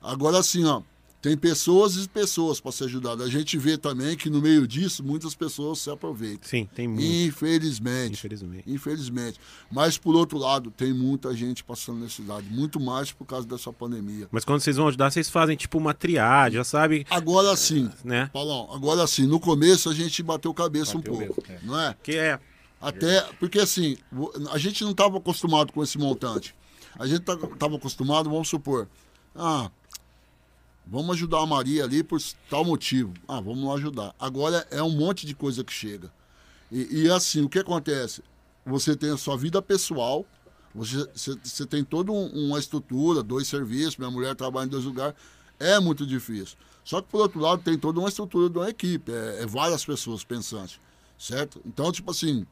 Agora, assim, ó, tem pessoas e pessoas para ser ajudado. A gente vê também que no meio disso, muitas pessoas se aproveitam. Sim, tem muito. Infelizmente. Infelizmente. Infelizmente. Mas, por outro lado, tem muita gente passando necessidade. Muito mais por causa dessa pandemia. Mas quando vocês vão ajudar, vocês fazem tipo uma triagem, já sabe? Agora sim, né? Paulão, agora sim, no começo a gente bateu cabeça Bateu um pouco, mesmo, é. não é? Que é. Até, porque assim, a gente não estava acostumado com esse montante. A gente estava acostumado, vamos supor, ah, vamos ajudar a Maria ali por tal motivo. Ah, vamos lá ajudar. Agora é um monte de coisa que chega. E, e assim, o que acontece? Você tem a sua vida pessoal, você, você, você tem toda um- uma estrutura, dois serviços, minha mulher trabalha em dois lugares, é muito difícil. Só que, por outro lado, tem toda uma estrutura de uma equipe, é, é várias pessoas pensantes, certo? Então, tipo assim,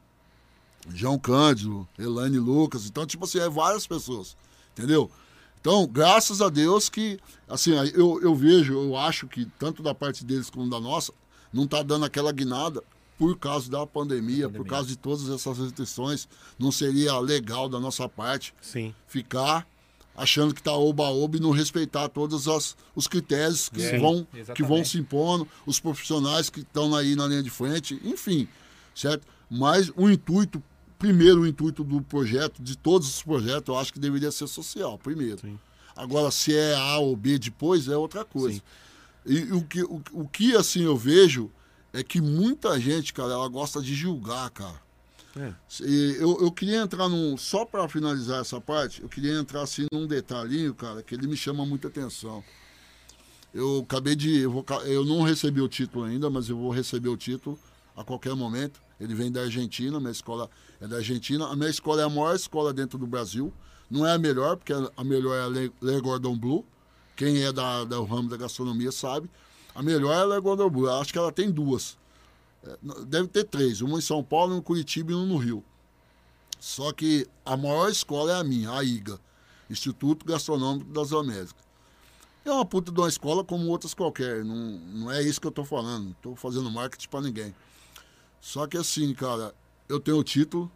João Cândido, Elaine Lucas, então, tipo assim, é várias pessoas, entendeu? Então, graças a Deus que, assim, eu, eu vejo, eu acho que tanto da parte deles como da nossa, não tá dando aquela guinada por causa da pandemia, por causa de todas essas restrições. Não seria legal da nossa parte Sim. ficar achando que tá oba-oba e não respeitar todos as, os critérios que, Sim, vão, que vão se impondo, os profissionais que estão aí na linha de frente, enfim, certo? Mas o intuito primeiro o intuito do projeto, de todos os projetos, eu acho que deveria ser social, primeiro. Agora, se é A ou B depois, é outra coisa. E o que, o, o que, assim, eu vejo é que muita gente, cara, ela gosta de julgar, cara. É. Eu, eu queria entrar num. Só para finalizar essa parte, eu queria entrar assim num detalhinho, cara, que ele me chama muita atenção. Eu acabei de. Eu, vou eu não recebi o título ainda, mas eu vou receber o título a qualquer momento. Ele vem da Argentina, minha escola é da Argentina. A minha escola é a maior escola dentro do Brasil. Não é a melhor, porque a melhor é a Le, Le Gordon Blue. Quem é da, do ramo da gastronomia sabe. A melhor é a Le Gordon Blue. Acho que ela tem duas. É, Deve ter três. Uma em São Paulo, uma em Curitiba e uma no Rio. Só que a maior escola é a minha, a IGA. Instituto Gastronômico das Américas. É uma puta de uma escola como outras qualquer. Não, não é isso que eu tô falando. Não tô fazendo marketing pra ninguém. Só que assim, cara, eu tenho o título,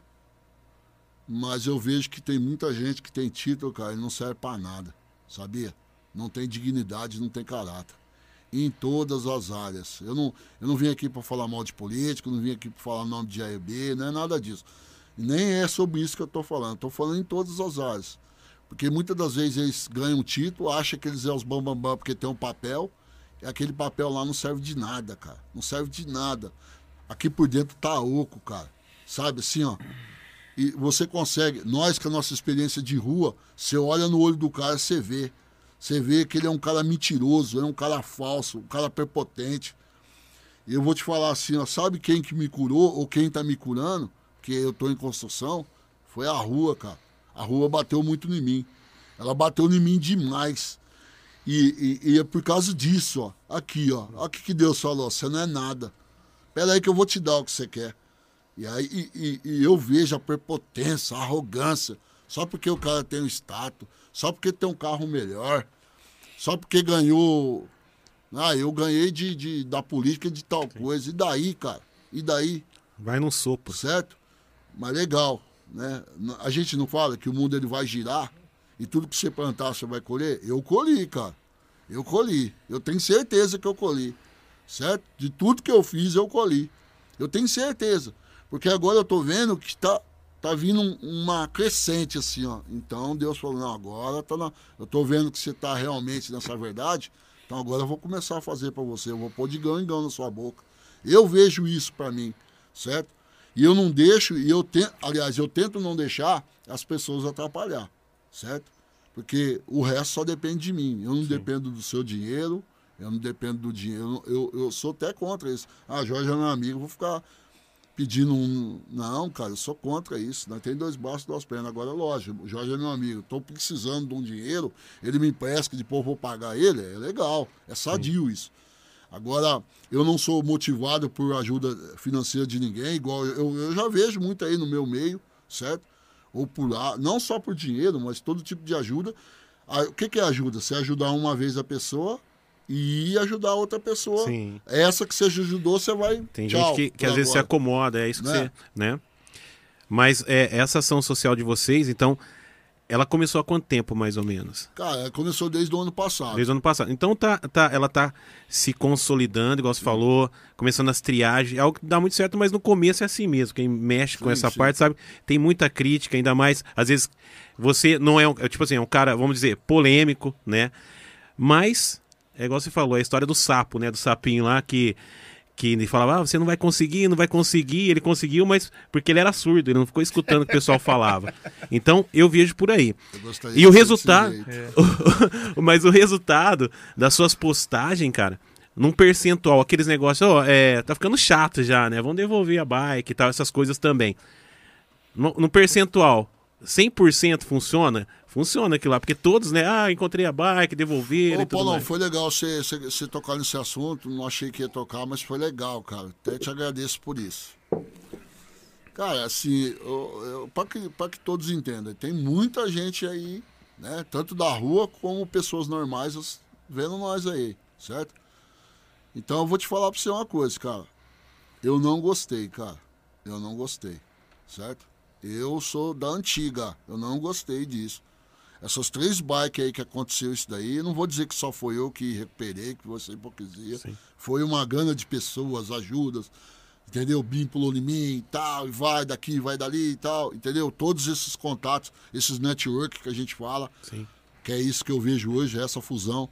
mas eu vejo que tem muita gente que tem título, cara, e não serve pra nada. Sabia? Não tem dignidade, não tem caráter. Em todas as áreas. Eu não, eu não vim aqui para falar mal de político, não vim aqui para falar nome de AEB, não é nada disso. Nem é sobre isso que eu tô falando. Estou falando em todas as áreas. Porque muitas das vezes eles ganham um título, acham que eles são os bambambam bam, bam porque tem um papel, e aquele papel lá não serve de nada, cara. Não serve de nada. Aqui por dentro tá oco, cara. Sabe assim, ó. E você consegue, nós com a nossa experiência de rua, você olha no olho do cara, você vê. Você vê que ele é um cara mentiroso, é um cara falso, um cara prepotente. E eu vou te falar assim, ó, sabe quem que me curou ou quem tá me curando? Que eu tô em construção, foi a rua, cara. A rua bateu muito em mim. Ela bateu em mim demais. E, e- e é por causa disso, ó. Aqui, ó. Olha o que, que Deus falou. Você não é nada. Pera aí que eu vou te dar o que você quer. E aí e, e- e eu vejo a prepotência, a arrogância. Só porque o cara tem um status. Só porque tem um carro melhor. Só porque ganhou. Ah, eu ganhei de, de- da política de tal coisa. E daí, cara? E daí? Vai num sopro. Certo? Mas legal, né? A gente não fala que o mundo ele vai girar e tudo que você plantar você vai colher? Eu colhi, cara. Eu colhi. Eu tenho certeza que eu colhi. Certo? De tudo que eu fiz, eu colhi. Eu tenho certeza. Porque agora eu tô vendo que tá, tá vindo um- uma crescente assim, ó. Então Deus falou, não, agora tá na... Eu tô vendo que você tá realmente nessa verdade. Então agora eu vou começar a fazer para você. Eu vou pôr de gão em gão na sua boca. Eu vejo isso para mim, certo? E eu não deixo, e eu tento, aliás, eu tento não deixar as pessoas atrapalhar, certo? Porque o resto só depende de mim. Eu não dependo do seu dinheiro, eu não dependo do dinheiro. Eu, eu sou até contra isso. Ah, Jorge é meu amigo, vou ficar pedindo um. Não, cara, eu sou contra isso. Nós tem dois braços, duas pernas. Agora, lógico, Jorge é meu amigo. Estou precisando de um dinheiro, ele me empresta, depois eu vou pagar ele. É legal, é sadio isso. Agora, eu não sou motivado por ajuda financeira de ninguém, igual eu, eu já vejo muito aí no meu meio, certo? Ou por lá, não só por dinheiro, mas todo tipo de ajuda. Ah, O que, que é ajuda? Você ajudar uma vez a pessoa e ajudar outra pessoa. Sim. Essa que você ajudou, você vai. Tem tchau, gente que, que às vezes se acomoda, é isso que Né? você. Né? Mas é, essa ação social de vocês, então, ela começou há quanto tempo, mais ou menos? Cara, começou desde o ano passado. Desde o ano passado. Então tá, tá, ela tá se consolidando, igual você falou, começando as triagens. É algo que dá muito certo, mas no começo é assim mesmo. Quem mexe com Sim, essa sim. parte, sabe? Tem muita crítica, ainda mais, às vezes, você não é um. é Tipo assim, é um cara, vamos dizer, polêmico, né? Mas, é igual você falou, é a história do sapo, né? Do sapinho lá que. Que ele falava, ah, você não vai conseguir, não vai conseguir. Ele conseguiu, mas porque ele era surdo, ele não ficou escutando o que o pessoal falava. Então, eu vejo por aí. E o resultado. Mas o resultado das suas postagens, cara, num percentual, aqueles negócios, ó, é, tá ficando chato já, né? Vamos devolver a bike e tal, essas coisas também. No, no percentual, 100% funciona? Funciona aquilo lá, porque todos, né? Ah, encontrei a bike, devolveram Ô, e tudo Paulão, mais. foi legal você, você, você tocar nesse assunto. Não achei que ia tocar, mas foi legal, cara. Até te agradeço por isso. Cara, assim, para que, pra que todos entendam, tem muita gente aí, né? Tanto da rua como pessoas normais vendo nós aí, certo? Então eu vou te falar pra você uma coisa, cara. Eu não gostei, cara. Eu não gostei, certo? Eu sou da antiga, eu não gostei disso. Essas três bikes aí que aconteceu isso daí, eu não vou dizer que só foi eu que recuperei, que essa hipocrisia. Foi uma gana de pessoas, ajudas, entendeu? Bim pulou em mim e tal, e vai daqui, vai dali e tal, entendeu? Todos esses contatos, esses network que a gente fala, Sim. que é isso que eu vejo hoje, essa fusão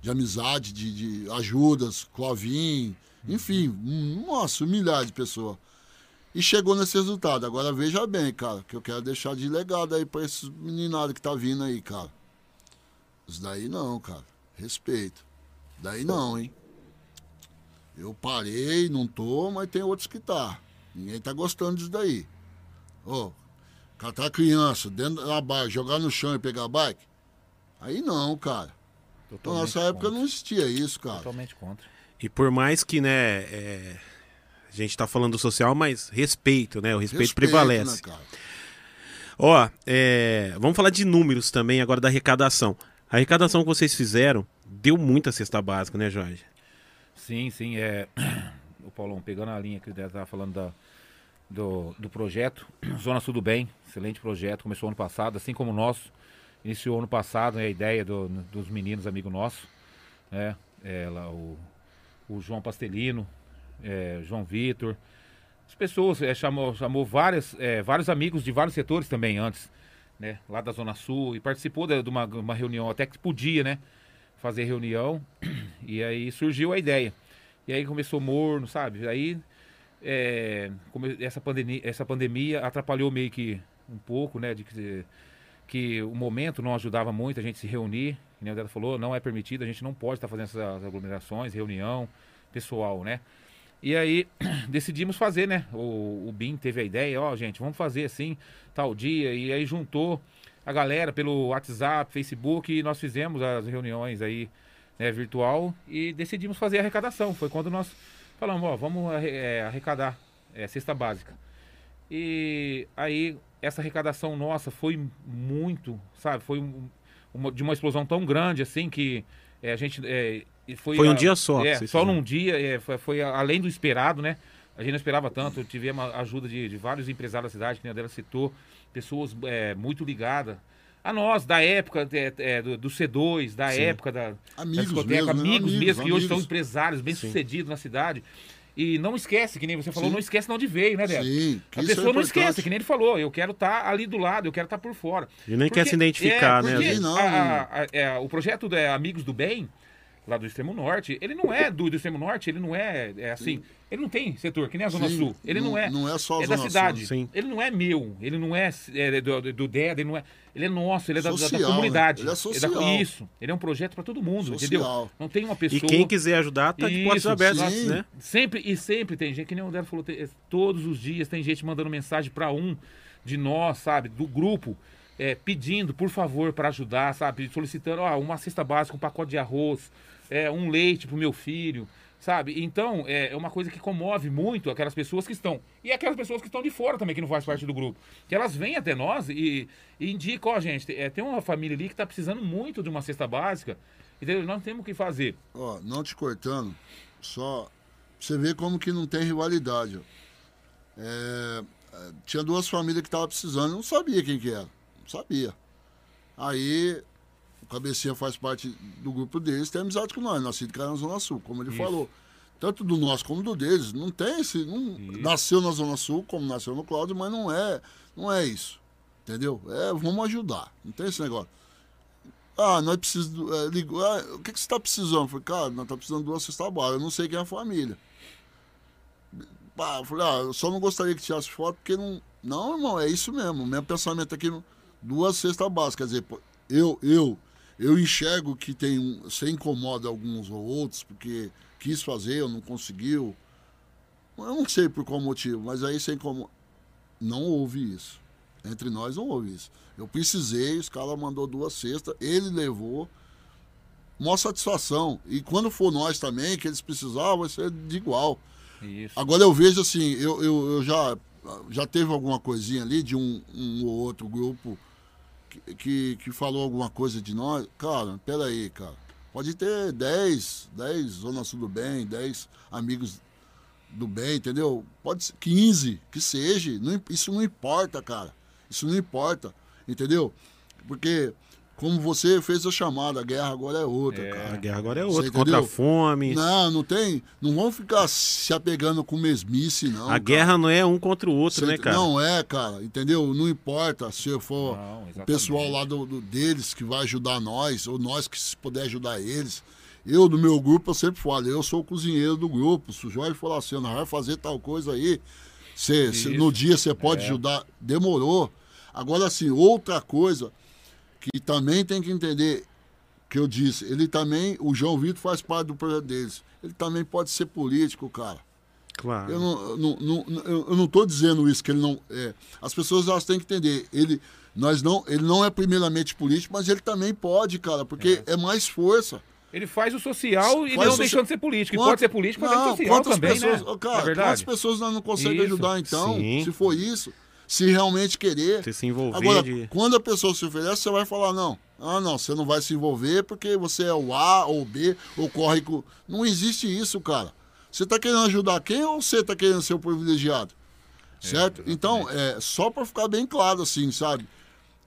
de amizade, de, de ajudas, Clovin, enfim, nossa, um milhar de pessoas. E chegou nesse resultado. Agora veja bem, cara, que eu quero deixar de legado aí pra esses meninados que tá vindo aí, cara. Isso daí não, cara. Respeito. Daí não, hein? Eu parei, não tô, mas tem outros que tá. Ninguém tá gostando disso daí. Ô, catar criança dentro da bike, jogar no chão e pegar bike? Aí não, cara. Na Totalmente nossa época contra. não existia isso, cara. Totalmente contra. E por mais que, né, é, a gente tá falando do social, mas respeito, né? O respeito, prevalece. né, cara? Ó, é, vamos falar de números também agora da arrecadação. A arrecadação que vocês fizeram deu muita cesta básica, né, Jorge? Sim, sim. É... O Paulão, pegando a linha que ele estava falando da, do, do projeto, Zona Sul do Bem, excelente projeto, começou ano passado, assim como o nosso. Iniciou ano passado né, a ideia do- dos meninos, amigo nosso, né? É, lá, o, o João Pastelino, é, João Vitor. As pessoas é, chamou, chamou várias, é, vários amigos de vários setores também antes, né? Lá da Zona Sul, e participou de, de uma, uma reunião até que podia, né? Fazer reunião, e aí surgiu a ideia. E aí começou morno, sabe? Aí é, essa, pandemia, essa pandemia atrapalhou meio que um pouco, né? De que, que o momento não ajudava muito a gente se reunir. Nem o Deda falou, não é permitido, a gente não pode estar fazendo essas aglomerações, reunião pessoal, né? E aí decidimos fazer, né? O, o BIM teve a ideia, ó, gente, vamos fazer assim, tal dia. E aí juntou a galera pelo WhatsApp, Facebook, e nós fizemos as reuniões aí, né, virtual, e decidimos fazer a arrecadação. Foi quando nós falamos, ó, vamos arre- é, arrecadar é, cesta básica. E aí essa arrecadação nossa foi muito, sabe, foi um- uma- de uma explosão tão grande assim que é, a gente é, foi, Foi um a- dia só é, só num dia é, foi, foi além do esperado, né? A gente não esperava tanto, tivemos a ajuda de, de vários empresários da cidade, que a dela citou, pessoas é, muito ligadas a nós, da época é, é, do, do C2, da Sim. época da, da Amigos discoteca, mesmo, né? amigos, Amigos, mesmo, que hoje são empresários bem-sucedidos na cidade. E não esquece, que nem você falou, Sim. não esquece de onde veio, né, Débora? Sim, A é pessoa não importante. esquece, que nem ele falou, eu quero estar ali do lado, eu quero estar por fora. E nem quer se identificar, né, porque às vezes. Não. a- a- a- é, o projeto da Amigos do Bem, lá do Extremo Norte, ele não é do, do Extremo Norte, ele não é, é assim, ele não tem setor, que nem a Zona Sim, Sul. Ele não, não- é. não é só a é da Zona cidade. Sul. Sim. Ele não é meu, ele não é, é, do, do DED, ele não é. Ele é nosso, ele é da- da, da Social, comunidade. né? Ele é da- social. isso. Ele é um projeto para todo mundo, Social. entendeu? Não tem uma E pessoa. quem quiser ajudar, tá de portas abertas, sim. né? Sempre e sempre tem gente, que nem o Dero falou, tem- é, todos os dias tem gente mandando mensagem para um de nós, sabe, do grupo, é, pedindo, por favor, para ajudar, sabe, solicitando, ó, uma cesta básica, um pacote de arroz, é, um leite pro meu filho, sabe? Então, é é uma coisa que comove muito aquelas pessoas que estão, e aquelas pessoas que estão de fora também, que não faz parte do grupo, que elas vêm até nós e, e indicam, ó, gente, é, tem uma família ali que tá precisando muito de uma cesta básica, entendeu? Nós temos que fazer. Ó, não te cortando, só você ver como que não tem rivalidade. É, é, tinha duas famílias que estavam precisando, não sabia quem que era, não sabia. Aí, o Cabecinha faz parte do grupo deles, tem amizade com nós, nascido cara na Zona Sul, como ele Isso. falou. Tanto do nosso como do deles, não tem esse. Não, nasceu na Zona Sul, como nasceu no Cláudio, mas não é, não é isso. Entendeu? É, vamos ajudar. Não tem esse negócio. Ah, nós precisamos. É, ligou, ah, o que, que você está precisando? Eu falei, cara, nós estamos precisando de duas cestas básicas. Eu não sei quem é a família. Ah, eu falei, ah, eu só não gostaria que tirasse foto, porque não. Não, irmão, é isso mesmo. O meu pensamento aqui, duas cestas básicas. Quer dizer, eu, eu, eu enxergo que tem. Você incomoda alguns ou outros, porque quis fazer, ou não conseguiu. Eu não sei por qual motivo, mas aí você incomoda. Não houve isso. Entre nós não houve isso. Eu precisei, os caras mandou duas cestas, ele levou. Maior satisfação. E quando for nós também, que eles precisavam, vai ser de igual. Isso. Agora eu vejo assim, eu, eu, eu já, já teve alguma coisinha ali de um, um ou outro grupo que, que, falou alguma coisa de nós. Cara, peraí, cara. Pode ter 10, 10 Zona Sul do Bem, 10 amigos do bem, entendeu? Pode ser 15, que seja. Não isso não importa, cara. Isso não importa, entendeu? Porque como você fez a chamada, a guerra agora é outra, A cara. guerra agora é outra, contra a fome. Não, não tem. Não vão ficar se apegando com mesmice, não. a cara. guerra não é um contra o outro, né, cara? Não é, cara, entendeu? Não importa se for Não, o pessoal lá do, do- deles que vai ajudar nós, ou nós que se puder ajudar eles. Eu, do meu grupo, eu sempre falo, eu sou o cozinheiro do grupo. Se o Jorge falar assim, nós vai fazer tal coisa aí, cê, cê- no dia você pode É. ajudar, demorou. Agora, assim, outra coisa que também tem que entender, que eu disse, ele também, o João Vitor faz parte do projeto deles. Ele também pode ser político, cara. Claro. Eu não, não, não- eu não tô dizendo isso, que ele não. é, as pessoas elas têm que entender. Ele, nós não, ele não é primeiramente político, mas ele também pode, cara, porque é, mais força. Ele faz o social e Faz não o socia- deixando de ser político. E Quanto- pode ser político fazendo Não, social quantas também, pessoas, né? Cara, verdade. quantas pessoas nós não conseguimos Isso. ajudar, então, Sim. se for isso? Se realmente querer. Você se envolver Agora, de- quando a pessoa se oferece, você vai falar, não. Ah, não, você não vai se envolver porque você é o A ou B ou corre com. Não existe isso, cara. Você está querendo ajudar quem ou você está querendo ser o privilegiado? Certo? então, é só para ficar bem claro, assim, sabe?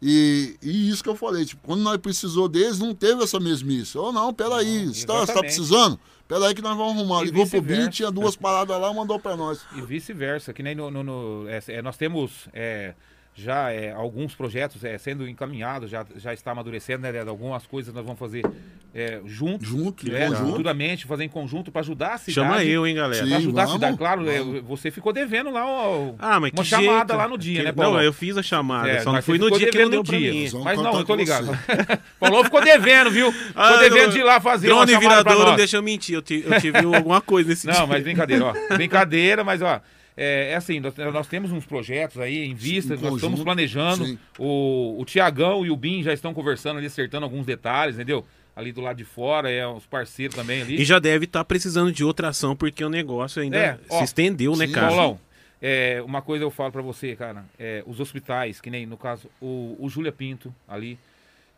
E, e isso que eu falei, tipo, quando nós precisou deles, não teve essa mesmice. Ou não, peraí, você está exatamente. precisando? Peraí que nós vamos arrumar. Ligou pro. Bin, tinha duas paradas lá, mandou para nós. E vice-versa, que nem no. no- no- é, é, nós temos é, já é, alguns projetos é, sendo encaminhados, já, já está amadurecendo, né? Leandro? Algumas coisas nós vamos fazer é, juntos. Junto, né, conjunto. futuramente, fazer em conjunto para ajudar a cidade. Chama eu, hein, galera. Pra ajudar a vamos, cidade, claro, é, vamos. você ficou devendo lá ó, Ah, mas uma que chamada jeito. lá no dia, Que- né, Paulo? Não, eu fiz a chamada, É, só não você no ficou dia que não devendo deu dia. mim. Mas não, eu tô ligado. Paulo ficou devendo, viu? Ficou Ah, devendo não- de ir lá fazer Drone virador não deixa eu mentir, eu, ti- eu tive alguma coisa nesse dia. Não, mas brincadeira, ó. Brincadeira, mas ó. É, é assim, nós, nós temos uns projetos aí em vista, nós estamos planejando. sim. O, o Tiagão e o Bin já estão conversando ali, acertando alguns detalhes, entendeu? Ali do lado de fora, é os parceiros também ali. E já deve estar precisando de outra ação, porque o negócio ainda É, ó, se estendeu, né, cara? Paulão, é, uma coisa eu falo pra você, cara. é, os hospitais, que nem no caso o, o Júlia Pinto ali,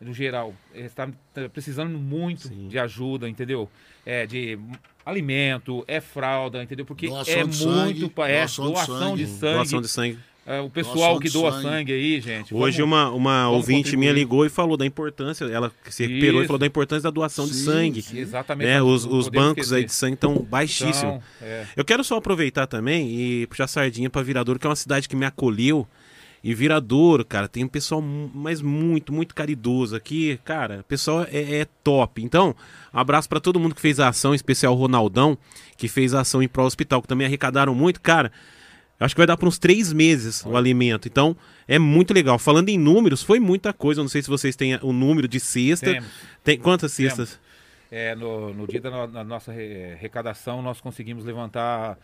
no geral, está precisando muito de ajuda, entendeu? É, de alimento, é fralda, entendeu? Porque Doação é de muito sangue, é, doação de doação sangue. de sangue. Doação de sangue. É, o pessoal Doação que de doa sangue. sangue aí, gente. Hoje vamos- uma, uma vamos ouvinte minha contribuir. ligou e falou da importância, ela se recuperou e Isso. falou da importância da doação de Sim, sangue. sim. Exatamente. Né? Os, os bancos aí esquecer. de sangue estão baixíssimos. Então, é. Eu quero só aproveitar também e puxar sardinha pra Viradouro, que é uma cidade que me acolheu. E Viradouro, cara, tem um pessoal mas muito, muito caridoso aqui. Cara, o pessoal é, é top. Então, um abraço pra todo mundo que fez a ação, em especial o Ronaldão, que fez a ação em pró hospital, que também arrecadaram muito. Cara, acho que vai dar por uns três meses o alimento. Então, é muito legal. Falando em números, foi muita coisa. Eu não sei se vocês têm o número de cesta. Temos. Tem quantas cestas? É, no, no dia da no- da nossa re- arrecadação, nós conseguimos levantar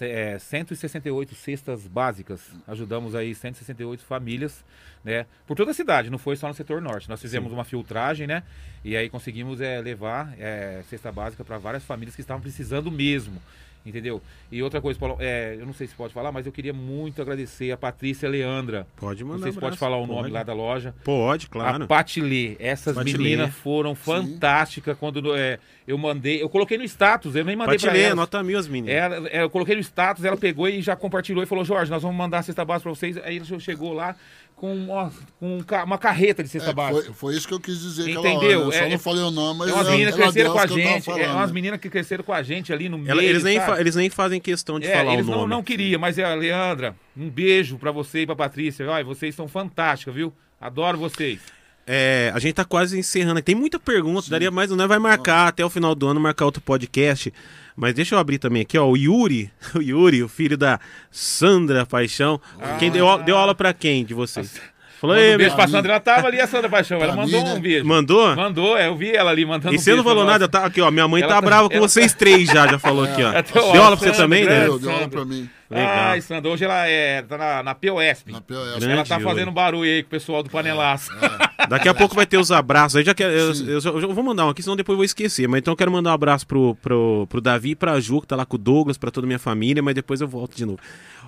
é, 168 cestas básicas. Ajudamos aí 168 famílias, né? Por toda a cidade, não foi só no setor norte. Nós fizemos uma filtragem, né? E aí conseguimos é, levar é, cesta básica para várias famílias que estavam precisando mesmo. Entendeu? E outra coisa, Paulo, é, eu não sei se pode falar, mas eu queria muito agradecer a Patrícia Leandra. Pode mandar Não sei se pode falar o nome Pode. lá da loja. Pode, claro. A Patilê, essas Patilê. meninas foram fantásticas quando é, eu mandei, eu coloquei no status, eu nem mandei Pode pra elas. nota mil as meninas. Ela- é, eu coloquei no status, ela pegou e já compartilhou e falou, Jorge, nós vamos mandar a cesta básica pra vocês. Aí chegou lá com, ó, com um uma carreta de cesta É, básica. foi, foi isso que eu quis dizer. Entendeu? hora, Eu só É- não falei o nome, mas é umas ela- meninas que ela cresceram com a gente, é falando. umas meninas que cresceram com a gente ali no Ela- meio, eles, nem eles nem fazem questão de É, falar o eles nome. não, não queriam, mas é, Leandra, um beijo pra você e pra Patrícia. Olha, vocês são fantásticas, viu? Adoro vocês. É, a gente tá quase encerrando. Tem muita pergunta, daria mais, não vai marcar até o final do ano, marcar outro podcast. Mas deixa eu abrir também aqui, ó, o Yuri, o Yuri, o filho da Sandra Paixão. Quem deu, au- deu aula pra quem de vocês? Falou um beijo meu. pra Sandra. Ela tava ali, a Sandra Paixão. Ela Pra mandou mim, né? um beijo. Mandou? Mandou, é, eu vi ela ali mandando E um você não falou nada, tá? Aqui, ó, minha mãe Ela tá tá- brava com ela- vocês três já, já falou aqui, ó. O Deu aula pra você também, né? Deu, deu aula pra mim. Legal. Ai, Sandra, hoje ela é, tá na, na POSP. Na POS. Ela tá fazendo barulho aí com o pessoal do Panelaço. Daqui a pouco vai ter os abraços. Aí já quero, eu, eu, eu- eu vou mandar um aqui, senão depois eu vou esquecer. Mas então eu quero mandar um abraço pro, pro, pro Davi e pra Ju, que tá lá com o Douglas, pra toda a minha família, mas depois eu volto de novo.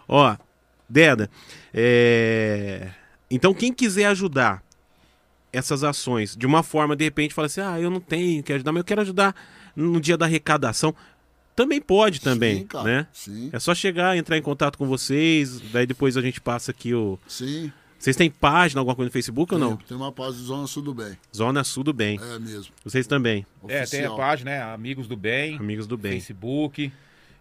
Ó, Deda, é... então quem quiser ajudar essas ações de uma forma, de repente, fala assim: ah, eu não tenho que ajudar, mas eu quero ajudar no dia da arrecadação. Também pode também, Sim, cara. né? Sim, É só chegar, entrar em contato com vocês, daí depois a gente passa aqui o, sim. Vocês têm página, alguma coisa no Facebook ou não? Tem, tem uma página do Zona Sul do Bem. Zona Sul do Bem. É mesmo. Vocês também. É, tem a página, né? Amigos do Bem. Amigos do Bem. Facebook.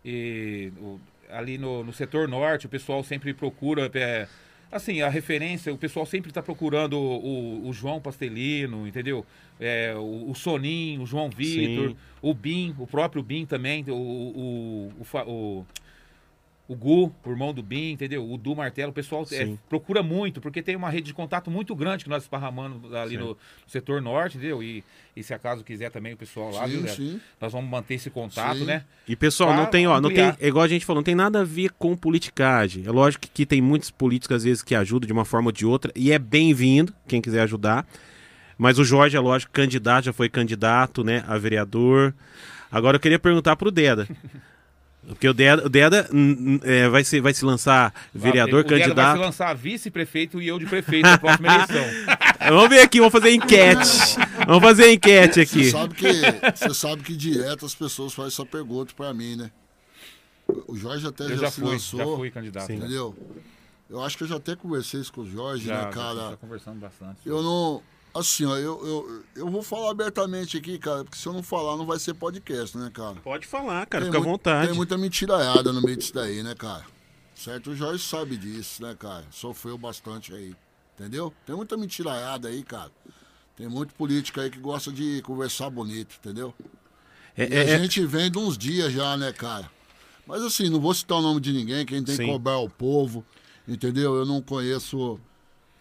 E o- ali no, no setor norte, o pessoal sempre procura. é, assim, a referência, o pessoal sempre está procurando o, o- o João Pastelino, entendeu? É, o, o Soninho, o João Vitor, Sim. o Bim, o próprio Bim também, o, o, o, o, o Gu, o irmão do Bim, entendeu? O Du Martelo, o pessoal é, procura muito, porque tem uma rede de contato muito grande que nós esparramamos ali no, no setor norte, entendeu? E, e se acaso quiser também o pessoal lá, Sim, viu, sim. Nós vamos manter esse contato, Sim. né? E pessoal, não Pra tem, ó, não tem, ampliar. é igual a gente falou, não tem nada a ver com politicagem. É lógico que tem muitos políticos às vezes que ajudam de uma forma ou de outra e é bem-vindo quem quiser ajudar. Mas o Jorge, é lógico, candidato, já foi candidato, né, a vereador. Agora eu queria perguntar pro Deda. Porque o Deda, o Deda é, vai, se, vai se lançar vereador, o Deda vai candidato. se lançar vice-prefeito e eu de prefeito na próxima eleição. Vamos ver aqui, vamos fazer enquete. Vamos fazer enquete aqui. Você sabe que, você sabe que direto as pessoas fazem essa pergunta pra mim, né? O Jorge até Eu já, já se fui, lançou. já fui candidato, né? Entendeu? Eu acho que eu já até conversei isso com o Jorge, Já, né, cara? já conversando bastante. Eu não. Assim, ó, eu, eu, eu vou falar abertamente aqui, cara, porque se eu não falar, não vai ser podcast, né, cara? Pode falar, cara, Tem fica à muito- vontade. Tem muita mentiraiada no meio disso daí, né, cara? Certo? O Jorge sabe disso, né, cara? Sofreu bastante aí. Entendeu? Tem muita mentiraiada aí, cara. Tem muito político aí que gosta de conversar bonito, entendeu? É, E é, a é- gente vem de uns dias já, né, cara? Mas assim, não vou citar o nome de ninguém, quem tem que Sim. cobrar é o povo, entendeu? Eu não conheço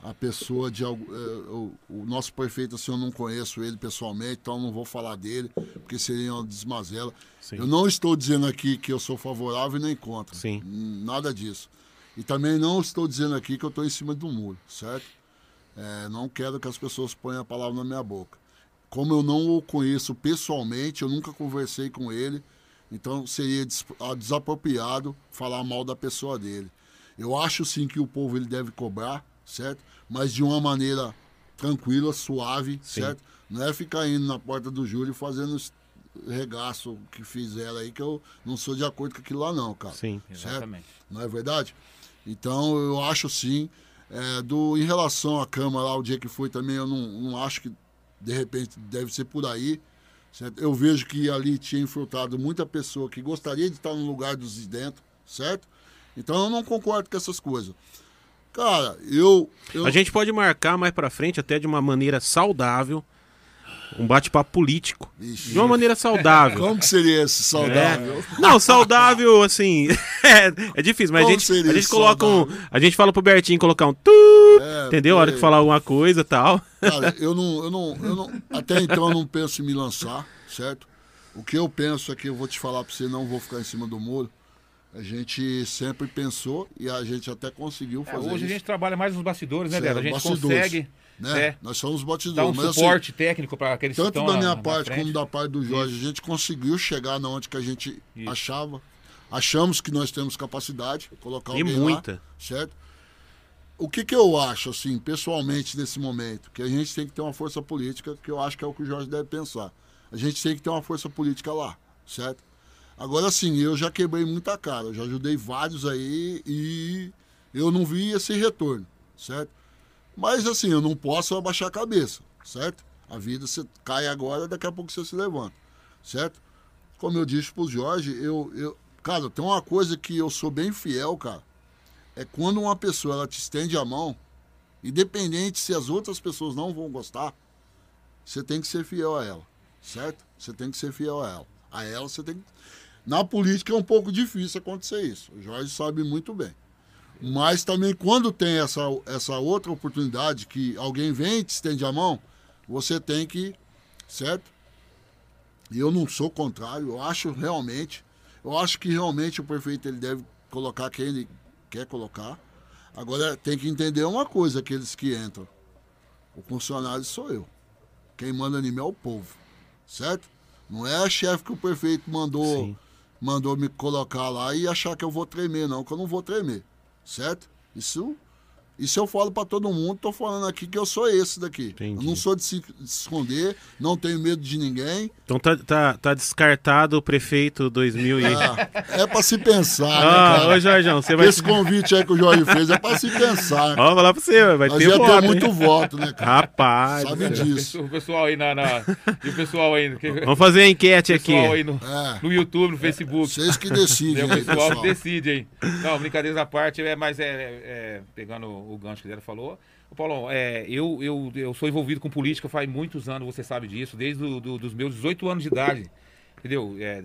a pessoa de algum. é, o, nosso prefeito, assim, eu não conheço ele pessoalmente, então não vou falar dele, porque seria uma desmazela. Sim. Eu não estou dizendo aqui que eu sou favorável e nem contra. Sim. Hum, Nada disso. E também não estou dizendo aqui que eu estou em cima do muro, certo? É, não quero que as pessoas ponham a palavra na minha boca. Como eu não o conheço pessoalmente, eu nunca conversei com ele, então seria des- ah, desapropriado falar mal da pessoa dele. Eu acho sim que o povo ele deve cobrar, certo? Mas de uma maneira tranquila, suave, Sim. certo? Não é ficar indo na porta do Júlio fazendo regaço que fizeram aí, que eu não sou de acordo com aquilo lá não, cara. Sim. Certo? Exatamente. Não é verdade? Então eu acho sim. é, do, em relação à Câmara lá, o dia que foi também, eu não, não acho que de repente deve ser por aí. Certo? Eu vejo que ali tinha infiltrado muita pessoa que gostaria de estar no lugar dos de dentro, certo? Então eu não concordo com essas coisas. Cara, eu. eu A gente pode marcar mais pra frente, até de uma maneira saudável, um bate-papo político. De uma maneira saudável. Como que seria esse saudável? Não, saudável, assim. é, é difícil, mas a Como gente, seria a gente coloca um. A gente fala pro Bertinho colocar um tu, É, entendeu? A hora que falar alguma coisa e tal. Cara, eu não, eu não, eu não. Até então eu não penso em me lançar, certo? O que eu penso é que eu vou te falar pra você, não vou ficar em cima do muro. A gente sempre pensou e a gente até conseguiu É, fazer hoje isso. a gente trabalha mais nos bastidores, né, Dela? A gente bastidores, consegue né? é, Nós somos batidores. dar um mas, assim, suporte técnico para aqueles que tanto estão da na- minha na parte frente. como da parte do Jorge, a gente conseguiu chegar na onde que a gente Isso. achava. Achamos que nós temos capacidade, colocar E muita. lá, certo? O que que eu acho, assim, pessoalmente, nesse momento? Que a gente tem que ter uma força política, que eu acho que é o que o Jorge deve pensar. A gente tem que ter uma força política lá, certo? Agora, assim, eu já quebrei muita cara, já ajudei vários aí e eu não vi esse retorno, certo? Mas, assim, eu não posso abaixar a cabeça, certo? A vida, você cai agora, daqui a pouco você se levanta, certo? Como eu disse pro Jorge, eu, eu... Cara, tem uma coisa que eu sou bem fiel, cara. É quando uma pessoa, ela te estende a mão, independente se as outras pessoas não vão gostar, você tem que ser fiel a ela, certo? Você tem que ser fiel a ela. A ela você tem que... Na política é um pouco difícil acontecer isso. O Jorge sabe muito bem. Mas também quando tem essa, essa outra oportunidade que alguém vem e te estende a mão, você tem que, certo? E eu não sou contrário, eu acho realmente, eu acho que realmente o prefeito ele deve colocar quem ele quer colocar. Agora tem que entender uma coisa, aqueles que entram. O funcionário sou eu. Quem manda mim é o povo. Certo? Não é a chefe que o prefeito mandou, Sim. Mandou me colocar lá e achar que eu vou tremer, não, que eu não vou tremer. Certo? Isso Isso eu falo pra todo mundo, tô falando aqui que eu sou esse daqui. Eu não sou de se, de se esconder, não tenho medo de ninguém. Então tá, tá, tá descartado o prefeito 2000 e... Ah, é pra se pensar, né, Ah, cara? ô, Jorjão, você vai- Esse convite aí que o Jorge fez é pra se pensar. Ó, vou falar pra você, vai Nós ter ia voto, ter muito hein? voto, né, cara? Rapaz. Sabe disso. O pessoal aí na. na- e o pessoal aí. que- Vamos fazer a enquete o pessoal aqui. aí no, É. no YouTube, no Facebook. Vocês que decidem É o aí, pessoal que decide aí. Não, brincadeiras à parte, é, mas é, é- é, pegando o gancho que ele falou. Ô, Paulão, é, eu, eu, eu sou envolvido com política faz muitos anos, você sabe disso, desde do, do- dos meus 18 anos de idade. Entendeu? É,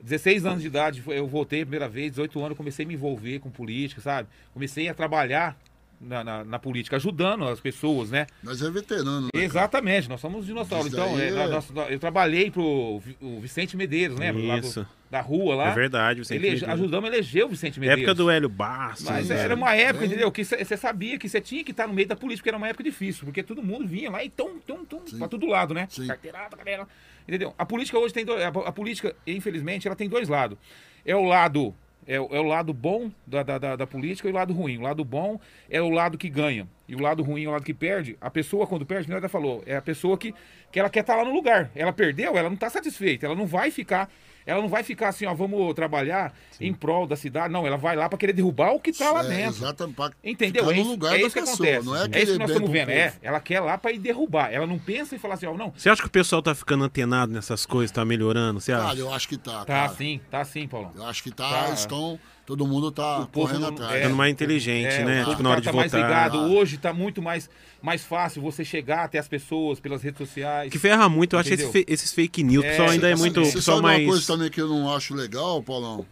16 anos de idade eu voltei a primeira vez, 18 anos comecei a me envolver com política, sabe? Comecei a trabalhar na, na- na política, ajudando as pessoas, né? Nós é veterano, né? Exatamente, nós somos dinossauros. Isso Então, é, é- nós- nós- eu trabalhei pro o Vicente Medeiros, lembra? Lá do- Isso. da rua lá. É verdade, Vicente Elege- Medeiros. Ajudamos a eleger o Vicente Medeiros. Época do Hélio Bastos. Mas né? era uma época, entendeu? Que você sabia que você tinha que estar no meio da política, porque era uma época difícil, porque todo mundo vinha lá e tum, tum, tum, pra todo lado, né? Carteirada, galera. Entendeu? A política hoje tem dois. A, a política, infelizmente, ela tem dois lados. É o lado. É, o- é o lado bom da, da, da- política e o lado ruim. O lado bom é o lado que ganha. E o lado ruim é o lado que perde. A pessoa, quando perde, como ela falou, é a pessoa que, que ela quer estar lá no lugar. Ela perdeu, ela não está satisfeita. Ela não vai ficar. Ela não vai ficar assim, ó, vamos trabalhar em prol da cidade. Não, ela vai lá para querer derrubar o que está lá É, dentro. exatamente, pra Entendeu? ficar É no isso, lugar é da isso que pessoa, acontece. não é é, isso que nós estamos vendo. É, ela quer lá para ir derrubar. Ela não pensa e fala assim, ó, não. Você acha que o pessoal tá ficando antenado nessas coisas, tá melhorando? Você acha? Cara, eu acho que tá, Tá cara. sim, tá sim, Paulão. Eu acho que tá, Tá. estão... Todo mundo tá correndo atrás. é, Ficando mais inteligente, É, né? o povo Tipo, na hora tá de mais votar. ligado. Hoje tá muito mais, mais fácil você chegar até as pessoas pelas redes sociais. Que ferra muito, eu acho esses, esses fake news. O pessoal ainda é muito. Você pessoal sabe mais. uma coisa também que eu não acho legal, Paulão?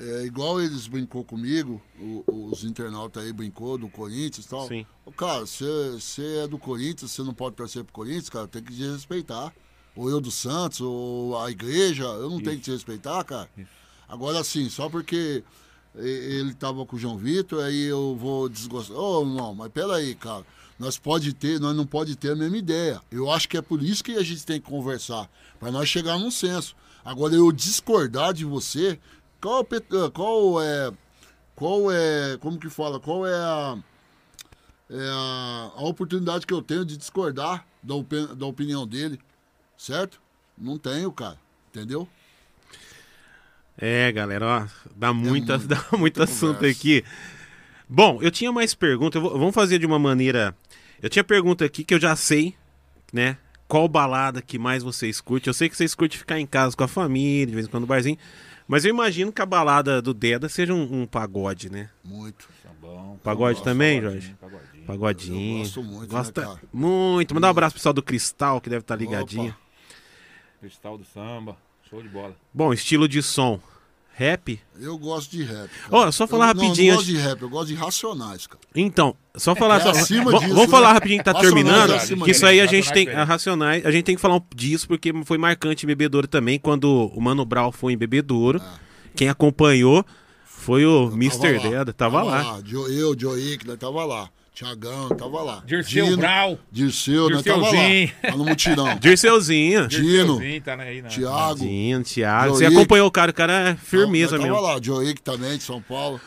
É igual eles brincou comigo, o- os internautas aí brincou do Corinthians e tal. Sim. Cara, você é do Corinthians, você não pode torcer pro Corinthians, cara, tem que te respeitar. Ou eu do Santos, ou a igreja, eu não tenho que te respeitar, cara. Agora sim, só porque ele tava com o João Vitor, aí eu vou desgostar. Ô, não, mas peraí, cara. Nós pode ter, nós não pode ter a mesma ideia. Eu acho que é por isso que a gente tem que conversar, para nós chegar num senso. Agora eu discordar de você, qual, ah, qual é qual é, como que fala? Qual é a é a, a oportunidade que eu tenho de discordar da, opi- da opinião dele, certo? Não tenho, cara. Entendeu? É, galera, ó, dá, muita, muito- dá muito assunto conversa. aqui. Bom, eu tinha mais perguntas. Vamos fazer de uma maneira. Eu tinha pergunta aqui que eu já sei, né? Qual balada que mais vocês curtem? Eu sei que vocês curtem ficar em casa com a família, de vez em quando no barzinho. Mas eu imagino que a balada do Deda seja um, um pagode, né? Muito. Bom, Pagode gosto, também, pagodinho, Jorge? pagodinho. Pagodinho. Eu gosto muito, Gosta né, muito. Mandar um abraço pro pessoal do Cristal, que deve estar ligadinho. Opa. Cristal do samba. Show de bola. Bom, estilo de som. Rap? Eu gosto de rap. Ó, só falar Eu- não, rapidinho Eu não gosto de rap, eu gosto de racionais, cara. Então, só falar. É só- acima v- disso, vamos falar né? rapidinho que tá Racionais terminando. é Que isso aí a gente tem. A Racionais, a gente tem que falar disso porque foi marcante em Bebedouro também. Quando o Mano Brown foi em Bebedouro. Quem acompanhou foi o Mr. Tava lá, Deda. Tava lá. Jo- Eu, Joey, nós tava lá. Tiagão, tava lá. Dirceu Dino, Brau. Dirceu, nós tava lá. No mutirão. Dirceuzinho. Dino, Dirceuzinho tá aí, né? Tiago. Dino, Thiago. Você acompanhou o cara, o cara é firmeza nós mesmo. Tava lá, Joey também, de São Paulo.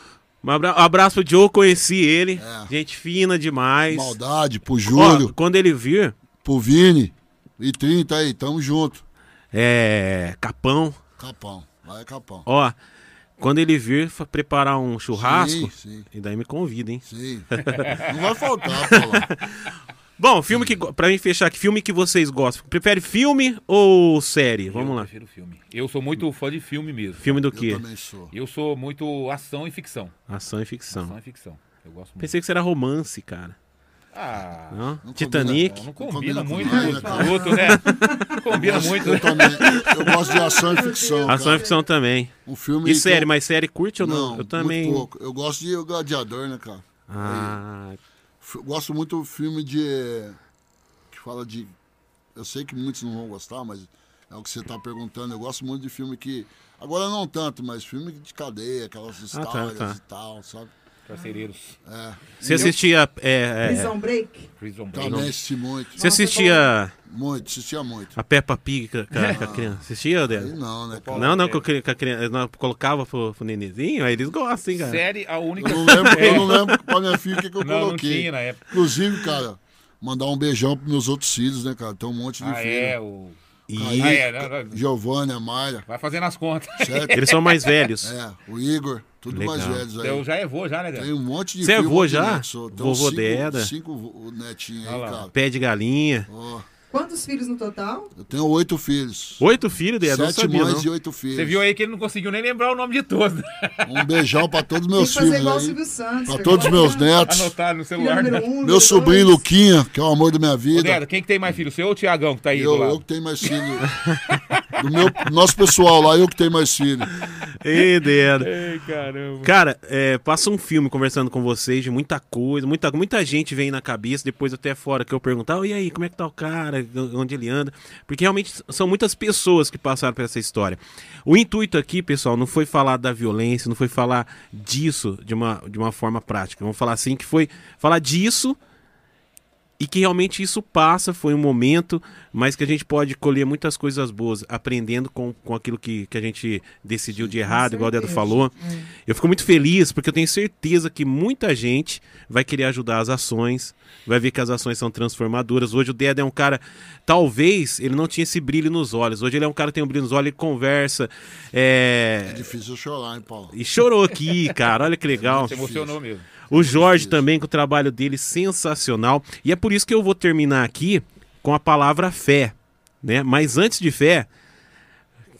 Um abra- abraço pro Joe, conheci ele. É. Gente fina demais. Maldade, pro Ó, Júlio, quando ele vir, pro Vini. E 30 aí, tamo junto. é. Capão. Capão, lá é Capão. Ó, quando ele vir preparar um churrasco, Sim, sim. e daí me convida, hein? Sim. Não vai faltar, Paulão. Bom, filme que. Pra mim fechar aqui, filme que vocês gostam. Prefere filme ou série? Vamos eu lá. prefiro filme. Eu sou muito fã de filme mesmo. Filme do Eu quê? também sou. Eu sou muito ação e ficção. Ação e ficção. Ação e ficção. Eu gosto muito. Pensei que você era romance, cara. Ah, Não? Não Titanic. não, não combina combina com muito nós, um né, com cara? o outro, né? Não combina muito. Eu também. Eu gosto de ação e ficção. Ação cara. e ficção também. Um filme E que série, eu- mas série curte ou não? Não, eu também. muito pouco. Eu gosto de Gladiador, né, cara? Ah, eu gosto muito do filme de. que fala de. Eu sei que muitos não vão gostar, mas é o que você tá perguntando. Eu gosto muito de filme que. Agora não tanto, mas filme de cadeia, aquelas Ah, tá, histórias tá. e tal, sabe? Parceireiros. É. Você assistia. É, é, Prison Break. Prison Break. Também assisti muito. você assistia Muito, assistia muito. a Peppa Pig com a, com a criança? Assistia, Débora? não, né, cara? Não, não, com a com a criança. não, colocava pro, pro nenezinho, aí eles gostam, hein, cara. Série, a única. Eu não lembro, É. eu não lembro pra minha filha o que, que eu Não, não coloquei. tinha na época. Inclusive, cara, mandar um beijão pros meus outros filhos, né, cara? Tem um monte de Ah, filhos. é, o. Kaique, Ah, é, Mayra, Vai fazendo as contas. certo? Eles são mais velhos. É, o Igor, tudo Legal. mais velhos aí. Eu já é vô, já, né, Tem um monte de Você é vô já? neto, Vovô cinco, Deda? Cinco netinhos aí, cara. Pé de galinha. Ó, Quantos filhos no total? eu tenho oito filhos. Oito filhos, Débora? Não Sete sabia, mães não. e oito filhos. Você viu aí que ele não conseguiu nem lembrar o nome de todos. né? Um beijão pra todos meus fazer filhos igual o aí. Silvio Santos. Pra você todos os meus netos. Anotar no celular. né? um, Meu sobrinho dois. Luquinha, que é o amor da minha Ô, vida. Débora, quem que tem mais filho? O seu ou o Tiagão que tá aí do Eu, lado? eu que tenho mais filho. Do meu, nosso pessoal lá, eu que tenho mais filho. Ei, Débora. Ei, caramba. Cara, é, passa um filme conversando com vocês de muita coisa, muita, muita gente vem na cabeça, depois até fora que eu perguntar, e aí, como é que tá o cara, onde ele anda? Porque realmente são muitas pessoas que passaram por essa história. O intuito aqui, pessoal, não foi falar da violência, não foi falar disso de uma, de uma forma prática. Vamos falar assim, que foi falar disso e que realmente isso passa, foi um momento, mas que a gente pode colher muitas coisas boas, aprendendo com, com aquilo que, que a gente decidiu de errado, igual o Dedo falou. Eu fico muito feliz porque eu tenho certeza que muita gente vai querer ajudar as ações, vai ver que as ações são transformadoras. Hoje o Dedo é um cara, talvez ele não tinha esse brilho nos olhos. Hoje ele é um cara que tem um brilho nos olhos, ele conversa. É é, difícil chorar, hein, Paulo? E chorou aqui, cara. Olha que legal. Se emocionou mesmo. O Jorge também, com o trabalho dele sensacional. E é por isso que eu vou terminar aqui com a palavra fé. Né? Mas antes de fé,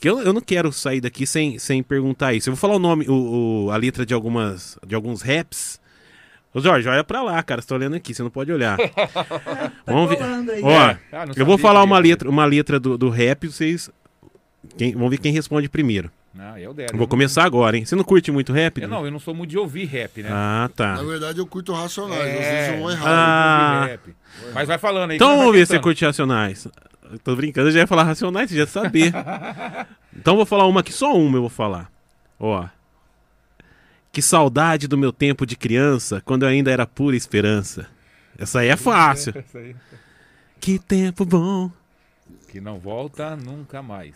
que eu, eu não quero sair daqui sem, sem perguntar isso. Eu vou falar o nome, o, o- a letra de, algumas, de alguns raps. Ô Jorge, olha pra lá, cara. Você tá olhando aqui, você não pode olhar. Vamos ver. aí. Ó, Ah, eu vou falar uma letra, uma letra do, do rap, vocês. Quem, vamos ver quem responde primeiro. Não, eu der. Eu vou começar agora, hein? Você não curte muito rap? Eu não, eu não sou muito de ouvir rap, né? Ah, tá. Na verdade, eu curto Racionais. Às É, vezes eu vou errar. Ah. ouvir rap. Mas vai falando aí. Então vamos ver se você curte Racionais. Eu tô brincando, eu já ia falar Racionais, você já saber. então eu vou falar uma aqui, só uma eu vou falar. Ó. Que saudade do meu tempo de criança, quando eu ainda era pura esperança. Essa aí é fácil. Que tempo bom. Que não volta nunca mais.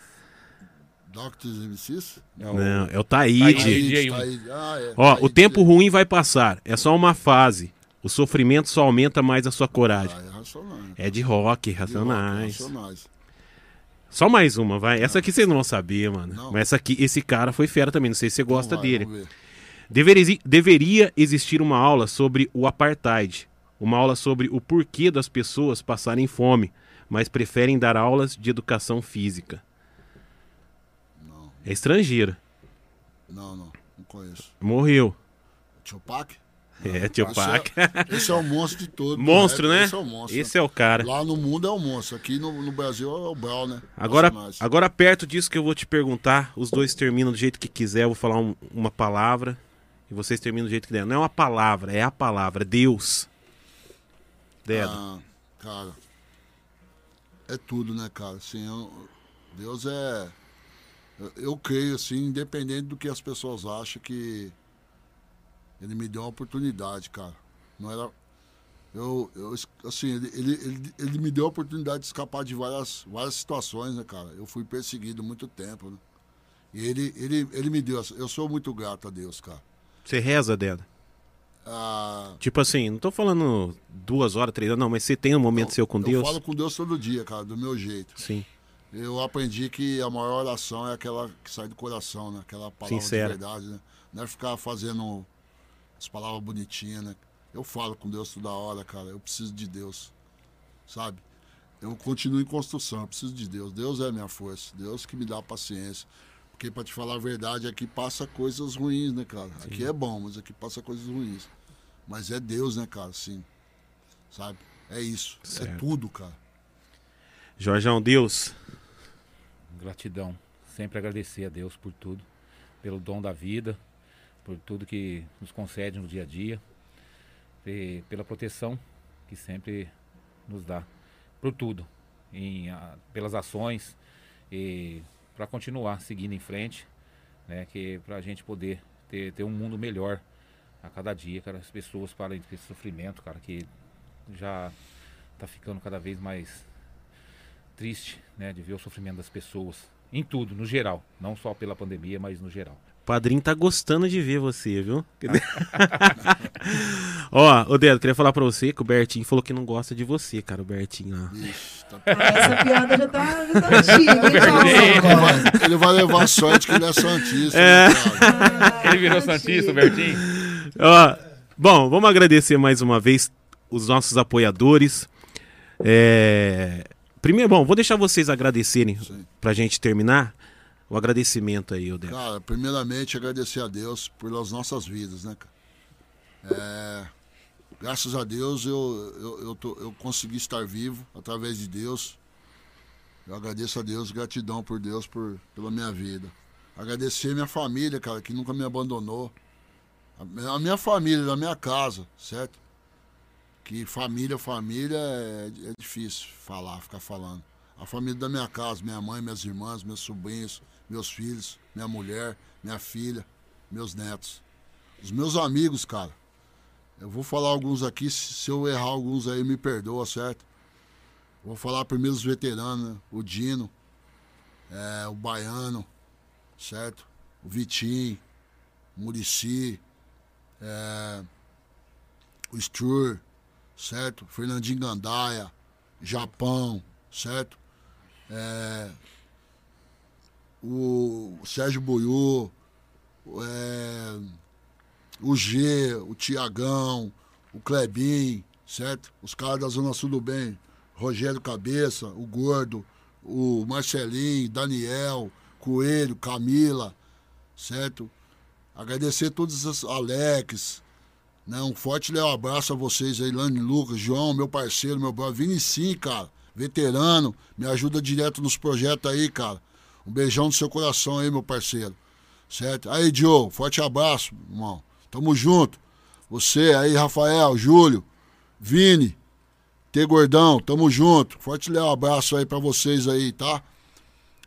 Doctors MCs? É o- Não, é o Taíde. Taíde. Aí. Ah, é. Ó, Tá o tempo DJ. ruim vai passar, é só uma fase. O sofrimento só aumenta mais a sua coragem. Ah, é Racionais. É de rock, De rock, Racionais. Racionais. Só mais uma, vai. Essa aqui vocês não vão saber, mano. Não. Mas essa aqui, esse cara foi fera também, não sei se você gosta Então vai, dele. vamos ver. Deveria, deveria existir uma aula sobre o apartheid. Uma aula sobre o porquê das pessoas passarem fome, mas preferem dar aulas de educação física. É estrangeira. não, não. Não conheço. Morreu. Tupac? É, tio Esse é- Esse é o monstro de todos. Monstro, né? Esse é o monstro. Esse é o cara. Lá no mundo é o monstro. Aqui no, no Brasil é o Brau, né? Agora, agora, perto disso que eu vou te perguntar, os dois terminam do jeito que quiser. Eu vou falar um- uma palavra e vocês terminam do jeito que der. Não é uma palavra, é a palavra. Deus. Dedo. Ah, cara. É tudo, né, cara? Assim, eu- Deus é. Eu- Eu creio, assim, independente do que as pessoas acham, que ele me deu uma oportunidade, cara. Não era. Eu, eu assim, ele, ele, ele, ele me deu a oportunidade de escapar de várias, várias situações, né, cara? Eu fui perseguido muito tempo, né? E ele, ele, ele me deu. Eu sou muito grato a Deus, cara. Você reza, Dedo? Ah, Tipo assim, não tô falando duas horas, três horas, não, mas você tem um momento seu com eu Deus? falo com Deus todo dia, cara, do meu jeito. Sim. Eu aprendi que a maior oração é aquela que sai do coração, né? Aquela palavra Sincera. de verdade, né? Não é ficar fazendo as palavras bonitinhas, né? Eu falo com Deus toda hora, cara. Eu preciso de Deus, sabe? Eu continuo em construção, eu preciso de Deus. Deus é a minha força. Deus que me dá paciência. Porque, pra te falar a verdade, aqui passa coisas ruins, né, cara? Aqui é bom, mas aqui passa coisas ruins. Mas é Deus, né, cara? Sim. Sabe? É isso. É Certo. tudo, cara. Jorjão, Deus. Gratidão. Sempre agradecer a Deus por tudo, pelo dom da vida, por tudo que nos concede no dia a dia, e pela proteção que sempre nos dá, por tudo, em, ah, pelas ações e para continuar seguindo em frente, né, que para a gente poder ter, ter um mundo melhor a cada dia, cara, as pessoas parem com esse sofrimento, cara, que já tá ficando cada vez mais triste, né, de ver o sofrimento das pessoas. Em tudo, no geral. Não só pela pandemia, mas no geral. O padrinho tá gostando de ver você, viu? Ó, ô Dedo, queria falar pra você que o Bertinho falou que não gosta de você, cara, o Bertinho lá. Ah, essa piada já tá, já tá antiga, hein, Ele vai, ele vai levar sorte que ele é santista. É. né, cara? Ele virou Santista, o Bertinho? Ó, bom, vamos agradecer mais uma vez os nossos apoiadores. É, Primeiro, bom, vou deixar vocês agradecerem pra gente terminar. O agradecimento aí, Odete. Cara, primeiramente agradecer a Deus pelas nossas vidas, né, cara? É, graças a Deus eu, eu, eu, tô- eu consegui estar vivo através de Deus. Eu agradeço a Deus, gratidão por Deus por, pela minha vida. Agradecer minha família, cara, que nunca me abandonou. A minha- a minha família, da minha casa, certo? Que família, família é, é difícil falar, ficar falando. A família da minha casa, minha mãe, minhas irmãs, meus sobrinhos, meus filhos, minha mulher, minha filha, meus netos. Os meus amigos, cara. Eu vou falar alguns aqui, se eu errar alguns aí, me perdoa, certo? Vou falar primeiro os veteranos, né? O Dino, é, o Baiano, certo? O Vitinho, o Murici, é, o Stur, certo? Fernandinho Gandaia, Japão, certo? É, o Sérgio Buiú, é, o G, o Tiagão, o Klebin, certo? Os caras da Zona Sul do Bem, Rogério Cabeça, o Gordo, o Marcelinho, Daniel, Coelho, Camila, certo? Agradecer todos os Alex, né? Um forte Léo abraço a vocês aí, Lani Lucas, João, meu parceiro, meu brother, Vini sim, cara, veterano, me ajuda direto nos projetos aí, cara. Um beijão no seu coração aí, meu parceiro. Certo? Aí, Joe, forte abraço, irmão. Tamo junto. Você aí, Rafael, Júlio, Vini, T Gordão, tamo junto. Forte Léo abraço aí pra vocês aí, tá?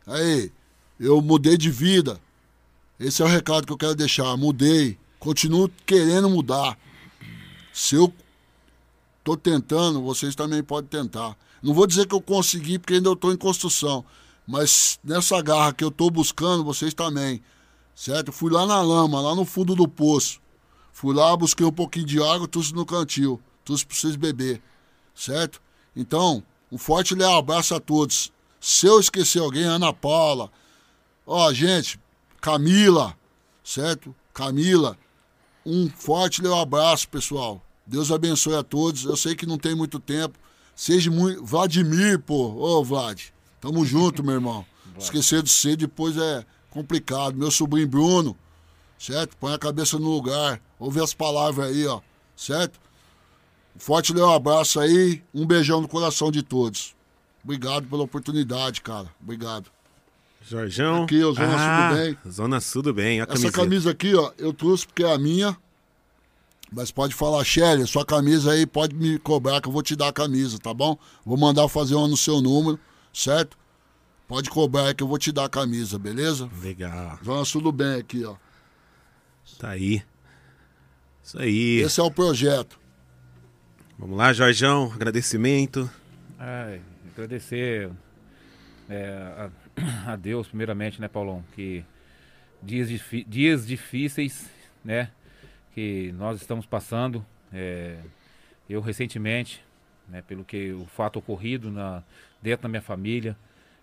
Aí, eu mudei de vida. Esse é o recado que eu quero deixar. Mudei. Continuo querendo mudar. Se eu tô tentando, vocês também podem tentar. Não vou dizer que eu consegui, porque ainda tô em construção. Mas nessa garra que eu tô buscando, vocês também. Certo? Fui lá na lama, lá no fundo do poço. Fui lá, busquei um pouquinho de água, trouxe no cantil. Trouxe pra vocês beber. Certo? Então, um forte leal abraço a todos. Se eu esquecer alguém, Ana Paula. Ó, gente, Camila, certo? Camila, um forte leal abraço, pessoal. Deus abençoe a todos. Eu sei que não tem muito tempo. Seja muito. Vladimir, pô. Ô, Vlad. Tamo junto, meu irmão. Esquecer de você depois é complicado. Meu sobrinho Bruno, certo? Põe a cabeça no lugar. Ouve as palavras aí, ó. Certo? Um forte leal abraço aí. Um beijão no coração de todos. Obrigado pela oportunidade, cara. Obrigado. Jorjão. Aqui, ó, Zona Sul do ah, Bem. Zona Sul do Bem. A Essa camiseta. camisa aqui, ó, eu trouxe porque é a minha. Mas pode falar, Shelly, sua camisa aí pode me cobrar que eu vou te dar a camisa, tá bom? Vou mandar fazer uma no seu número, certo? Pode cobrar aí que eu vou te dar a camisa, beleza? Legal. Zona Sul do Bem aqui, ó. Tá aí. Isso aí. Esse é o projeto. Vamos lá, Jorjão. Agradecimento. Ai, agradecer é, a, Deus, primeiramente, né, Paulão? Que dias, dias difíceis, né? Que nós estamos passando. é, eu, recentemente, né, pelo que o fato ocorrido na, dentro da minha família,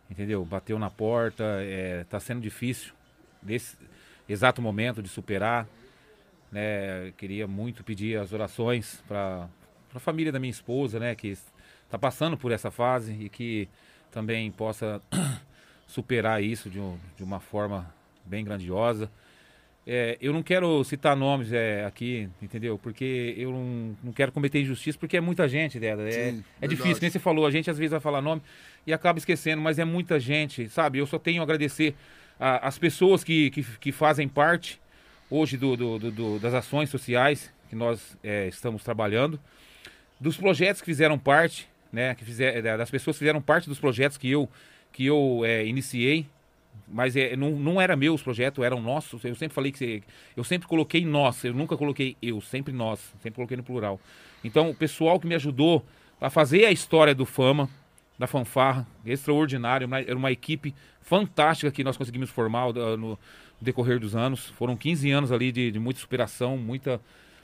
entendeu? Bateu na porta, é, tá sendo difícil nesse exato momento de superar. Né? Queria muito pedir as orações para a família da minha esposa, né? Que está passando por essa fase e que também possa superar isso de, um- de uma forma bem grandiosa. É, eu não quero citar nomes é, aqui, entendeu? Porque eu não, não quero cometer injustiça, porque é muita gente, né? É, Sim, é difícil, nem você falou, a gente às vezes vai falar nome e acaba esquecendo, mas é muita gente, sabe? Eu só tenho a agradecer a- as pessoas que, que, que fazem parte hoje do, do- do- do- das ações sociais que nós é, estamos trabalhando, dos projetos que fizeram parte, né? Que fizer, das pessoas que fizeram parte dos projetos que eu, que eu é, iniciei, mas é, não, não era meu os projetos, eram nossos. Eu sempre falei que você- eu sempre coloquei nós, eu nunca coloquei eu, sempre nós, sempre coloquei no plural. Então, o pessoal que me ajudou a fazer a história do Fama, da fanfarra, extraordinário, era uma equipe fantástica que nós conseguimos formar uh, no decorrer dos anos. Foram 15 anos ali de, de muita superação, muita,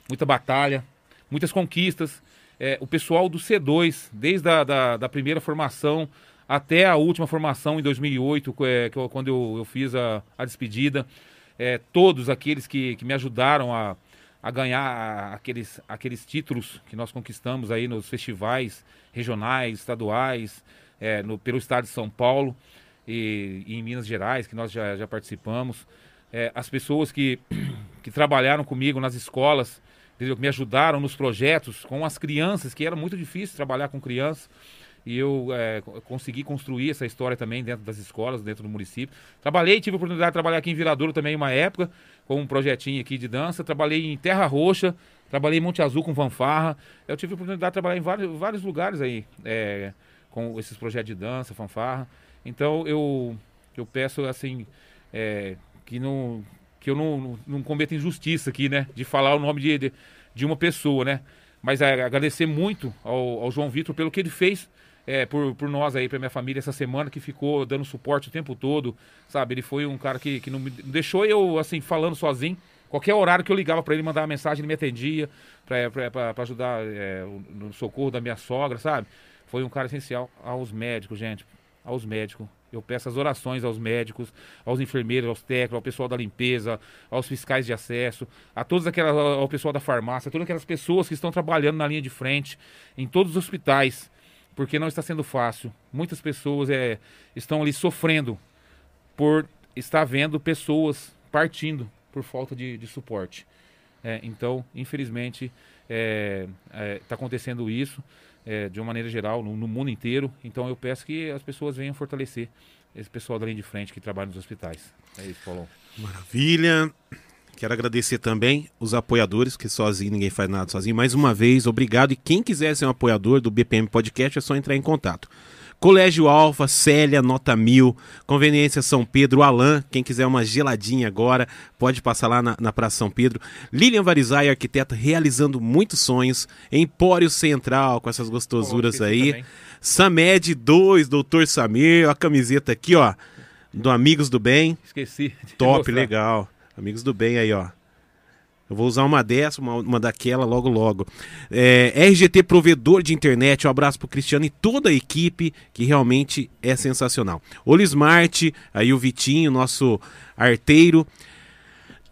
muita batalha, muitas conquistas. É, o pessoal do C2, desde a da, da primeira formação até a última formação em 2008, co- é, que eu- quando eu, eu fiz a, a despedida, é, todos aqueles que, que me ajudaram a, a ganhar aqueles, aqueles títulos que nós conquistamos aí nos festivais regionais, estaduais, é, no, pelo estado de São Paulo e, e em Minas Gerais, que nós já, já participamos. É, as pessoas que, que trabalharam comigo nas escolas, que me ajudaram nos projetos com as crianças, que era muito difícil trabalhar com crianças. E eu é, co- consegui construir essa história também dentro das escolas, dentro do município. Trabalhei, tive a oportunidade de trabalhar aqui em Viradouro também uma época, com um projetinho aqui de dança. Trabalhei em Terra Roxa, trabalhei em Monte Azul com fanfarra. Eu tive a oportunidade de trabalhar em vários, vários lugares aí, é, com esses projetos de dança, fanfarra. Então eu, eu peço assim, é, que, não, que eu não, não, não cometa injustiça aqui, né? De falar o nome de, de, de uma pessoa, né? Mas é, agradecer muito ao, ao João Vitor pelo que ele fez é, por, por nós aí, pra minha família essa semana, que ficou dando suporte o tempo todo, sabe? Ele foi um cara que, que não me deixou eu, assim, falando sozinho. Qualquer horário que eu ligava pra ele, mandar uma mensagem, ele me atendia pra ajudar é, no socorro da minha sogra, sabe? Foi um cara essencial aos médicos, gente. Aos médicos. Eu peço as orações aos médicos, aos enfermeiros, aos técnicos, ao pessoal da limpeza, aos fiscais de acesso, a todos aquelas, ao pessoal da farmácia, todas aquelas pessoas que estão trabalhando na linha de frente, em todos os hospitais, porque não está sendo fácil. Muitas pessoas é, estão ali sofrendo por estar vendo pessoas partindo por falta de, de suporte. É, então, infelizmente, está acontecendo isso é, de uma maneira geral no, no mundo inteiro. Então, eu peço que as pessoas venham fortalecer esse pessoal da linha de frente que trabalha nos hospitais. É isso, Paulão. Maravilha. Quero agradecer também os apoiadores, que sozinho ninguém faz nada sozinho. Mais uma vez, obrigado. E quem quiser ser um apoiador do BPM Podcast é só entrar em contato. Colégio Alfa, Célia, Nota Mil, Conveniência São Pedro, Alain, quem quiser uma geladinha agora, pode passar lá na, na Praça São Pedro. Lilian Varizai, arquiteta, realizando muitos sonhos. Empório Central, com essas gostosuras esqueci aí. também. Samed 2, Doutor Samir, a camiseta aqui, ó, do Amigos do Bem. Esqueci. Top, legal. Amigos do bem aí, ó. Eu vou usar uma dessa, uma, uma daquela logo logo. É, RGT Provedor de Internet, um abraço pro Cristiano e toda a equipe, que realmente é sensacional. Olismart, aí o Vitinho, nosso arteiro.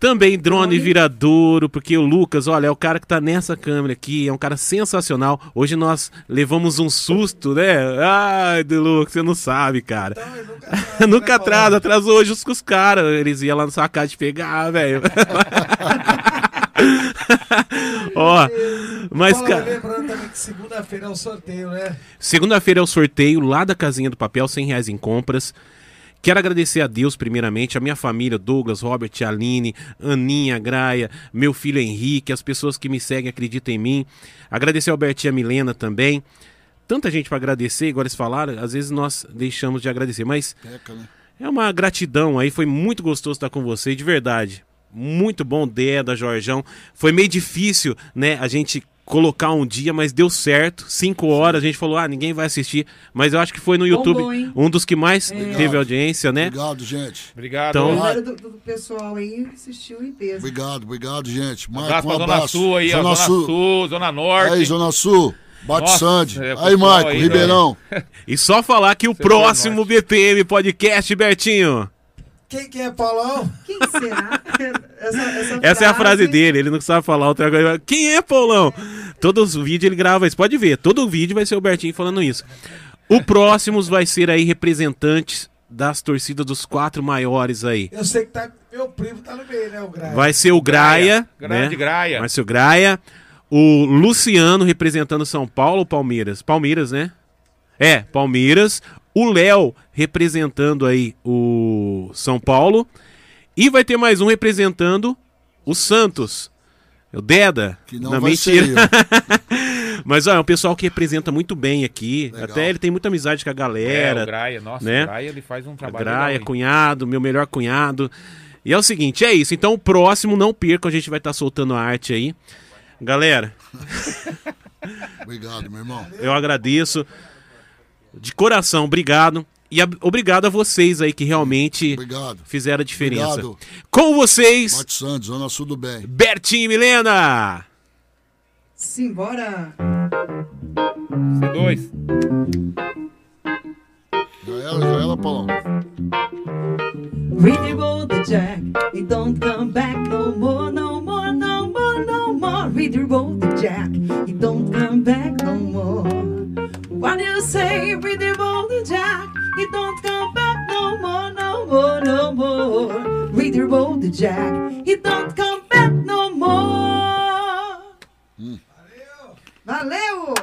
Também drone viradouro, porque o Lucas, olha, é o cara que tá nessa câmera aqui, é um cara sensacional. Hoje nós levamos um susto, né? Ai, do Lucas, você não sabe, cara. nunca atrasa, atrasou hoje os, os caras. Eles iam lá na sua casa te pegar, velho. Ó, mas, cara. Segunda-feira é o sorteio, né? Segunda-feira é o sorteio lá da Casinha do Papel, 100 reais em compras. Quero agradecer a Deus, primeiramente, a minha família, Douglas, Robert, Aline, Aninha, Graia, meu filho Henrique, as pessoas que me seguem, acreditam em mim. Agradecer a Milena também. Tanta gente para agradecer, igual eles falaram, às vezes nós deixamos de agradecer, mas né? é uma gratidão aí, foi muito gostoso estar com você, de verdade. Muito bom, Deda, Jorjão. Foi meio difícil, né, a gente colocar um dia, mas deu certo. Cinco horas, a gente falou, ah, ninguém vai assistir. Mas eu acho que foi no YouTube Bombou, um dos que mais É. teve audiência, né? Obrigado, gente. Obrigado. Então- A galera do, do pessoal aí assistiu em peso. Obrigado, obrigado, gente. Um Marco, abraço um pra Zona abraço. Sul aí, ó, Zona, Sul. Zona Norte. Aí, Zona Sul. Bate Sandy. é, aí, Marco, aí, Ribeirão. E só falar que o Você próximo BPM Podcast, Bertinho. Quem que é, Paulão? Quem será? Essa, essa Essa é a frase dele, ele não sabe falar outra coisa. Quem é, Paulão? Todos os vídeos ele grava isso, pode ver. Todo vídeo vai ser o Bertinho falando isso. O próximo vai ser aí representantes das torcidas dos quatro maiores aí. Eu sei que tá, meu primo tá no meio, né, o Graia? Vai ser o Graia, Graia né? de Graia. Vai ser o Graia. O Luciano representando São Paulo ou Palmeiras? Palmeiras, né? É, Palmeiras. O Léo representando aí o São Paulo. E vai ter mais um representando o Santos. O Deda. Que não Não, vai mentira. ser Mas ó, é um pessoal que representa muito bem aqui. Legal. Até ele tem muita amizade com a galera. É, o Graia, nossa, né? o Graia ele faz um trabalho Graia, cunhado, meu melhor cunhado. E é o seguinte, é isso. Então o próximo, não percam, a gente vai estar soltando a arte aí. Galera, Obrigado, meu irmão. eu agradeço. De coração, obrigado. E a- obrigado a vocês aí que realmente Obrigado. fizeram a diferença. Obrigado. Com vocês, Mate Santos, Zona Sul do Bem. Bertinho e Milena. Simbora. C2. Já era, já era, Paulão. Really roll the jack, it don't come back no more, no more, no more, no more. Really roll the jack, it don't come back no more. What do you say? Roll the jack, it don't come back no more, no more, no more. Roll the jack, it don't come back no more. Valeu!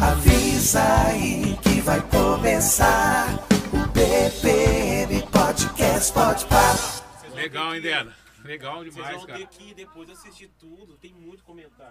Avisa aí que vai começar o BPM Podcast Pode. Legal, hein, Dena? Legal demais, Vocês vão cara. ter que depois assistir tudo, tem muito comentário.